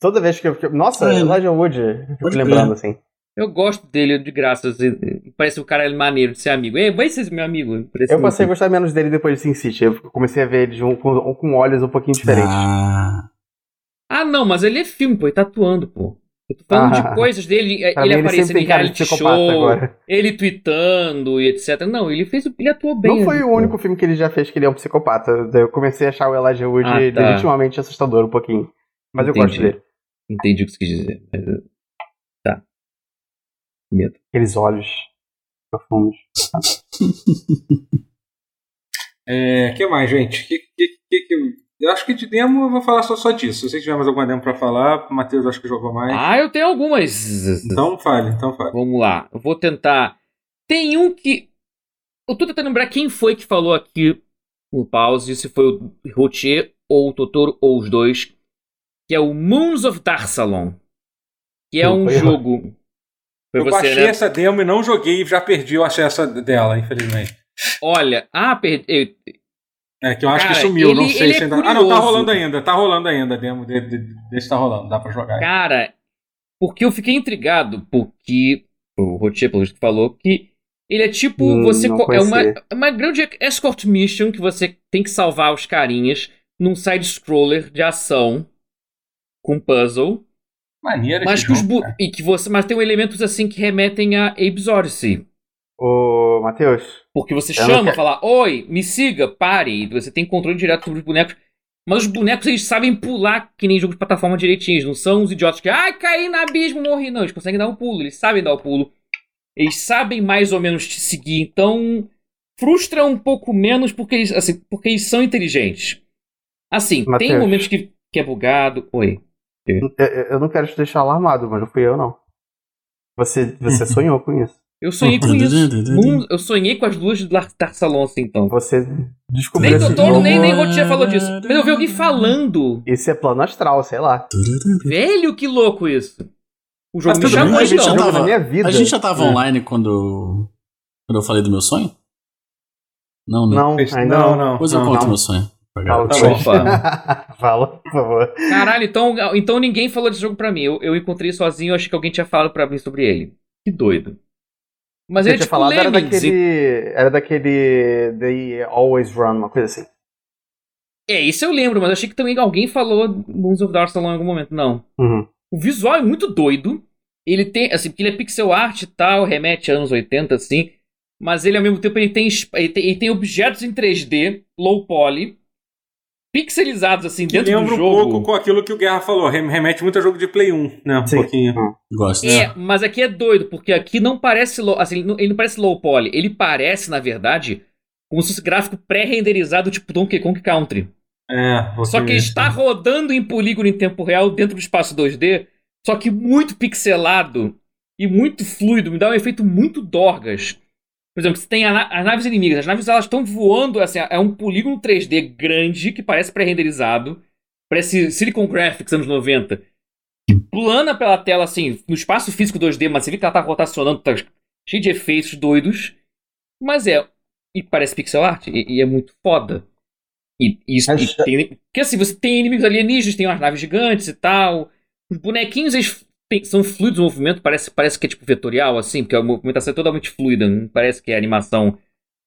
toda vez que eu. que Nossa, É. Elijah Wood, eu fico Pode lembrando assim. Eu gosto dele de graça. assim, Parece um cara maneiro de ser amigo. Ei, vai ser meu amigo. Eu passei a gostar menos dele depois de Sin City. Eu comecei a ver ele um- com, com olhos um pouquinho diferentes. Ah, Ah, não, mas ele é filme, pô. Ele tá atuando, pô. Eu tô falando Ah. de coisas dele, ele aparecendo em tem cara de reality psicopata show, agora. ele tweetando e etc. Não, ele fez, o- ele atuou bem. Não foi ali, o pô. único filme que ele já fez que ele é um psicopata. Eu comecei a achar o Elijah Wood Ah, tá. legitimamente assustador um pouquinho. Mas eu gosto Entendi. dele. Entendi o que você quis dizer. mas, Tá. Medo. Aqueles olhos profundos. É, que mais, gente? Que, que, que, que eu... acho que de demo eu vou falar só, só disso. Se você tiver mais alguma demo pra falar, o Matheus acho que jogou mais. Ah, eu tenho algumas. Então fale, então fale. Vamos lá. Eu vou tentar. Tem um que. Eu tô tentando lembrar quem foi que falou aqui no pause, se foi o Rotier ou o Totoro ou os dois. Que é o Moons of Darsalon. Que é um jogo. Foi eu você, baixei né? essa demo e não joguei e já perdi o acesso dela, infelizmente. Olha, ah, perdi. É, que eu acho Cara, que sumiu, não ele- sei ele se é ainda. Ah, não, tá rolando ainda, tá rolando ainda demo de, de, desse tá rolando, dá pra jogar. Cara, porque eu fiquei intrigado, porque o Rotier, pelo visto, falou que ele é tipo. Hum, você não É uma, é uma grande escort mission que você tem que salvar os carinhas num side-scroller de ação com puzzle. Maneiro Mas que os jogo, cara. e que você Mas tem elementos assim que remetem a Abe's Odyssey. Ô, Matheus, Porque você chama, quero- fala, oi, me siga, pare. E você tem controle direto sobre os bonecos. Mas os bonecos, eles sabem pular que nem jogo de plataforma direitinho. Eles não são os idiotas que, ai, caí no abismo, morri. Não, eles conseguem dar um pulo. Eles sabem dar o pulo. Eles sabem mais ou menos te seguir. Então, frustra um pouco menos porque eles, assim, porque eles são inteligentes. Assim, tem Mateus. momentos que, que é bugado. Oi. eu, eu não quero te deixar alarmado, mas não fui eu, não. Você, você sonhou com isso. Eu sonhei com isso. Eu sonhei com as duas de Darsalon, assim, então. Você descobriu Nem esse Totoro, jogo. nem, nem Rotier falou disso. Mas eu vi alguém falando. Isso é plano astral, sei lá. Velho, que louco isso. O jogo Mas me chamou, a gente já então. jogo tava- da minha vida. A gente já tava É. online quando, quando eu falei do meu sonho? Não, né? Não, Esse- ainda não, não. não. Depois eu não. conto não. meu sonho. Fala, por favor. Caralho, então, então ninguém falou desse jogo pra mim. Eu, eu encontrei sozinho, eu achei que alguém tinha falado pra mim sobre ele. Que doido. Mas ele é tinha tipo falado era Lemmings. daquele. Era daquele. They Always Run, uma coisa assim. É, isso eu lembro, mas achei que também alguém falou Moons of Darsalon em algum momento. Não. Uhum. O visual é muito doido. Ele tem, assim, porque ele é pixel art e tal, remete a anos 80, assim. Mas ele, ao mesmo tempo, ele tem, ele tem, ele tem objetos em 3D, low poly, pixelizados, assim, Que dentro do lembra um jogo. pouco com aquilo que o Guerra falou, rem- remete muito a jogo de Play 1, né? Um Sim. pouquinho. Gosto. É, mas aqui é doido, porque aqui não parece low, assim, ele não, ele não parece low poly, ele parece, na verdade, como se fosse gráfico pré-renderizado tipo Donkey Kong Country. É, Só que ele está rodando em polígono em tempo real dentro do espaço 2D, só que muito pixelado e muito fluido, me dá um efeito muito dorgas. Por exemplo, você tem na- as naves inimigas, as naves elas estão voando, assim, é um polígono 3D grande que parece pré-renderizado, parece Silicon Graphics anos 90, que plana pela tela, assim, no espaço físico 2D, mas você vê que ela tá rotacionando, tá cheio de efeitos doidos, mas é, e parece pixel art, e, e é muito foda. E, e isso, Mas- e tem, porque assim, você tem inimigos alienígenas, tem umas naves gigantes e tal, os bonequinhos, eles são fluidos o movimento, parece, parece que é tipo vetorial, assim, porque a movimentação é totalmente fluida, não parece que é animação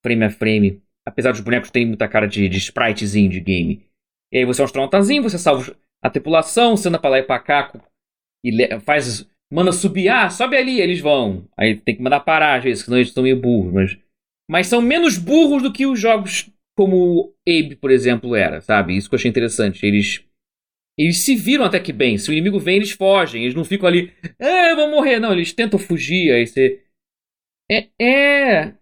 frame a frame. Apesar dos bonecos terem muita cara de, de spritezinho de game. E aí você é um astronautazinho, você salva a tripulação, você anda pra lá e pra cá e faz. Manda subir, ah, sobe ali, eles vão. Aí tem que mandar parar às vezes, senão eles estão meio burros, mas. Mas são menos burros do que os jogos como o Abe, por exemplo, era, sabe? Isso que eu achei interessante. Eles. Eles se viram até que bem. Se o inimigo vem, eles fogem. Eles não ficam ali. É, vão morrer. Não, eles tentam fugir. Aí você. É. É.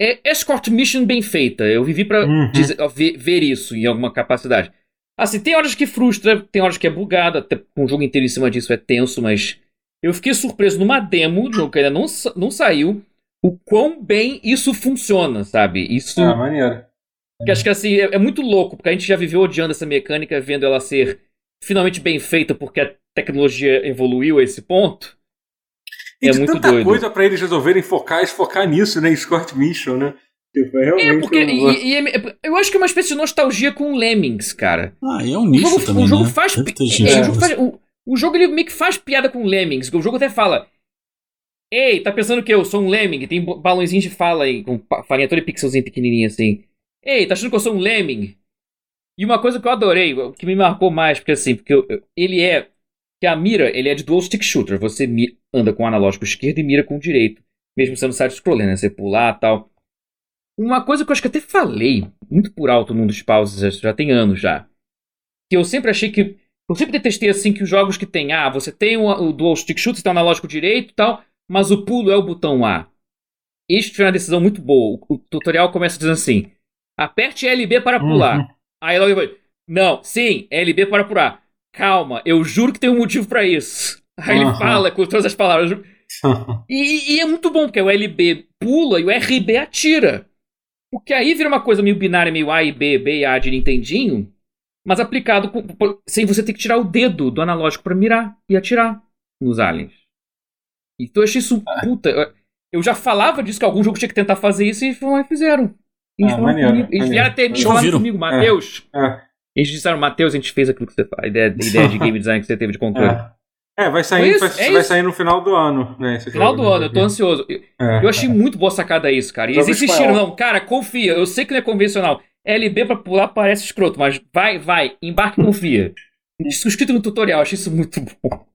É escort mission bem feita. Eu vivi pra Uhum. dizer- ver, ver isso em alguma capacidade. Assim, tem horas que frustra, tem horas que é bugado, até com o jogo inteiro em cima disso é tenso, mas eu fiquei surpreso numa demo, de jogo que ainda não, sa- não saiu, o quão bem isso funciona, sabe? Isso. Ah, maneiro. Que acho que assim, é, é muito louco, porque a gente já viveu odiando essa mecânica, vendo ela ser finalmente bem feita porque a tecnologia evoluiu a esse ponto. E É de muito tanta doido. coisa pra eles resolverem focar, focar nisso, né? Escort Mission, né? Tipo, é. É, porque. um- e- e é- eu acho que é uma espécie de nostalgia com Lemmings, cara. Ah, e é um O nicho jogo, também, o jogo né? faz. É, gente o, jogo faz- o- o jogo ele meio que faz piada com Lemmings. O jogo até fala. Ei, tá pensando que eu sou um Lemming? Tem balãozinhos de fala aí, com falinha toda pixelzinho pequenininha assim. Ei, tá achando que eu sou um Lemming? E uma coisa que eu adorei, que me marcou mais, porque assim, porque eu- eu- ele é. Que a mira, ele é de dual stick shooter. Você anda com o analógico esquerdo e mira com o direito. Mesmo sendo side-scroller, né? Você pular e tal. Uma coisa que eu acho que até falei, muito por alto num dos pauses, já tem anos já. Que eu sempre achei que. Eu sempre detestei assim que os jogos que tem. Ah, você tem o, o dual stick shooter, você tem o analógico direito e tal, mas o pulo é o botão A. Este foi uma decisão muito boa. O, o tutorial começa dizendo assim: aperte LB para pular. Uhum. Aí logo depois, não, sim, LB para pular. Calma, eu juro que tem um motivo pra isso. Aí ele Aham. fala com todas as palavras. E, e é muito bom, porque o LB pula e o RB atira. Porque aí vira uma coisa meio binária, meio A e B, B e A de Nintendinho, mas aplicado com- sem você ter que tirar o dedo do analógico pra mirar e atirar nos aliens. Então eu achei isso. Puta, eu- eu já falava disso que algum jogo tinha que tentar fazer isso e foram lá e fizeram. Eles, Ah, falaram maneiro, comigo, eles vieram até mim falaram ouviram. comigo, Matheus. É. Eles disseram, Matheus, a gente fez aquilo que você faz. A ideia, a ideia de game design que você teve de controle. É. É, vai sair, Isso, vai, é vai isso. sair no final do ano, né? esse Final jogo, do né? ano, eu tô ansioso. Eu, É. eu achei muito boa sacada isso, cara. E eles insistiram, não, cara, confia. Eu sei que não é convencional. LB pra pular parece escroto, mas vai, vai, embarque e confia. Isso escrito no tutorial, achei isso muito bom.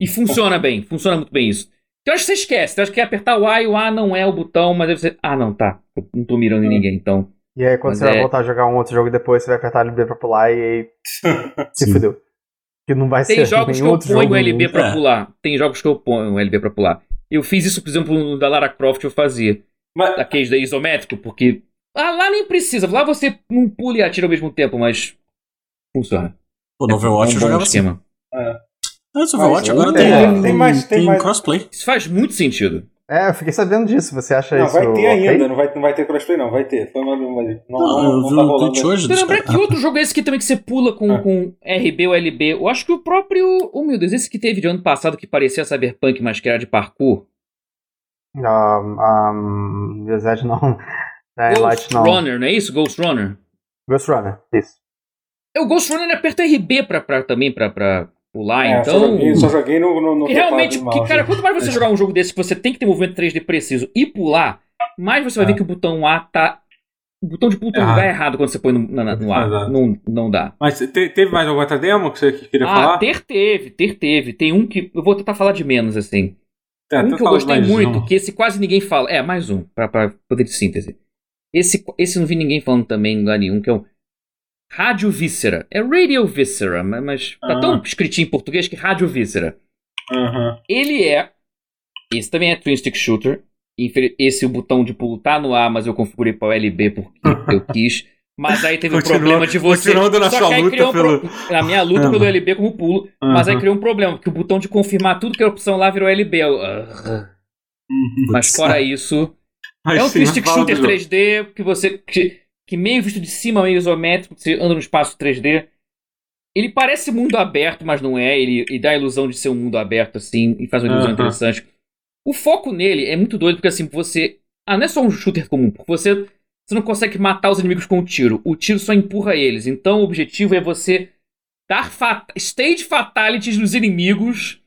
E funciona bem, funciona muito bem isso. Então eu acho que você esquece, eu acho que é apertar o A e o A não é o botão, mas aí você. Ah, não, tá. Eu não tô mirando em ninguém, então. E aí, quando Mas você vai é- voltar a jogar um outro jogo depois, você vai apertar LB pra pular e aí se fudeu. Que não vai Tem ser jogos que eu ponho LB pra É. pular. Tem jogos que eu ponho o LB pra pular. Eu fiz isso, por exemplo, no da Lara Croft eu fazia. Mas, daqueles da isométrico, porque ah, lá nem precisa. Lá você não pula e atira ao mesmo tempo, mas funciona. Pô, no Overwatch é um eu jogava assim. esquema. Mas o Overwatch Mas agora tem- tem, tem mais- tem mais- crossplay. Isso faz muito sentido. É, eu fiquei sabendo disso. Você acha não, isso vai ter ainda, não vai, não vai ter crossplay, não, vai ter. Foi uma, uma- não, Não, não, eu não vi tá um rolando. hoje Você lembrar que outro jogo é esse que também que você pula com, Ah. com RB ou LB? Eu acho que o próprio. Oh meu Deus, esse que teve de ano passado que parecia Cyberpunk, mas que era de parkour. Um, um, Gazette não. Dying Light Ghost não. Runner, não é isso? Ghost Runner? Ghost Runner, isso. É, O Ghost Runner ele aperta RB pra, pra- também pra, pra pular, É, só então. joguei, só joguei no, no, no realmente, e porque, mouse. cara, quanto mais você jogar um jogo desse que você tem que ter movimento 3D preciso e pular, mais você vai É. ver que o botão A tá. O botão de pulo tá no Errado. lugar errado quando você põe no, na- no A. Exato. Não, não dá. Mas te- teve mais alguma outra demo que você queria Ah, falar? ter teve, ter teve. Tem um que. Eu vou tentar falar de menos, assim. É, um então que eu gostei muito, um. que esse quase ninguém fala. É, mais um, pra, pra poder de síntese. Esse, esse não vi ninguém falando também em lugar nenhum, que é o Rádio Víscera. É Radio Víscera, mas, tá Ah. tão escritinho em português que Rádio Víscera. Aham. Ele é. Esse também é Twin Stick Shooter. Esse o botão de pulo tá no ar, mas eu configurei para o LB porque eu quis. Mas aí teve Continua- problema de você. continuando na Só que aí criou um pelo- pro- Na minha luta Aham. pelo LB como pulo. Mas aí criou um problema, porque o botão de confirmar tudo que era opção lá virou LB. Eu, ah. Mas fora isso. Mas É um sim, Twin Stick Shooter jogo. 3D que você. Que, que meio visto de cima, meio isométrico, você anda no espaço 3D. Ele parece mundo aberto, mas não é. Ele, ele dá a ilusão de ser um mundo aberto, assim, e faz uma ilusão Aham. interessante. O foco nele é muito doido, porque assim, você. Ah, não é só um shooter comum, porque você, você não consegue matar os inimigos com o tiro. O tiro só empurra eles. Então o objetivo é você dar fat stage fatalities nos inimigos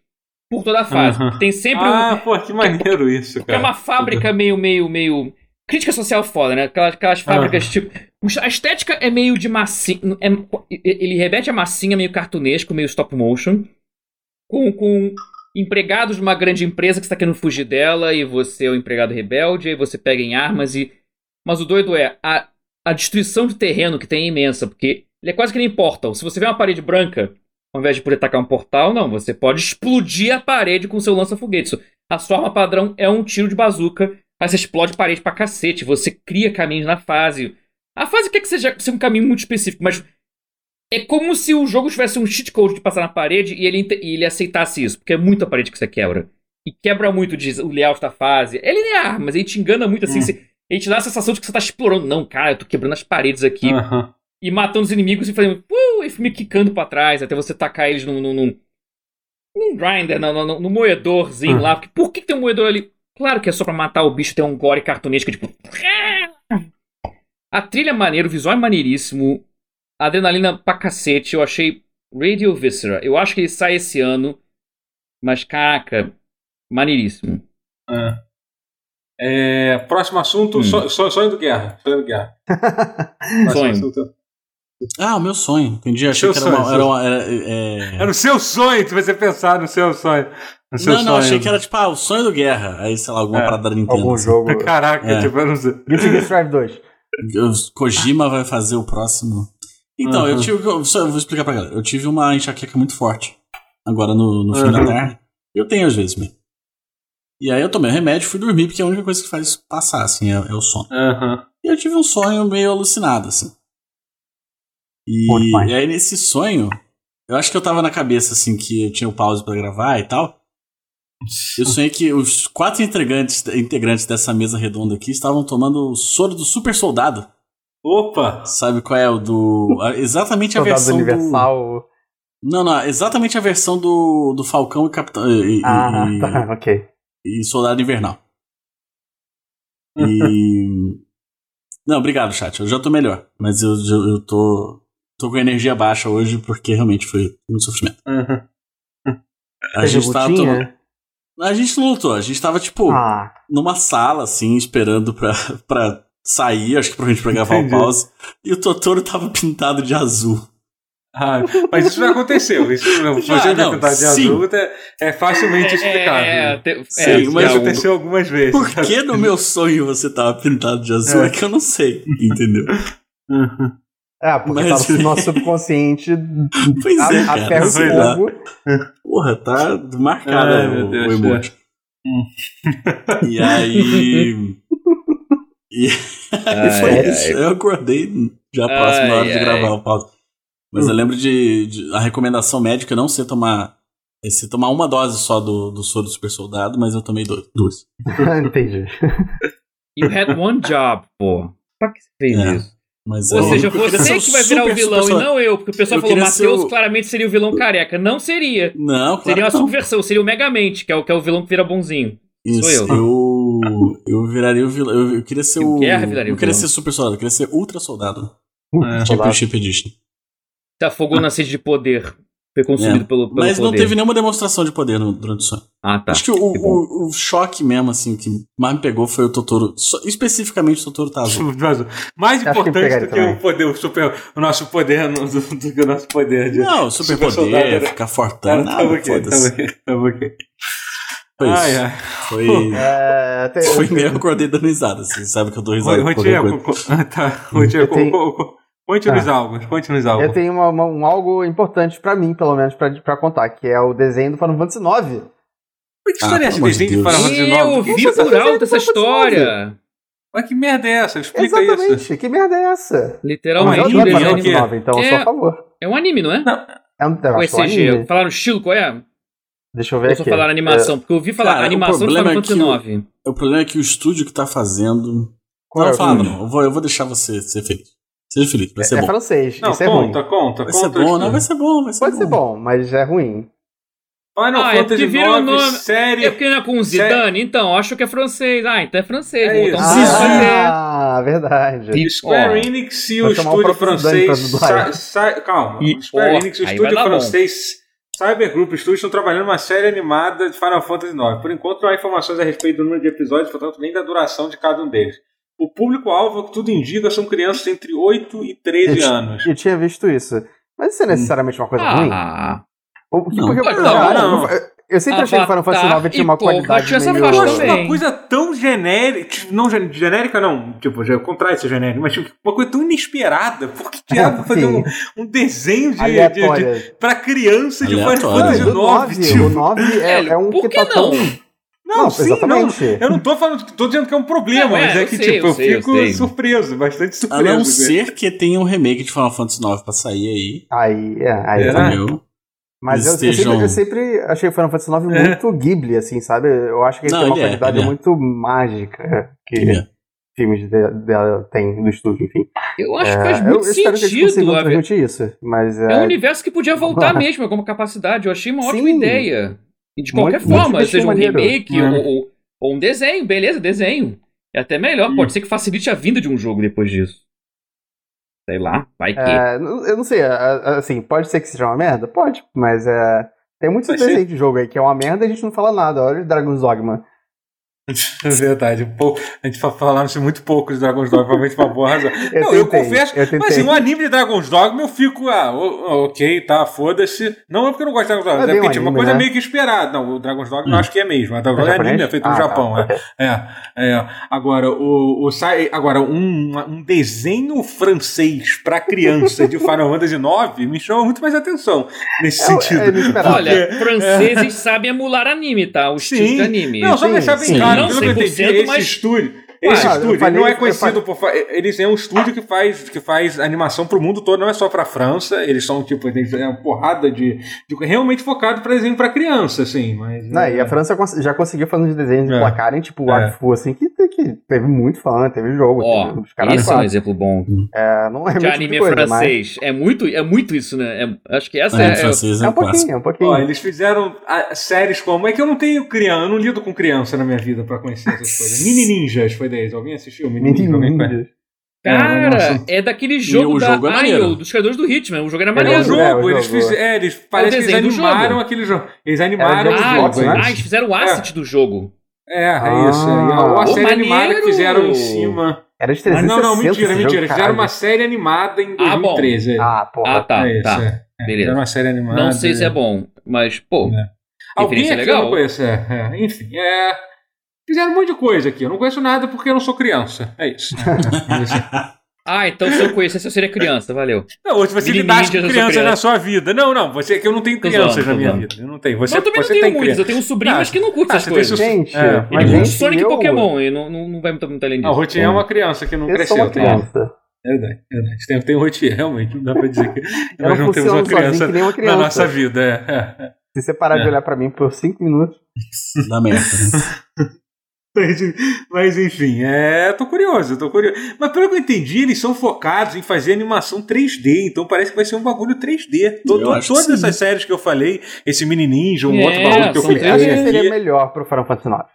por toda a fase. Aham. Tem sempre um, Ah, pô, que maneiro isso, porque é cara. uma fábrica meio, meio, meio. Crítica social foda, né? Aquelas, aquelas fábricas, tipo. A estética é meio de massinha. é- ele remete a massinha meio cartunesco, meio stop motion. Com, com empregados de uma grande empresa que está querendo fugir dela e você é o empregado rebelde, aí você pega em armas e. Mas o doido é, a, a destruição de terreno que tem é imensa, porque ele é quase que nem Portal. Se você vê uma parede branca, ao invés de poder atacar um portal, não, você pode explodir a parede com seu lança-foguete. A sua arma padrão é um tiro de bazuca, aí você explode parede pra cacete, você cria caminhos na fase. A fase quer que seja, seja um caminho muito específico, mas é como se o jogo tivesse um cheat code de passar na parede e ele, e ele aceitasse isso, porque é muita parede que você quebra. E quebra muito diz, o layout da fase. É linear, mas ele te engana muito assim. Hum. você- ele te dá a sensação de que você tá explorando. Não, cara, eu tô quebrando as paredes aqui Aham. e matando os inimigos e fazendo uh, e me quicando pra trás até você tacar eles num. num, num- um grinder no, no, no moedorzinho Hum. lá. Porque por que, que tem um moedor ali? Claro que é só pra matar o bicho, tem um gore cartunesco, tipo. A trilha é maneiro, o visual é maneiríssimo. A adrenalina pra cacete, eu achei Radio Viscera. Eu acho que ele sai esse ano. Mas, caraca, maneiríssimo. É. É, próximo assunto, Hum. so- so- sonho do Guerra. Sonho do Guerra. Sonho. assunto. Ah, o meu sonho. Entendi. Achei Seu que era uma. sonho, Era seu uma era, é... É no seu sonho, vai ser pensar no seu sonho. Não, não, sonho. achei que era tipo, ah, o sonho do Guerra. Aí, sei lá, alguma É. parada da Nintendo. Algum assim. jogo. Caraca, É. tipo, eu não sei. Guilty Gear Strive 2. O Kojima vai fazer o próximo. Então, eu Uhum. tive. eu Só eu vou explicar pra galera. Eu tive uma enxaqueca muito forte. Agora no, no fim Uhum. da tarde. Eu tenho às vezes mesmo. E aí eu tomei um remédio e fui dormir, porque é a única coisa que faz passar, assim, é, é o sono. Aham. E eu tive um sonho meio alucinado, assim. E, e aí nesse sonho, eu acho que eu tava na cabeça, assim, que eu tinha o pause pra gravar e tal. Eu sonhei que os quatro integrantes, integrantes dessa mesa redonda aqui estavam tomando o soro do super soldado. Opa! Sabe qual é o do. a- Exatamente a Soldado versão Universal. do. Não, não, exatamente a versão do, do Falcão e Capitão. E, Ah, e, tá, ok. e Soldado Invernal. E. Não, obrigado, chat. Eu já tô melhor. Mas eu, eu, eu tô. tô com energia baixa hoje porque realmente foi muito sofrimento. Uhum. A gente tava tomando. A gente não lutou, a gente tava, tipo, Ah, numa sala, assim, esperando pra, pra sair, acho que provavelmente pra gravar o pause. E o Totoro tava pintado de azul. Ah, mas isso já aconteceu. Isso, Já, você não, pintar de sim. azul é, é facilmente explicável. É, te- Sim, é, Isso mas já é, o- aconteceu algumas vezes. Por que no meu sonho você tava pintado de azul? É, É. que eu não sei, entendeu? Uhum. É, porque Mas- tava no nosso subconsciente Pois a, é, a cara. ferro e Pois é. fogo. Porra, tá marcado Ai, o, meu Deus, o emoji. E aí. E, Ai, foi ai. isso. Eu acordei já próximo hora de gravar o pause. Mas eu lembro de, de- a recomendação médica não ser tomar. É ser tomar uma dose só do, do soro do super soldado, mas eu tomei dois, duas. Entendi. You had one job, pô. Pra que você fez É. isso? Mas Ou eu- seja, você o que vai virar o vilão super e não eu, porque o pessoal Eu falou, Matheus o- claramente seria o vilão careca. Não seria. Não, claro Seria uma não. subversão, seria o Megamente, que é o, que é o vilão que vira bonzinho. Isso, Sou eu. eu. Eu viraria o vilão. Eu, eu queria ser o o. Guerra viraria eu o queria vilão. ser super soldado, eu queria ser ultra soldado. É. Soldado. Championship Edition. Se afogou na sede de poder. Foi consumido É. pelo, pelo Mas não poder. teve nenhuma demonstração de poder no- durante o sonho. Ah, tá. Acho que o, que o, o choque mesmo, assim, que mais me pegou foi o Totoro. só- especificamente o Totoro tá azul. Mas Mais Acho que importante pegaria do que também. o poder, o, super, o nosso poder, do, do que o nosso poder de. Não, super, Super soldado poder, era- ficar fortão, ok, tava foda-se. ok, tava ok. Foi isso. Ai, ai. Foi, É, tem- foi meio acordei dando risada, assim, sabe que eu dou risada Rotier, co- tá, Rotier, Eu tenho- co- co- conte nos Ah. algos, conte nos Eu tenho uma- uma- um algo importante pra mim, pelo menos, pra, pra contar, que é o desenho do Final Fantasy IX. Que história é Ah, essa? de Desenho de Deus. Final Fantasy Eu IX? ouvi Isso é por alto essa do história. Mas que merda é essa? Explica isso. Exatamente, que merda é essa? Literalmente. eu anime, um Final é? Fantasy IX, então eu sou É- a favor. É um anime, não é? É um, eu Ou é acho é um CG? anime. Falaram estilo, qual é? Deixa eu ver Ou aqui. só falaram animação? Porque eu ouvi falar Cara, animação do Final é Fantasy o- IX. O problema é que o estúdio que tá fazendo. Qual não, é o fala, não. Eu vou, eu vou deixar você ser feliz. Seja feliz, vai ser É, bom. francês, Não, isso é ruim. conta, conta, Vai ser conta. bom, não, vai ser bom, vai ser Pode bom. ser bom, mas é ruim. Final Ah, é Fantasy vira o IX, nome- série. É porque não é com Zidane? Então, acho que é francês. Ah, então é francês. É francês. Ah, verdade. E, Square ó, Enix e o estúdio francês. dublar. Sa- sa- calma. E, o Square ó, Enix e o estúdio francês Cyber Group Studios estão trabalhando uma série animada de Final Fantasy IX. Por enquanto, não há informações a respeito do número de episódios, portanto, nem da duração de cada um deles. O público-alvo, que tudo indica, são crianças entre 8 e 13 Eu- anos. Eu tinha visto isso. Mas isso é necessariamente uma coisa ruim? Ah, O- Porque, Não, porque- pode cara, não, não. eu- sempre achei que o Final Fantasy Avatar IX tinha uma qualidade tinha meio... Eu acho uma coisa tão genérica, tipo, não gen- genérica não, tipo, já contrário de ser genérica, mas tipo, uma coisa tão inesperada, por que diabo fazer um, um desenho de, de, de, aleatória. pra criança de Final Aleatória. Fantasy Não, do 9, 9, tipo. o 9 é, É, é um que tá tão... não? Não, Não, sim, exatamente. não. Eu não tô falando, tô dizendo que é um problema, Não, é, mas é eu que, sei, tipo, eu eu, sei, eu fico sei. surpreso, bastante A surpreso. não né? ser que tenha um remake de Final Fantasy IX pra sair aí. Aí, é, aí É, tá. Entendeu? Mas eu, eu sempre, eu sempre achei o Final Fantasy IX É. muito Ghibli, assim, sabe? Eu acho que ele Não, tem uma ele é, qualidade é. muito mágica. Que... É. filmes de- dela tem no estúdio, enfim. Eu acho que É, faz eu muito espero que eles sentido. consigam a ver- transmitir isso, mas É é, um universo que podia voltar mesmo como capacidade. Eu achei uma ótima Sim. ideia. E de Muito- qualquer muito forma, seja um maneiro. remake É. ou, ou- ou um desenho, beleza, desenho. É até melhor, pode ser que facilite a vinda de um jogo depois disso. Sei lá, vai que. é, não- eu não sei, assim, pode ser que seja uma merda? Pode, mas é, tem muitos desenhos de jogo aí que é uma merda e a gente não fala nada. Olha o Dragon's Dogma. É verdade. Pô, a gente fa- falando muito pouco de Dragon's Dogma, provavelmente uma boa razão. Eu não, eu tentei, confesso. eu tentei. mas assim, um anime de Dragon's Dogma eu fico, ah, ok, tá, foda-se. Não é porque eu não gosto de Dragon's Dogma, É é, porque um tinha uma coisa né? meio que esperada. Não, o Dragon's Dogma Hum. eu acho que é mesmo. A Dragon's É Dogma é anime, é feito no Ah, tá, Japão. é. É, é. Agora, o, o sai- agora um, um desenho francês pra criança de Final Fantasy IX me chama muito mais atenção nesse É, sentido. é inesperado. Olha, franceses sabem emular anime, tá? O estilo Sim. de anime. Não, só Sim, deixar bem claro, Não eu entendi, 100%, esse mas- estúdio. Esse estúdio ele falei- não é conhecido por. fa- Eles é um estúdio que faz, que faz animação pro mundo todo, não é só pra França. Eles são, tipo, eles é uma porrada de. de realmente focado pra desenho pra criança, assim. Mas, Não, é, e a França já conseguiu fazer uns desenhos de É. placarem, tipo o É. Assim, que, que teve muito fã, teve jogo, Ó, teve esse é um exemplo bom. é, não é De muito anime coisa, mas francês. É muito, é muito isso, né? É- acho que essa É, é. francês é, é um um pouquinho, é um pouquinho. Ó, eles fizeram ah, séries como. É que eu não tenho criança, eu não lido com criança na minha vida pra conhecer essas coisas. Mini Ninjas foi deles. Alguém assistiu? Mini Ninjas? Alguém conhece? Menininhos. Cara, nossa. é daquele jogo o da jogo é maneiro. IO, dos criadores do Hitman. O jogo era É, É maneiro. o jogo, É, o eles fizeram. É, eles, parece que eles animaram jogo. aquele jogo. Eles animaram Era o de Ah, jogo. Xbox, né? ah, eles fizeram o asset do jogo. É, é Ah. isso. É. Ou a Ô, série animada que maneiro! fizeram em cima. Era de Mas 360 não, não, mentira, mentira. jogo, Eles fizeram uma série animada em Ah, bom. 2013. é. Ah, porra. Ah, tá, é isso, tá. é. É, Beleza. Fizeram uma série animada. Não sei se é bom, mas, pô, É. Alguém aqui legal. não conheço, é, é. Enfim, é. Fizeram um monte de coisa aqui. Eu não conheço nada porque eu não sou criança. É isso. É, é isso. Ah, então se eu conhecesse, eu seria criança, valeu. Não, se você lidasse com crianças criança. na sua vida. Não, não. Você que eu não tenho crianças na minha vida. Eu não tenho. Você, Mas eu também você não tenho muitos, criança. eu tenho sobrinhos Ah, que não curtem ah, essas você tem coisas. Gente, É, Ele mas curte Sonic e eu- Pokémon, e não, não, não vai muito, muito além Não, o disso. Rotier é uma criança que não Eu cresceu. sou uma criança. Verdade, verdade. Tem, tem o Rotier, realmente. Não dá pra dizer que Eu nós não temos uma criança sozinho que nem uma na criança. nossa vida. É, é. Se você parar de É. olhar pra mim por 5 minutos. Né? Mas, mas, enfim, é, tô curioso, tô curioso. Mas pelo que eu entendi, eles são focados em fazer animação 3D, então parece que vai ser um bagulho 3D. To- Eu to- acho que todas essas séries que eu falei, esse Mini Ninja, um É, outro bagulho que eu Eu acho que falei seria aqui. melhor pro Final Fantasy IX.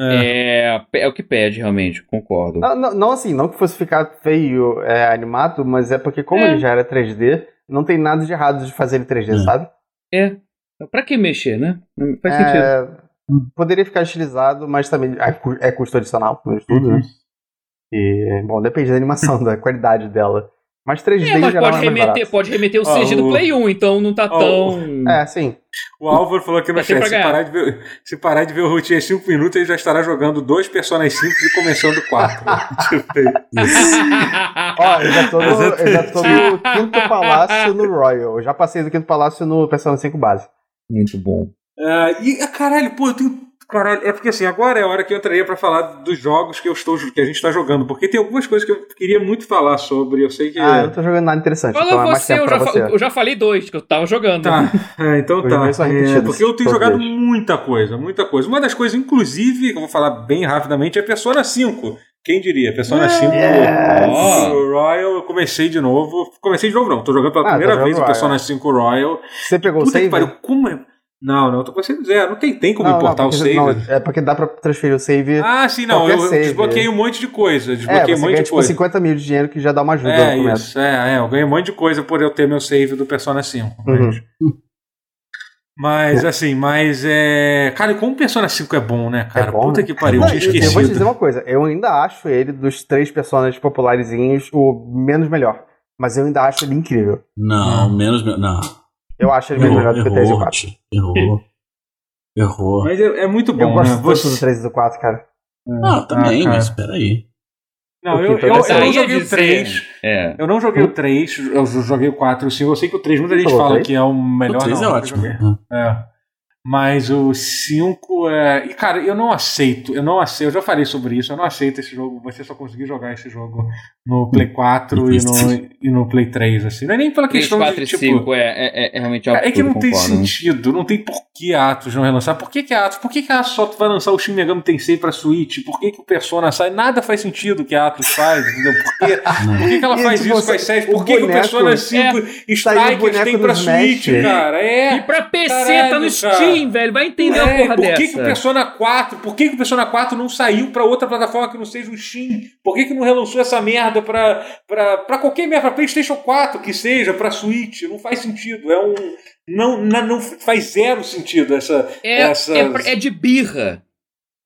É. É, é o que pede, realmente, concordo. Não, não, não assim, não que fosse ficar feio é, animado, mas é porque como É. ele já era 3D, não tem nada de errado de fazer ele 3D, É. sabe? É. Pra que mexer, né? Não faz sentido. É, poderia ficar estilizado, mas também é é custo adicional, primeiro tudo, né? E, bom, depende da animação, da qualidade dela. Mas 3D É, mas geral pode é mais remeter, barato. pode remeter o CG do o- Play 1, então não tá Ó, tão. É, sim. O Álvaro falou aqui no É chat: se parar, de ver, se parar de ver o Routier 5 minutos, ele já estará jogando dois Personas 5 e começando 4. tipo, Ó, eu já tô no, Exatamente. eu já tô no quinto palácio no Royal. Eu já passei do quinto palácio no Persona 5 base. Muito bom. Ah, e, ah, caralho, pô, eu tenho. Caralho, é porque assim, agora é a hora que eu entraria pra falar dos jogos que eu estou que a gente tá jogando, porque tem algumas coisas que eu queria muito falar sobre. Eu sei que. Ah, eu não tô jogando nada interessante, Fala então é você, eu já, você. eu já falei dois que eu tava jogando. Tá, é, então tá. É, porque eu tenho jogado muita coisa, muita coisa. Uma das coisas, inclusive, que eu vou falar bem rapidamente, é Persona 5. Quem diria? Persona 5 Yes! o Royal, eu comecei de novo. Comecei de novo, não. Tô jogando pela Ah, primeira tá vez o Persona 5 Royal. Você pegou o Puta que save? pariu, como é. Não, não, eu tô com você zero. Não tem, tem como Não, não, importar o porque- save. não, é porque dá pra transferir o save. Ah, sim, não. Eu, eu save. desbloqueei um monte de coisa. é, Desbloqueei você um monte ganha de tipo coisa. 50 mil de dinheiro que já dá uma ajuda É, no começo. isso, é, é, eu ganhei um monte de coisa por eu ter meu save do Persona 5. Uhum. Mas, assim, mas é. Cara, e como o Persona 5 é bom, né, cara? É bom, Puta né? que pariu, Não, eu tinha eu- eu vou te dizer esquecido. uma coisa, eu ainda acho ele, dos três personagens popularizinhos, o menos melhor. Mas eu ainda acho ele incrível. Não, menos. Não. Eu acho ele Errou, melhor do que o 3 e o errou, 4. tio, errou. Errou. Mas é, é muito Eu bom, gosto né? Você- do 3 e do 4, cara. Ah, também, cara. mas peraí. Não, eu, eu, eu essa não é joguei o dizer- 3. É. Eu não joguei o 3, eu joguei o 4 e o 5. Eu sei que o 3, muita gente fala 3? que é o melhor. o 3 não, é ótimo. joguei. É. Mas o 5 é. E, cara, eu não aceito. Eu não aceito. Eu já falei sobre isso. Eu não aceito esse jogo. Você só conseguir jogar esse jogo no Play 4 e no, e no Play 3. Assim. Não é nem pela questão 4 de. e Tipo, 5 é, é, é realmente algo é que não tem sentido. Não tem por que a Atos não relançar. Por que, que a Atos. Por que, que a Atos só vai lançar o Shin Megami Tensei pra Switch? Por que, que o Persona sai? Nada faz sentido que a Atos faz. Entendeu? Por, que, por que, que ela E, faz isso com as séries? Por o que, que o Persona 5 Strikers boneco tem do pra Smash. Switch, cara? É. E pra PC tá Caralho, no Steam, velho. Vai entender É, porra por dessa. que, que o Persona 4, por que, que o Persona 4 não saiu pra outra plataforma que não seja o Steam? Por que, que não relançou essa merda pra, pra, pra qualquer merda, pra Playstation 4 que seja, pra Switch? Não faz sentido. É um. Não, não, não faz zero sentido essa. É, essa é, é de birra.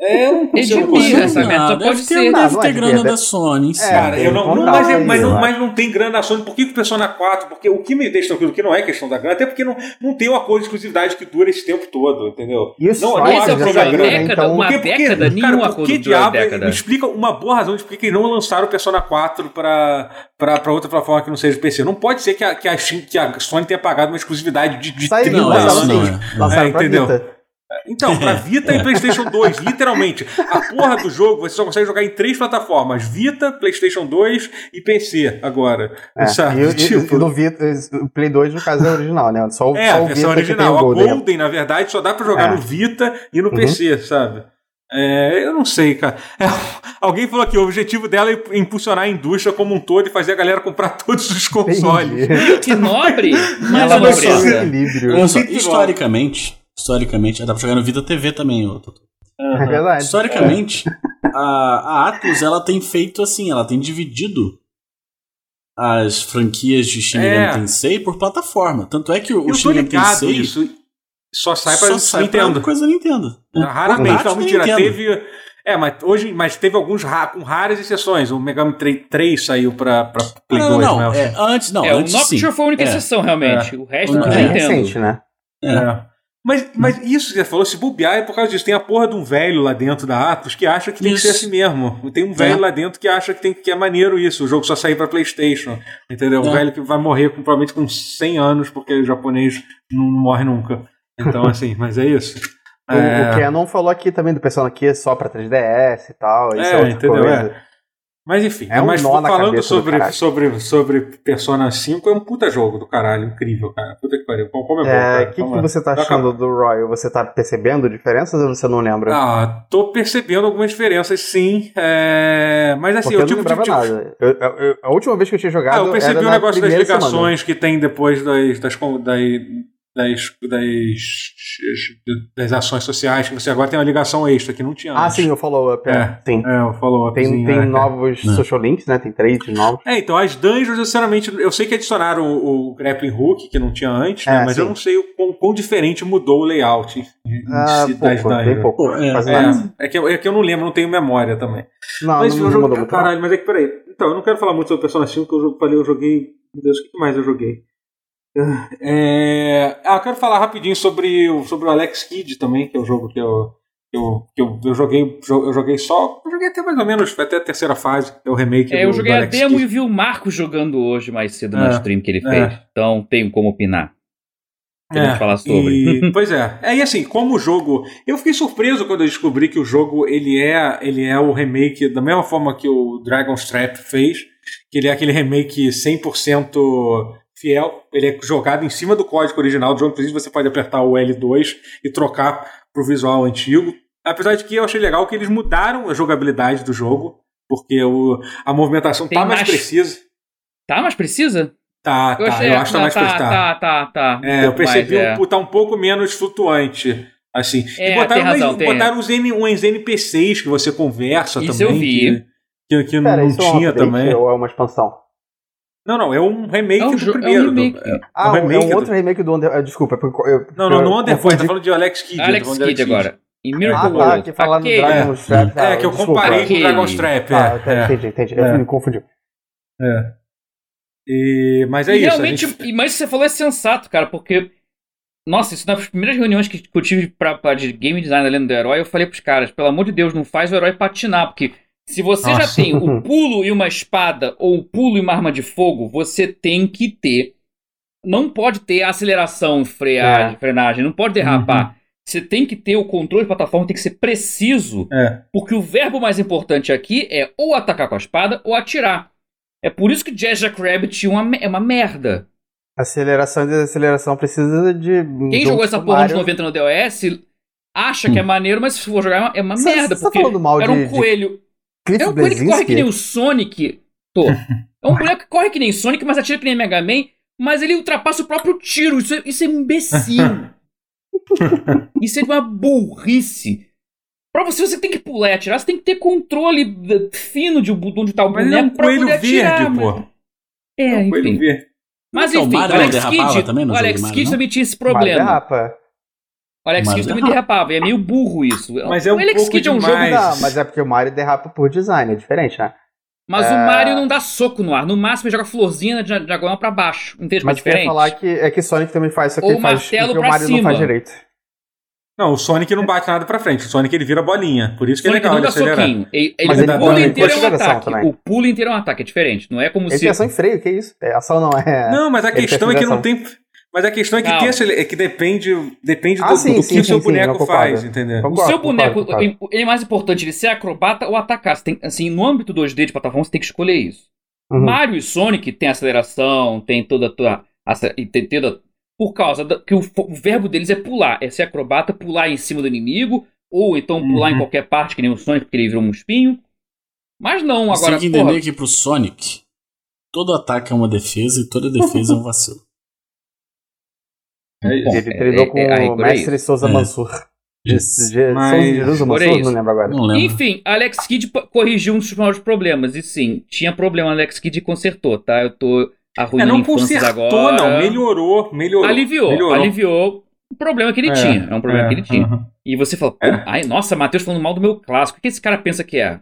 É, eu não é de consigo- birra consigo- essa deve pode ter, ser. Deve ter é grana da Sony em si. Cara, eu não, não- mas, é- mas, eu não, mas não tem grana na Sony. Por que que o Persona 4? Porque o que me deixa tranquilo que não é questão da grana, até porque não, não tem um acordo de exclusividade que dura esse tempo todo, entendeu? Os Não, não é o problema. seja grana. Década, Então, uma? Porque, década, nenhum cara, por acordo que uma diabo? década. Me explica uma boa razão de por que eles não lançaram o Persona 4 pra, pra, pra outra plataforma que não seja PC. Não pode ser que a, que a, que a Sony tenha pagado uma exclusividade de, de Saiu, 30 Não, lançaram isso anos. não é. Lançaram É, pra entendeu? Então, pra Vita e PlayStation 2, literalmente. A porra do jogo você só consegue jogar em três plataformas: Vita, PlayStation 2 e PC agora. É, sabe? e, o- e- Tipo, e no Vita, o Play 2, no caso, é o original, né? Só, o- é, só a o versão Vita original. que A Golden. Golden, na verdade, só dá pra jogar É. no Vita e no Uhum. PC, sabe? É, eu não sei, cara. É, alguém falou que o objetivo dela é impulsionar a indústria como um todo e fazer a galera comprar todos os consoles. Que nobre! Mais Ela olha mostrou só. Olha só, historicamente, historicamente, dá pra jogar no Vida TV também, ô. É verdade. Historicamente, a, a Atlus ela tem feito assim, ela tem dividido as franquias de Shin Megami É. Tensei por plataforma. Tanto é que o, o Shin Megami Tensei isso. Só sai pra só sai pra Nintendo. coisa Nintendo. Raramente, Portátil não, mentira. Nintendo. Teve. É, mas hoje, mas teve alguns ra- com raras exceções. O Megami 3, 3 saiu pra, pra Play não, 2, não, né? é, antes não, É, o antes Nocturne sim. foi a única É. exceção, realmente. O resto Não, tudo é É Nintendo. recente, né? É. Mas, mas isso que você falou, se bobear é por causa disso. Tem a porra de um velho lá dentro da Atos que acha que tem Isso. que ser assim mesmo. Tem um velho É. lá dentro que acha que, tem, que é maneiro isso. O jogo só sair pra Playstation. Entendeu? Um É. velho que vai morrer com, provavelmente com 100 anos, porque o japonês não morre nunca. Então, assim, mas é isso. O, É. o Canon falou aqui também do Persona aqui é só pra 3DS e tal. Isso É, é, outra entendeu? coisa. Mas enfim, É um mas falando sobre, sobre, sobre Persona 5, é um puta jogo do caralho, incrível, cara. Puta que pariu. Como é bom, É, cara. O que, Vamos que lá. você tá achando do Royal? Você tá percebendo diferenças ou você não lembra? Ah, tô percebendo algumas diferenças, sim. É... Mas assim, Porque eu eu não tive- nada. Eu- eu- eu- a última vez que eu tinha jogado. Ah, eu percebi o negócio das primeira semana. ligações que tem depois das, das, das, das, das, das ações sociais, que você agora tem uma ligação extra que não tinha Ah, antes. sim, o follow-up. É. É, Sim. é o follow Tem, tem novos É. social links, né? Tem três novos. É, então as dungeons, eu, sinceramente, eu sei que adicionaram o, o grappling hook, que não tinha antes, né? É, mas sim. eu não sei o quão, quão diferente mudou o layout em Ah, si das pouco, bem dungeons. pouco. Pô, é. É, é, que eu, é que eu não lembro, não tenho memória também. Não, mas não, eu não joguei. mudou muito. Caralho, mas é que peraí. Então, eu não quero falar muito sobre Persona 5, porque eu falei, eu joguei. Meu Deus, o que mais eu joguei? É, ah, eu quero falar rapidinho sobre, o- sobre o Alex Kidd também, que é o jogo que eu. que Eu, que eu, eu joguei eu joguei só. Eu joguei até mais ou menos, até a terceira fase, é o remake É, do, eu joguei a demo Kidd. e vi o Marcos jogando hoje mais cedo na É, stream que ele é. fez. Então tenho como opinar. Podemos falar sobre. e- pois é. É, e assim, como o jogo. Eu fiquei surpreso quando eu descobri que o jogo ele é, ele é o remake, da mesma forma que o Dragon's Trap fez, que ele é aquele remake 100% fiel. Ele é jogado em cima do código original do jogo. Inclusive, você pode apertar o L2 e trocar pro visual antigo. Apesar de que eu achei legal que eles mudaram a jogabilidade do jogo, porque o, a movimentação Tem tá mais mais- precisa. Tá, mas precisa? Tá, tá. achei- eu acho que tá mais tá, precisa. tá, tá, tá. Um É, eu percebi mais, é. um, tá um pouco menos flutuante. Assim. É, e botaram, razão, umas- botaram uns, N, uns NPCs que você conversa Isso também. eu vi. Que, que, que Pera, não isso é um tinha update também. ou é uma expansão? Não, não, é um remake É um do jo- é um primeiro. do- remake. é, Ah, um é remake um do- outro remake do Under... ah, Desculpa, porque eu, Não, não, eu não Underboy, confundi- tá falando de Alex Kidd. Alex tá Kidd agora. Em Miracle Ah, tá, World. que falar no Aquele- Dragon's Trap. É, que eu desculpa. comparei com o Aquele- Dragon's Trap. Ah, tá, é, entendi, entendi. É. Eu me confundi. é. E, mas é e isso. realmente, gente- e- mas você falou é sensato, cara, porque. Nossa, isso nas primeiras reuniões que eu tive pra, pra- de game design da Lenda do Herói, eu falei pros caras, pelo amor de Deus, não faz o herói patinar, porque se você já Nossa. tem o pulo e uma espada, ou o pulo e uma arma de fogo, você tem que ter. Não pode ter aceleração, freagem, É. frenagem, não pode derrapar. Uhum. você tem que ter o controle de plataforma, tem que ser preciso, É. porque o verbo mais importante aqui é ou atacar com a espada ou atirar. É por isso que Jazz Jackrabbit é uma, é uma merda. Aceleração e desaceleração precisa de. Quem jogou essa porra nos 90 no DOS acha que é maneiro, mas se for jogar é uma Você- merda, você tá porque falando mal era um de- de coelho. Cliff É um coelho que corre que nem o Sonic. Tô. É um boneco que corre que nem o Sonic, mas atira que nem Mega Man, mas ele ultrapassa o próprio tiro. Isso é, isso é imbecil. isso é uma burrice. Pra você, você tem que pular e atirar, você tem que ter controle fino de onde tá o Mas ele é um boneco pra coelho poder atirar. verde, mas- pô. É, É um coelho enfim. verde. Mas Então, o enfim, o Alex Kidd, também o Alex Kidd também tinha esse problema. derrapa. O Alex Mas Kidd também derrapa. derrapava, e é meio burro isso. Mas é um o Alex pouco Kidd é um demais. jogo. Não, mas é porque o Mario derrapa por design, é diferente, né? Mas o É. Mario não dá soco no ar. No máximo ele joga florzinha de diagonal pra baixo. Entende? Mas diferente. falar que é que Sonic também faz isso aqui, Ou ele faz martelo o que o pra Mario não faz direito. Não, o Sonic não bate nada pra frente. O Sonic ele vira bolinha. Por isso que Sonic é legal não ele dá acelerar. soquinho. Ele, ele- Mas ele o em inteiro é um ataque. também. O pulo inteiro é um ataque, é diferente. Não é como Ele se. tem ação em freio, que isso? É, ação não é. Não, mas a Ele questão é que não tem. Mas a questão é que, Não. tem acele- é que depende, depende Ah, do, sim, do sim, que o seu sim, boneco concordo. faz, entendeu? O Concordo, seu concordo, boneco, concordo. ele- ele é mais importante ele ser acrobata ou atacar. Você tem, assim, no âmbito 2D de plataforma, você tem que escolher isso. Uhum. Mario e Sonic tem aceleração, tem toda a tua. e tem toda. Por causa da, que o, o verbo deles é pular. É ser acrobata, pular em cima do inimigo, ou então pular Uhum. em qualquer parte, que nem o Sonic, porque ele virou um espinho. Mas não, Você agora. tem que porra, entender que pro Sonic, todo ataque é uma defesa e toda defesa é um vacilo. É isso. Ele é- treinou é- com é- o é mestre. Souza É. Mansur. Isso. de, Mas- Por Mansur? isso. Não lembro agora. Não lembro. Enfim, Alex Kidd corrigiu um dos maiores problemas. E sim, tinha problema, Alex Kidd consertou, tá? Eu tô É, arruinando não infâncias consertou, agora. não. Melhorou, melhorou. Aliviou, melhorou. aliviou o problema que ele É, tinha. É um problema é, que ele tinha. aham. E você fala, É. ai, nossa, Matheus falando mal do meu clássico. O que esse cara pensa que é?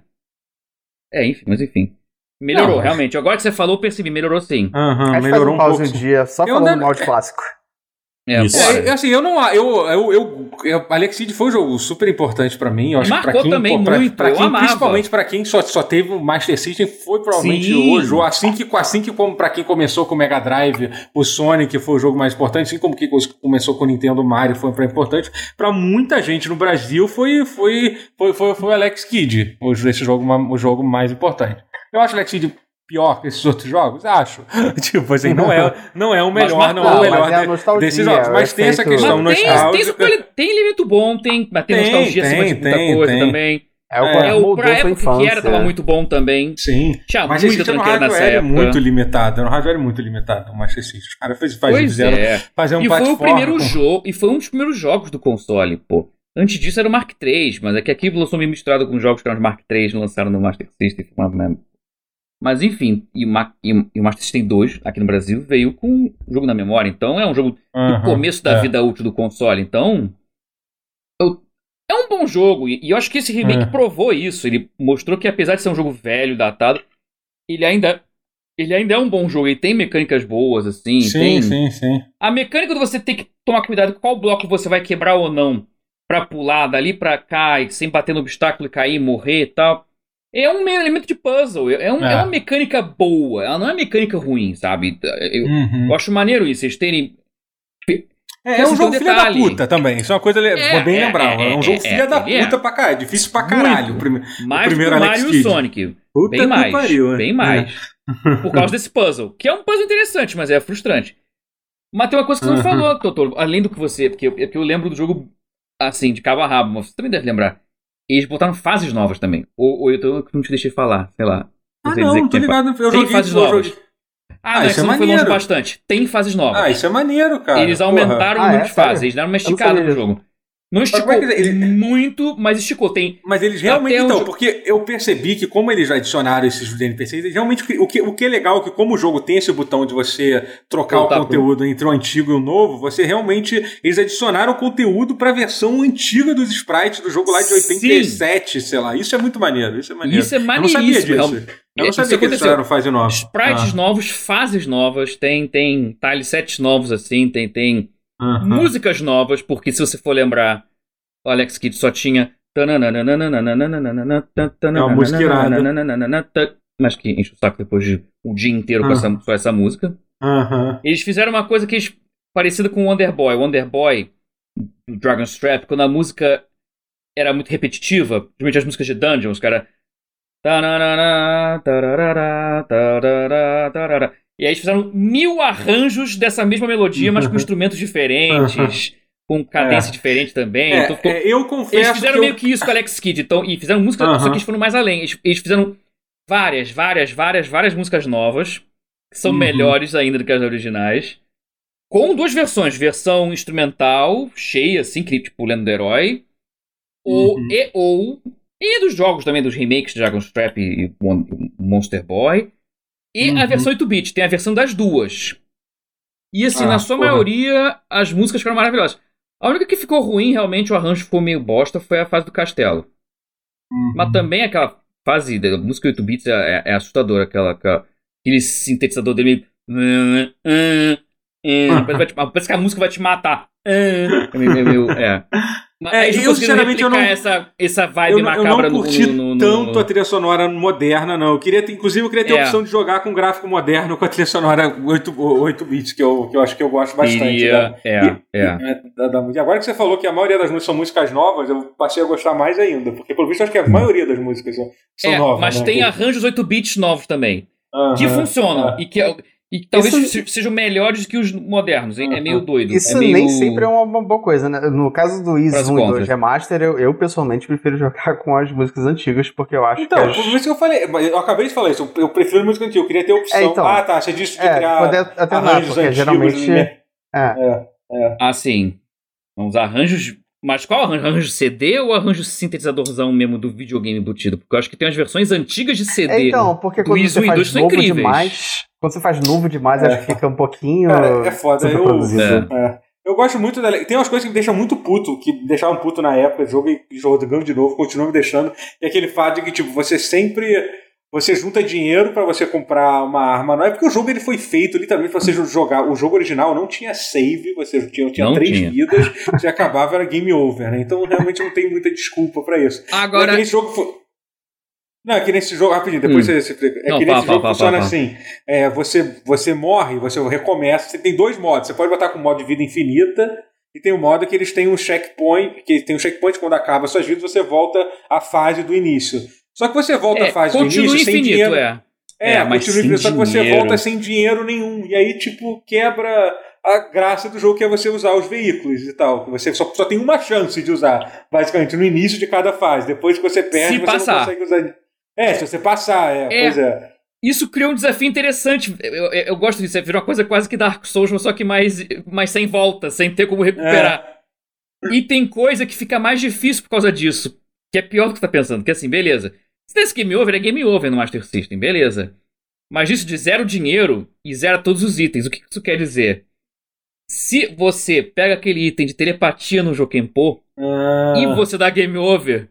É, enfim, mas enfim. Melhorou, Não, realmente. Agora que você falou, eu percebi, melhorou sim. Gente melhorou um um pouco. um dia só Eu falando ainda- mal de clássico. É. É, é, assim, eu não. Eu, eu, eu, eu, Alex Kidd foi um jogo super importante pra mim. Eu acho que Marcou pra quem, também pra, muito, pra quem, principalmente pra quem só, só teve o Master System, foi provavelmente Sim. o jogo. Assim que, assim que como pra quem começou com o Mega Drive, o Sonic foi o jogo mais importante, assim como que começou com o Nintendo Mario foi pra importante, pra muita gente no Brasil foi foi foi foi, foi o Alex Kidd, esse jogo, o jogo mais importante. Eu acho o Alex Kidd pior que esses outros jogos? Acho. tipo assim, não é, não é o Mas melhor, não é marcou, o melhor mas é de- nostalgia, desses jogos. é Mas tem essa questão Mas tem, nostálgica. tem, tem elemento bom, tem, mas tem, Tem, nostalgia acima tem, de muita tem, coisa tem. também. É o É, É, o, pra época infância. que era, tava muito bom também. Sim. Tinha Mas muita tranqueira nessa hardware é época. muito limitado. No hardware é muito limitado o Master System. Os caras fez, faz, Pois fizeram é. fazer um e foi o primeiro com- jogo, e foi um dos primeiros jogos do console, pô. Antes disso era o Mark III, mas é que aqui lançou meio misturado com jogos que eram os Mark III lançaram no Master System. foi uma merda. Mas enfim, e o, Ma- e o- Master System 2, aqui no Brasil, veio com o jogo na memória. Então é um jogo do Aham, começo da é. vida útil do console. Então. eu- é um bom jogo. E, e eu acho que esse remake É. provou isso. Ele mostrou que, apesar de ser um jogo velho, datado, ele ainda. Ele ainda é um bom jogo. Ele tem mecânicas boas, assim. Sim, tem... sim, sim. A mecânica de você ter que tomar cuidado com qual bloco você vai quebrar ou não. Pra pular dali pra cá e sem bater no obstáculo e cair, morrer e tal. É um meio elemento de puzzle. É, um- É. é uma mecânica boa. Ela não é mecânica ruim, sabe? Eu, Uhum. eu acho maneiro isso. Eles terem É, é um jogo filha da puta também. Isso é uma coisa É, bem é, lembrar. É, é, um jogo é, filha é, da ele é. puta pra caralho. Difícil pra caralho. Muito. O prime- mais do primeiro o Alex Mario e o Kidd. Sonic. Puta Bem mais. pariu, é. bem mais. Por causa desse puzzle. Que é um puzzle interessante, mas é frustrante. Mas tem uma coisa que você não Uhum. falou, Totoro. Além do que você. Porque eu, eu lembro do jogo assim, de cabo a rabo, mas você também deve lembrar. Eles botaram fases novas também. Ou, ou eu tô- não te deixei falar, sei lá. Ah, sei dizer não, tô ligado. Eu Tem joguei fases eu novas. joguei- Ah, Ah, não, é isso é não foi maneiro. bastante. Tem fases novas. Ah, isso é maneiro, cara. Eles Porra. aumentaram o Ah, número é? de fases, eles deram uma não esticada no jogo. Não esticou é que ele- muito, mas esticou. Tem Mas eles realmente, então, onde- porque eu percebi que como eles adicionaram esses NPCs, eles realmente, o que, o que é legal é que como o jogo tem esse botão de você trocar Voltar o conteúdo entre o antigo e o novo, você realmente, eles adicionaram conteúdo pra versão antiga dos sprites do jogo lá de Sim. 87, sei lá. Isso é muito maneiro, isso é maneiro. Isso é Eu não sabia disso. realmente. Eu não sabia que eles fizeram fase nova. Sprites novos, fases novas, tem, tem tilesets novos assim, tem, tem Ah. músicas novas, porque se você for lembrar, o Alex Kidd só tinha. É uma. Mas que enche o saco depois de o dia inteiro com essa, só essa música. Aham. Eles fizeram uma coisa que eles, parecida com o Wonder Boy. O Wonder Boy, do Dragon's Trap, quando a música era muito repetitiva, principalmente as músicas de Dungeons, cara. E aí eles fizeram mil arranjos dessa mesma melodia, mas com instrumentos diferentes, com cadência diferente também. É, então ficou- é, eu confesso eles fizeram que meio eu... que isso com Alex Kidd, então, e fizeram música, Aham. só que eles foram mais além. Eles, eles fizeram várias, várias, várias, várias músicas novas, que são Uhum. melhores ainda do que as originais, com duas versões, versão instrumental, cheia, assim, que tipo Lendo do Herói, ou, Uhum. e ou, e dos jogos também, dos remakes de Dragon's Trap e Mon- Monster Boy, e a Uhum. versão 8-bit, tem a versão das duas. E assim, Ah, na sua porra. maioria, as músicas ficaram maravilhosas. A única que ficou ruim, realmente, o arranjo ficou meio bosta, foi a fase do castelo. Uhum. Mas também aquela fase da música 8 bits é, é, é assustadora, aquela, aquela- aquele sintetizador dele meio. Te- parece que a música vai te matar. É meio- meio- meio- é. Mas É, eu, sinceramente, eu não- essa, essa vibe Eu, não- eu macabra não curti no, no, no, tanto no- a trilha sonora moderna, não. Eu queria ter, inclusive, eu queria ter a É. opção de jogar com gráfico moderno com a trilha sonora 8, 8 bits, que eu, que eu acho que eu gosto bastante. né? Iria- é, é. É, da- da música. Agora que você falou que a maioria das músicas são músicas novas, eu passei a gostar mais ainda. Porque, pelo visto, acho que a maioria das músicas são, são É, novas. mas né? tem arranjos 8 bits novos também. Que funcionam. é. E que, e talvez Isso- se- sejam melhores que os modernos. hein? É Uhum. meio doido. Isso é meio... nem sempre é uma, boa coisa, né? No caso do Easy Prós e 1 e 2 contras. Remaster, eu, eu pessoalmente prefiro jogar com as músicas antigas, porque eu acho Então, que as... por isso que eu falei, eu acabei de falar isso, eu- prefiro música antiga, eu queria ter a opção. É, então. ah, tá, você disse de É, criar poder alternar, arranjos porque antigos, geralmente... né? É. Ah, sim. Os arranjos. Mas qual arranjo? Arranjo CD ou arranjo sintetizadorzão mesmo do videogame embutido? Porque eu acho que tem as versões antigas de CD. É, então, porque Do quando Easy você 1 e faz 2 são incríveis. demais... Quando você faz novo demais, É. acho que fica um pouquinho... Cara, é foda. Eu, superproduzido. é. eu gosto muito da. Tem umas coisas que me deixam muito puto, que me deixavam puto na época jogo e jogando de novo, continuam me deixando. E aquele fato de que, tipo, você sempre. Você junta dinheiro pra você comprar uma arma nova. É porque o jogo ele foi feito literalmente pra você jogar. O jogo original não tinha save, você tinha, tinha Não três tinha. vidas, você acabava, era game over, né? Então realmente não tem muita desculpa pra isso. Agora. É que nesse jogo foi. Não, é que nesse jogo. Rapidinho, depois Hum. você explica. É Não, que nesse fala, jogo fala, funciona assim: é, você, você morre, você recomeça. Você tem dois modos. Você pode botar com o modo de vida infinita. E tem o modo que eles têm um checkpoint. Que tem um checkpoint quando acaba suas vidas, você volta à fase do início. Só que você volta à É, fase do início sem infinito, dinheiro. é. É, É, mas continua sem infinito, só que você dinheiro. volta sem dinheiro nenhum. E aí, tipo, quebra a graça do jogo que é você usar os veículos e tal. Que você só, só tem uma chance de usar, basicamente, no início de cada fase. Depois que você perde, Se você passar. não consegue usar. É, se você passar, é, É. pois é. Isso criou um desafio interessante. Eu, eu, eu gosto disso. Virou uma coisa quase que Dark Souls, mas só que mais, mais sem volta, sem ter como recuperar. E tem coisa que fica mais difícil por causa disso. Que é pior do que você tá pensando. Que é assim, beleza. Se tem esse game over, é game over no Master System, beleza. Mas isso de zero dinheiro e zera todos os itens. O que isso quer dizer? Se você pega aquele item de telepatia no Jokenpô Ah, e você dá game over,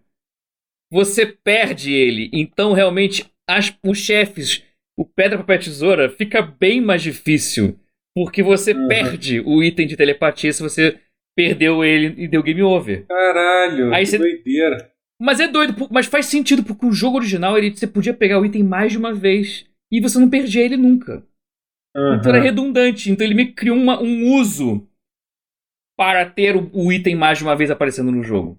você perde ele. Então, realmente, as- os chefes, o pedra, papel, tesoura, fica bem mais difícil. Porque você Uhum. perde o item de telepatia se você perdeu ele e deu game over. Caralho, Aí que você- doideira. Mas é doido, mas faz sentido, porque o jogo original ele, você podia pegar o item mais de uma vez e você não perdia ele nunca. Então era redundante. Então ele me criou uma- um uso para ter o, o item mais de uma vez aparecendo no jogo.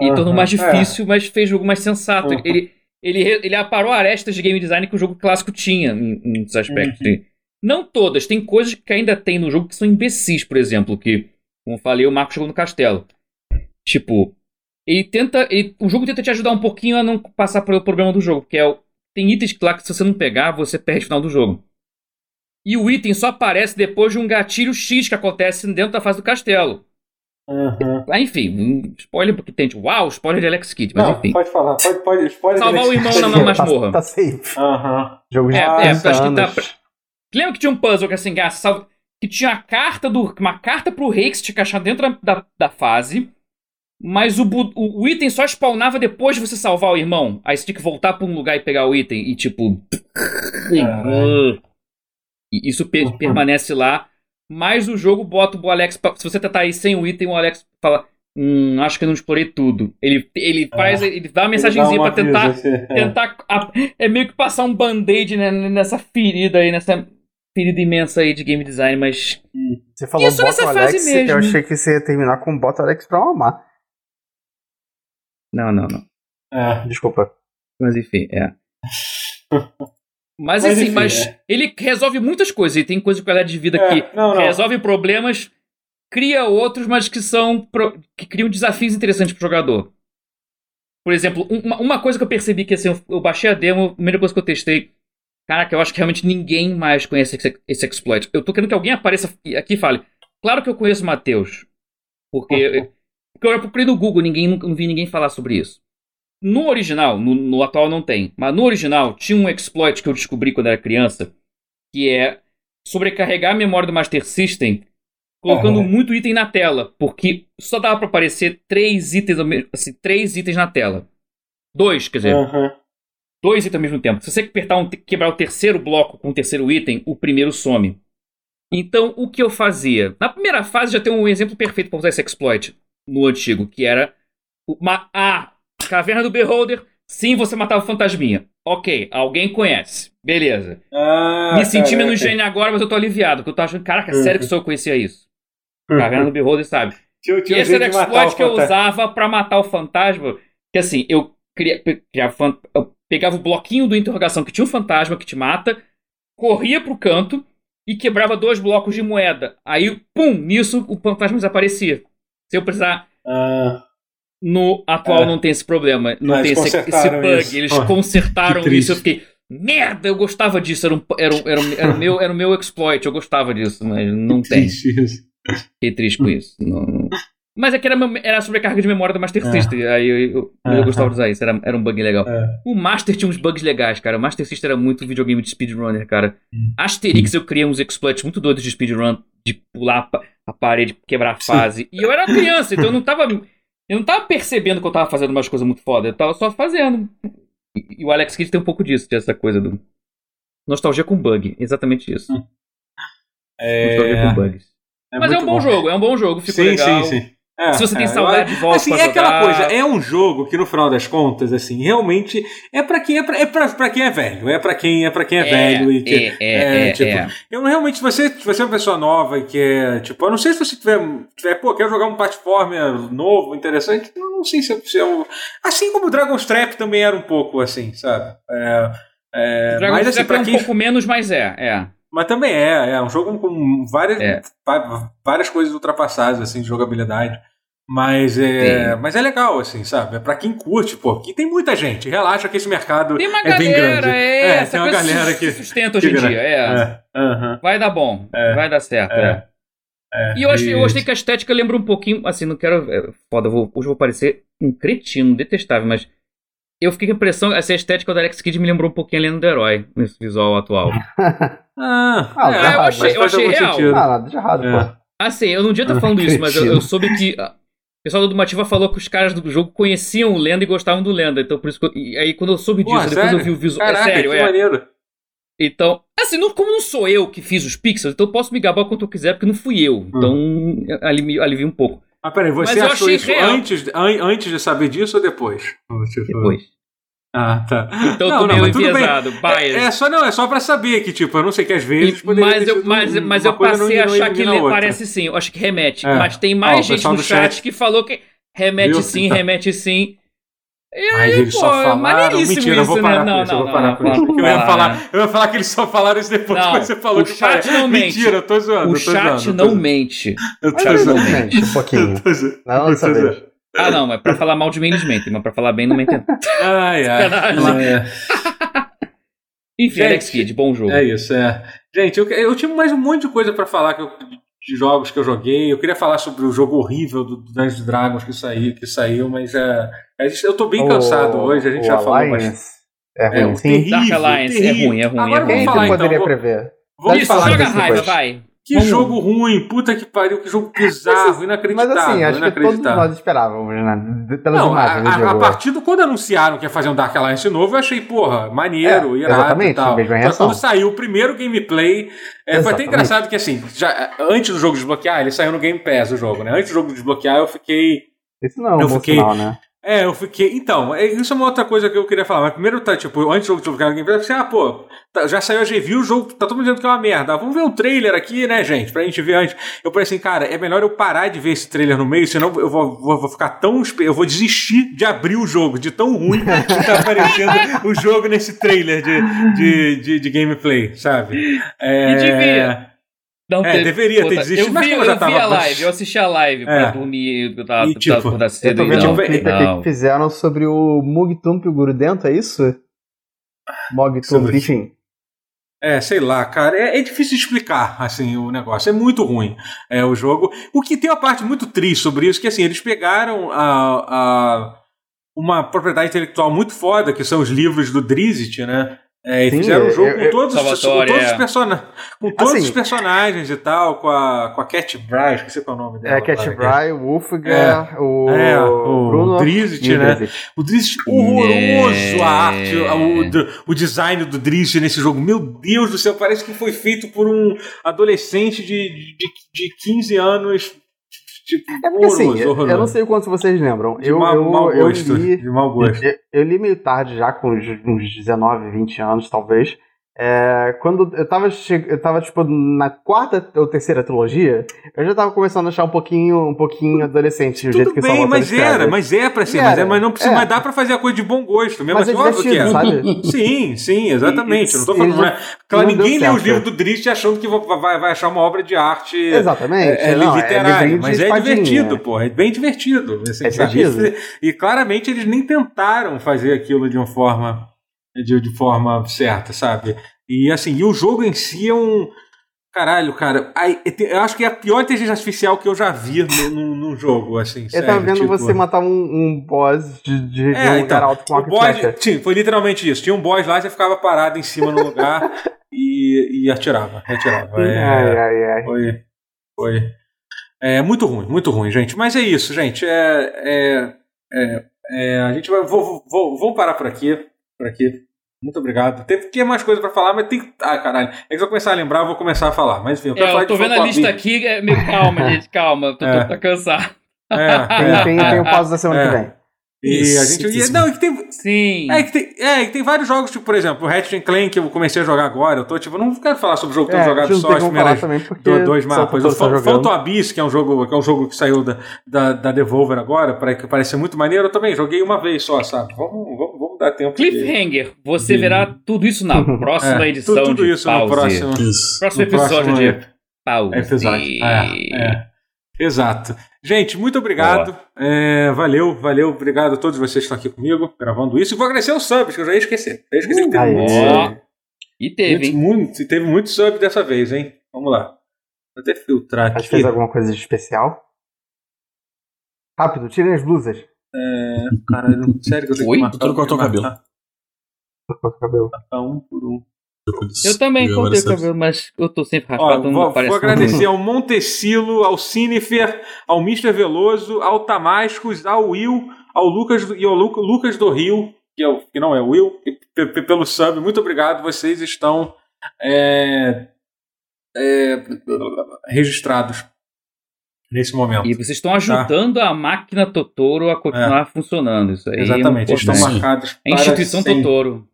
E tornou Aham. mais É. difícil, mas fez o jogo mais sensato. Uhum. Ele, ele, ele aparou arestas de game design que o jogo clássico tinha em, em muitos aspectos. Uhum. Não todas, tem coisas que ainda tem no jogo que são imbecis, por exemplo, que, como eu falei, o Marco chegou no castelo. Tipo, ele tenta. ele- o jogo tenta te ajudar um pouquinho a não passar pelo problema do jogo, que é o. Tem itens lá que se você não pegar, você perde o final do jogo. E o item só aparece depois de um gatilho X que acontece dentro da fase do castelo. Aham. Ah, enfim, um spoiler porque tem. tipo, Uau, spoiler de Alex Kidd, mas Não, enfim. pode falar, pode, pode. Spoiler Salvar o irmão na masmorra. Tá, tá safe. Aham. Jogo de É, é, 30 acho que pra- Lembra que tinha um puzzle que assim, ah, sal- que tinha a carta do. Uma carta pro rei que você tinha que achar dentro da, da fase. Mas o, bu- o, o item só spawnava depois de você salvar o irmão. Aí você tinha que voltar pra um lugar e pegar o item. E tipo. E isso pe- Uhum. permanece lá. Mas o jogo bota o Alex. pra- se você tentar ir sem o item, o Alex fala. Hum, acho que eu não explorei tudo. Ele, ele faz. Ele dá uma mensagenzinha um tentar assim, tentar. a- é meio que passar um band-aid né, nessa ferida aí, nessa ferida imensa aí de game design, mas Você falou Isso fase Alex, mesmo. eu achei que você ia terminar com Boto Alex pra mamar. não, não, não. É. Desculpa. Mas enfim, é. Mas, Mas, assim, enfim, mas é. ele resolve muitas coisas. E tem coisa de qualidade de vida É, que não, não. resolve problemas, cria outros, mas que são. que criam desafios interessantes pro jogador. Por exemplo, um- uma, uma coisa que eu percebi que assim, eu- eu baixei a demo, a primeira coisa que eu testei. Caraca, eu acho que realmente ninguém mais conhece esse, esse exploit. Eu tô querendo que alguém apareça aqui e fale. Claro que eu conheço o Matheus. Porque, porque eu procurei no Google, ninguém, nunca- não vi ninguém falar sobre isso. No original, no, no atual não tem, mas no original tinha um exploit que eu descobri quando era criança, que é sobrecarregar a memória do Master System colocando Aham. muito item na tela, porque só dava pra aparecer três itens, assim, três itens na tela. Dois, quer dizer, Aham. dois itens ao mesmo tempo. Se você apertar um, quebrar o terceiro bloco com o terceiro item, o primeiro some. Então, o que eu fazia? Na primeira fase já tem um exemplo perfeito para usar esse exploit no antigo, que era uma a caverna do Beholder. Sim, você matava o fantasminha. Ok, alguém conhece. Beleza. Ah, Me senti caraca. menos gênio agora, mas eu tô aliviado. Porque eu tô achando, caraca, sério que só eu conhecia isso. Caverna do Beholder, sabe? Tinha, E tinha um esse era exploit que eu usava pra matar o fantasma. Que assim, eu, criava, fan- eu pegava o bloquinho do interrogação que tinha um fantasma que te mata, corria pro canto e quebrava dois blocos de moeda. Aí, pum, nisso o fantasma desaparecia. Se eu precisar. Ah, No atual É. não tem esse problema. Não Mas tem esse, esse bug. isso. Eles Pô, consertaram que isso. Eu fiquei. Merda, eu gostava disso. Era, um, era, um- era, um- era o meu, era o meu exploit. Eu gostava disso, mas não tem. triste isso. Fiquei triste com isso. Não- não- Mas é que era, era a sobrecarga de memória do Master É. System. Aí eu, eu, eu Aham. gostava de usar isso. Era, era um bug legal. É. O Master tinha uns bugs legais, cara. O Master System era muito videogame de speedrunner, cara. Hum. Asterix eu criei uns exploits muito doidos de speedrun, de pular a parede, quebrar a fase. E eu era criança, então eu não tava. Eu não tava percebendo que eu tava fazendo umas coisas muito foda. Eu tava só fazendo. E, e o Alex Kidd tem um pouco disso, dessa coisa do. Nostalgia com bug. Exatamente isso. Nostalgia com É, bugs. é Mas é um bom, jogo, é um bom jogo, ficou sim, legal. sim, sim. É, Se você tem é, saudade, eu- volta assim, é aquela jogar. coisa, é um jogo que no final das contas, assim, realmente é pra quem é pra, é pra, pra quem é velho, é pra quem é para quem é, velho e que é, é, é, tipo, é. eu não- realmente se você, se você é uma pessoa nova e quer, tipo, eu não sei se você tiver, tiver pô, quer jogar um platformer novo, interessante, eu não sei se é, se é assim como o Dragon's Trap também era um pouco assim, sabe? É, é, Dragon mas assim, Trap é pra um quem pouco menos, mas é, é. Mas também é, é um jogo com várias, É. várias coisas ultrapassadas, assim, de jogabilidade. Mas é, Sim. mas é legal, assim, sabe? É pra quem curte, pô. Aqui tem muita gente. Relaxa que esse mercado Tem uma é bem galera, grande. é, É, essa tem uma galera se que- sustenta hoje em dia, é. É, aham, Vai dar bom, É. vai dar certo, É. é. é. E eu, achei, eu gostei que a estética lembra um pouquinho, assim, não quero. é, Foda, eu vou- hoje eu vou parecer um cretino, detestável, mas eu fiquei com a impressão, essa estética do Alex Kidd me lembrou um pouquinho a Lenda do Herói, nesse visual atual. Ah, Ah, é, eu mas achei- eu achei real. sentido. Ah, nada de errado, É. pô. Assim, eu não devia estar falando isso, mas eu, eu soube que. ah, O pessoal do Mativa falou que os caras do jogo conheciam o Lenda e gostavam do Lenda. Então, por isso que eu, e aí, quando eu soube Pô, disso, depois sério? eu vi o visual. Caraca, é sério, que é. maneiro. Então, assim, não, como não sou eu que fiz os pixels, então eu posso me gabar quanto eu quiser, porque não fui eu. Então, alivia, alivia um pouco. Ah, peraí, você Mas achou isso real. antes, an- antes de saber disso ou depois? Depois. Ah, tá. Então eu Não, tô não, meio bem. enviesado, É, bias. é só não, é só pra saber que, tipo, eu não sei que às vezes poderia mas eu, mas, um- mas eu não passei a achar que elimina le- outra. parece sim. Eu acho que remete. É. Mas tem mais o gente no chat, chat- que falou que remete Viu? sim, Então. remete sim. E Mas aí, eles pô, só é falaram. maneiríssimo Mentira, eu vou isso, parar né? com Não, isso. eu não, vou parar não, com isso. não, eu ia, não, falar, não. eu ia falar que eles só falaram isso depois Não, que você falou o que chat falaram. não mente. Mentira, eu tô zoando. O eu chat eu não mente. Eu tô Mas eles zoando. mentem um pouquinho. Eu. Não Eu tô vez. Ah, não, mas pra falar mal de mim eles mentem, mas pra falar bem não mentem. Ai, ai. Sacanagem. É. Enfim, Gente, Alex Kidd, bom jogo. É isso, é. Gente, eu, eu tinha mais um monte de coisa pra falar que eu- de jogos que eu joguei. Eu queria falar sobre o jogo horrível do Dungeons Dragons que saiu, que saiu mas é, eu tô bem cansado O- hoje. A gente já falou Alliance bastante. É É, ruim, o sim. terrível, Dark Alliance é terrível. ruim, é ruim, Agora é ruim. vamos falar que então. poderia vou- prever? Vamos Isso, falar joga raiva, depois. vai. Que Vamos. jogo ruim, puta que pariu, que jogo bizarro, Mas inacreditável. assim, acho que todos inacreditável. nós esperávamos, né? Pelas Não, a, imagens a, a jogo. partir do quando anunciaram que ia fazer um Dark Alliance novo, eu achei, porra, maneiro, É, irado exatamente, e tal. mesma quando saiu o primeiro gameplay, é, foi até engraçado que assim, já, antes do jogo desbloquear, ele saiu no Game Pass o jogo, né? Antes do jogo desbloquear, eu fiquei. Isso não é um Eu fiquei- sinal, né? É, eu fiquei. Então, é- isso é uma outra coisa que eu queria falar. Mas primeiro, tá, tipo, antes do jogo eu pensei, ah, pô, tá- já saiu a review, o jogo tá todo mundo dizendo que é uma merda. Ah, Vamos ver o trailer aqui, né, gente? Pra gente ver antes. Eu falei assim, cara, é melhor eu parar de ver esse trailer no meio, senão eu vou, vou, vou ficar tão. Eu vou desistir de abrir o jogo, de tão ruim que tá aparecendo o jogo nesse trailer de, de, de, de gameplay, sabe? É, E devia. Não É, deveria ter desistido, Eu mas vi, eu já vi tava- a live, eu assisti a live pra É. dormir, eu tava, E, tipo, tava acordar Eu cedo tô vendo não, um clipe aqui que fizeram sobre o Mugtump e o Gurudento, é isso? Mogtump, Sobre- enfim. É, sei lá, cara, é, é difícil de explicar, assim, o negócio. É muito ruim é, o jogo. O que tem uma parte muito triste sobre isso, que assim, eles pegaram a, a- uma propriedade intelectual muito foda, que são os livros do Drizzt, né? É, e Sim, fizeram um eu- jogo eu- com todos, os- com todos, os, é. persona com todos Assim- os personagens e tal, com a, com a Cat Bry, esqueci qual é o nome dela. É, Cat Bry, o Wolfgar, o, É, o Bruno Drizzt, né? Drizzt. O Drizzt, horroroso É. a arte, o, o design do Drizzt nesse jogo. Meu Deus do céu, parece que foi feito por um adolescente de, de, de 15 anos. Tipo, É porque assim, horroroso, eu- horroroso. eu não sei o quanto vocês lembram. De Eu, mau, eu, mau eu gosto. li, De mau gosto. eu, eu li meio tarde já, com uns 19, 20 anos, talvez. É, quando eu tava, eu tava, tipo, na quarta ou terceira trilogia, eu já tava começando a achar um pouquinho, um pouquinho adolescente, o jeito Tudo que bem, mas escreve. era, mas é pra ser, mas, é, mas não precisa, é. mas dá pra fazer a coisa de bom gosto, mesmo Mas é assim, óbvio que é. sabe? Sim, sim, exatamente. Não tô E- falando. e não é- claro, não deu ninguém lê os livros do Drizzt achando que vai, vai- achar uma obra de arte Exatamente. é, é não, livrinho de mas é divertido, pô. É bem divertido. assim, É divertido. E claramente eles nem tentaram fazer aquilo de uma forma de, de forma certa, sabe? E assim, e o jogo em si é um. Caralho, cara. eu acho que é a pior inteligência artificial que eu já vi num jogo, assim. Eu sério, tava vendo tipo- você matar um, um boss de, de, É, um então, alto com e boss, sim, foi literalmente isso. Tinha um boss lá, você ficava parado em cima no lugar e, e atirava. Atirava. É, Ai, ai, ai. Foi. Foi. É muito ruim, muito ruim, gente. Mas é isso, gente. É, é, é, é, a gente vai. Vou, vou, vamos parar por aqui. Por aqui. Muito obrigado. Tem que mais coisa pra falar, mas tem. Ah, caralho. É que se eu começar a lembrar, eu vou começar a falar. Mas enfim, eu quero É, falar eu tô vendo a lista aqui, é meio calma, gente, calma, tô, É. tô, tô cansado. É, Tem, é, tem, é. tem o pause da semana É. que vem. E a gente. isso. e- não, e que tem, Sim. É que, tem, é que tem vários jogos, tipo, por exemplo, o Ratchet Clank que eu comecei a jogar agora. Eu tô, tipo, não quero falar sobre o jogo que eu É, jogado não só as primeiras também, porque do- dois mapas. tô O. Phantom Abyss, que é um jogo que, é um jogo que saiu da, da, da Devolver agora, para que parece ser muito maneiro, eu também joguei uma vez só, sabe? Vamos, vamos, vamos dar tempo. de- Cliffhanger, você de- verá tudo isso na próxima É, edição tudo, tudo de isso Pause. no próximo, Isso. Próximo no episódio próximo de Pause. episódio. É, é. Exato. Gente, muito obrigado. É, valeu, valeu. Obrigado a todos vocês que estão aqui comigo, gravando isso. E vou agradecer os subs, que eu já ia esquecer. Eu ia esquecer que teve Aí. muito. E teve, Muito, hein? muito, teve muito sub dessa vez, hein? Vamos lá. Vou até filtrar Acho que aqui. fez alguma coisa de especial. Rápido, tirem as blusas. É, caralho, sério que eu tenho Oi? que marcar, Doutor cortou o cabelo. Corta o cabelo. um por um. Eu também cortei o cabelo, mas eu tô sempre raspado, não vou, vou agradecer ao Montecilo, ao Cinefer, ao Mr. Veloso, ao Tamascos, ao Will, ao Lucas do- e ao Lu- Lucas do Rio, que, é o, que não é o Will, e pe- pe- pelo sub. Muito obrigado, vocês estão é, é, registrados nesse momento. E vocês estão ajudando a máquina Totoro a continuar funcionando. Isso aí É. Exatamente, é estão muito importante. marcados É a instituição sempre. Totoro.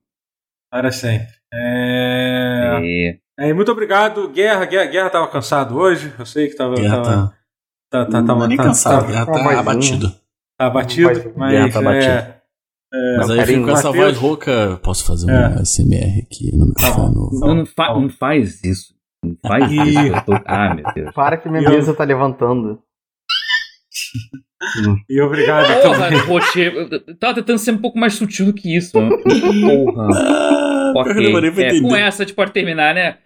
Para sempre. É... É. É, muito obrigado. Guerra, Guerra, Guerra tava cansado hoje. Eu sei que tava. Guerra tava, tá. tá, tá, tá, é nem tá- cansado, tá- Guerra tá tá um. abatido. tá abatido, mas Guerra tá abatido. é, Mas aí eu fico com essa voz rouca. Posso fazer um É. SMR aqui no microfone? novo? Não, não, fa- não faz isso. Não faz isso. Eu tô... Ah, meu Deus. Para que minha Eu- mesa tá levantando. E obrigado Porra, também. poxa, eu eu tava tentando ser um pouco mais sutil do que isso. mano. Porra. Ah, eu Ok. É, com essa a gente pode terminar, né?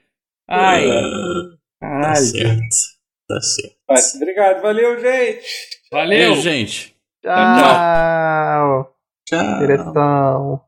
Ai, Ah, Tá certo. Tá certo. Obrigado, valeu, gente. Valeu. Gente. Tchau! Tchau. Direção.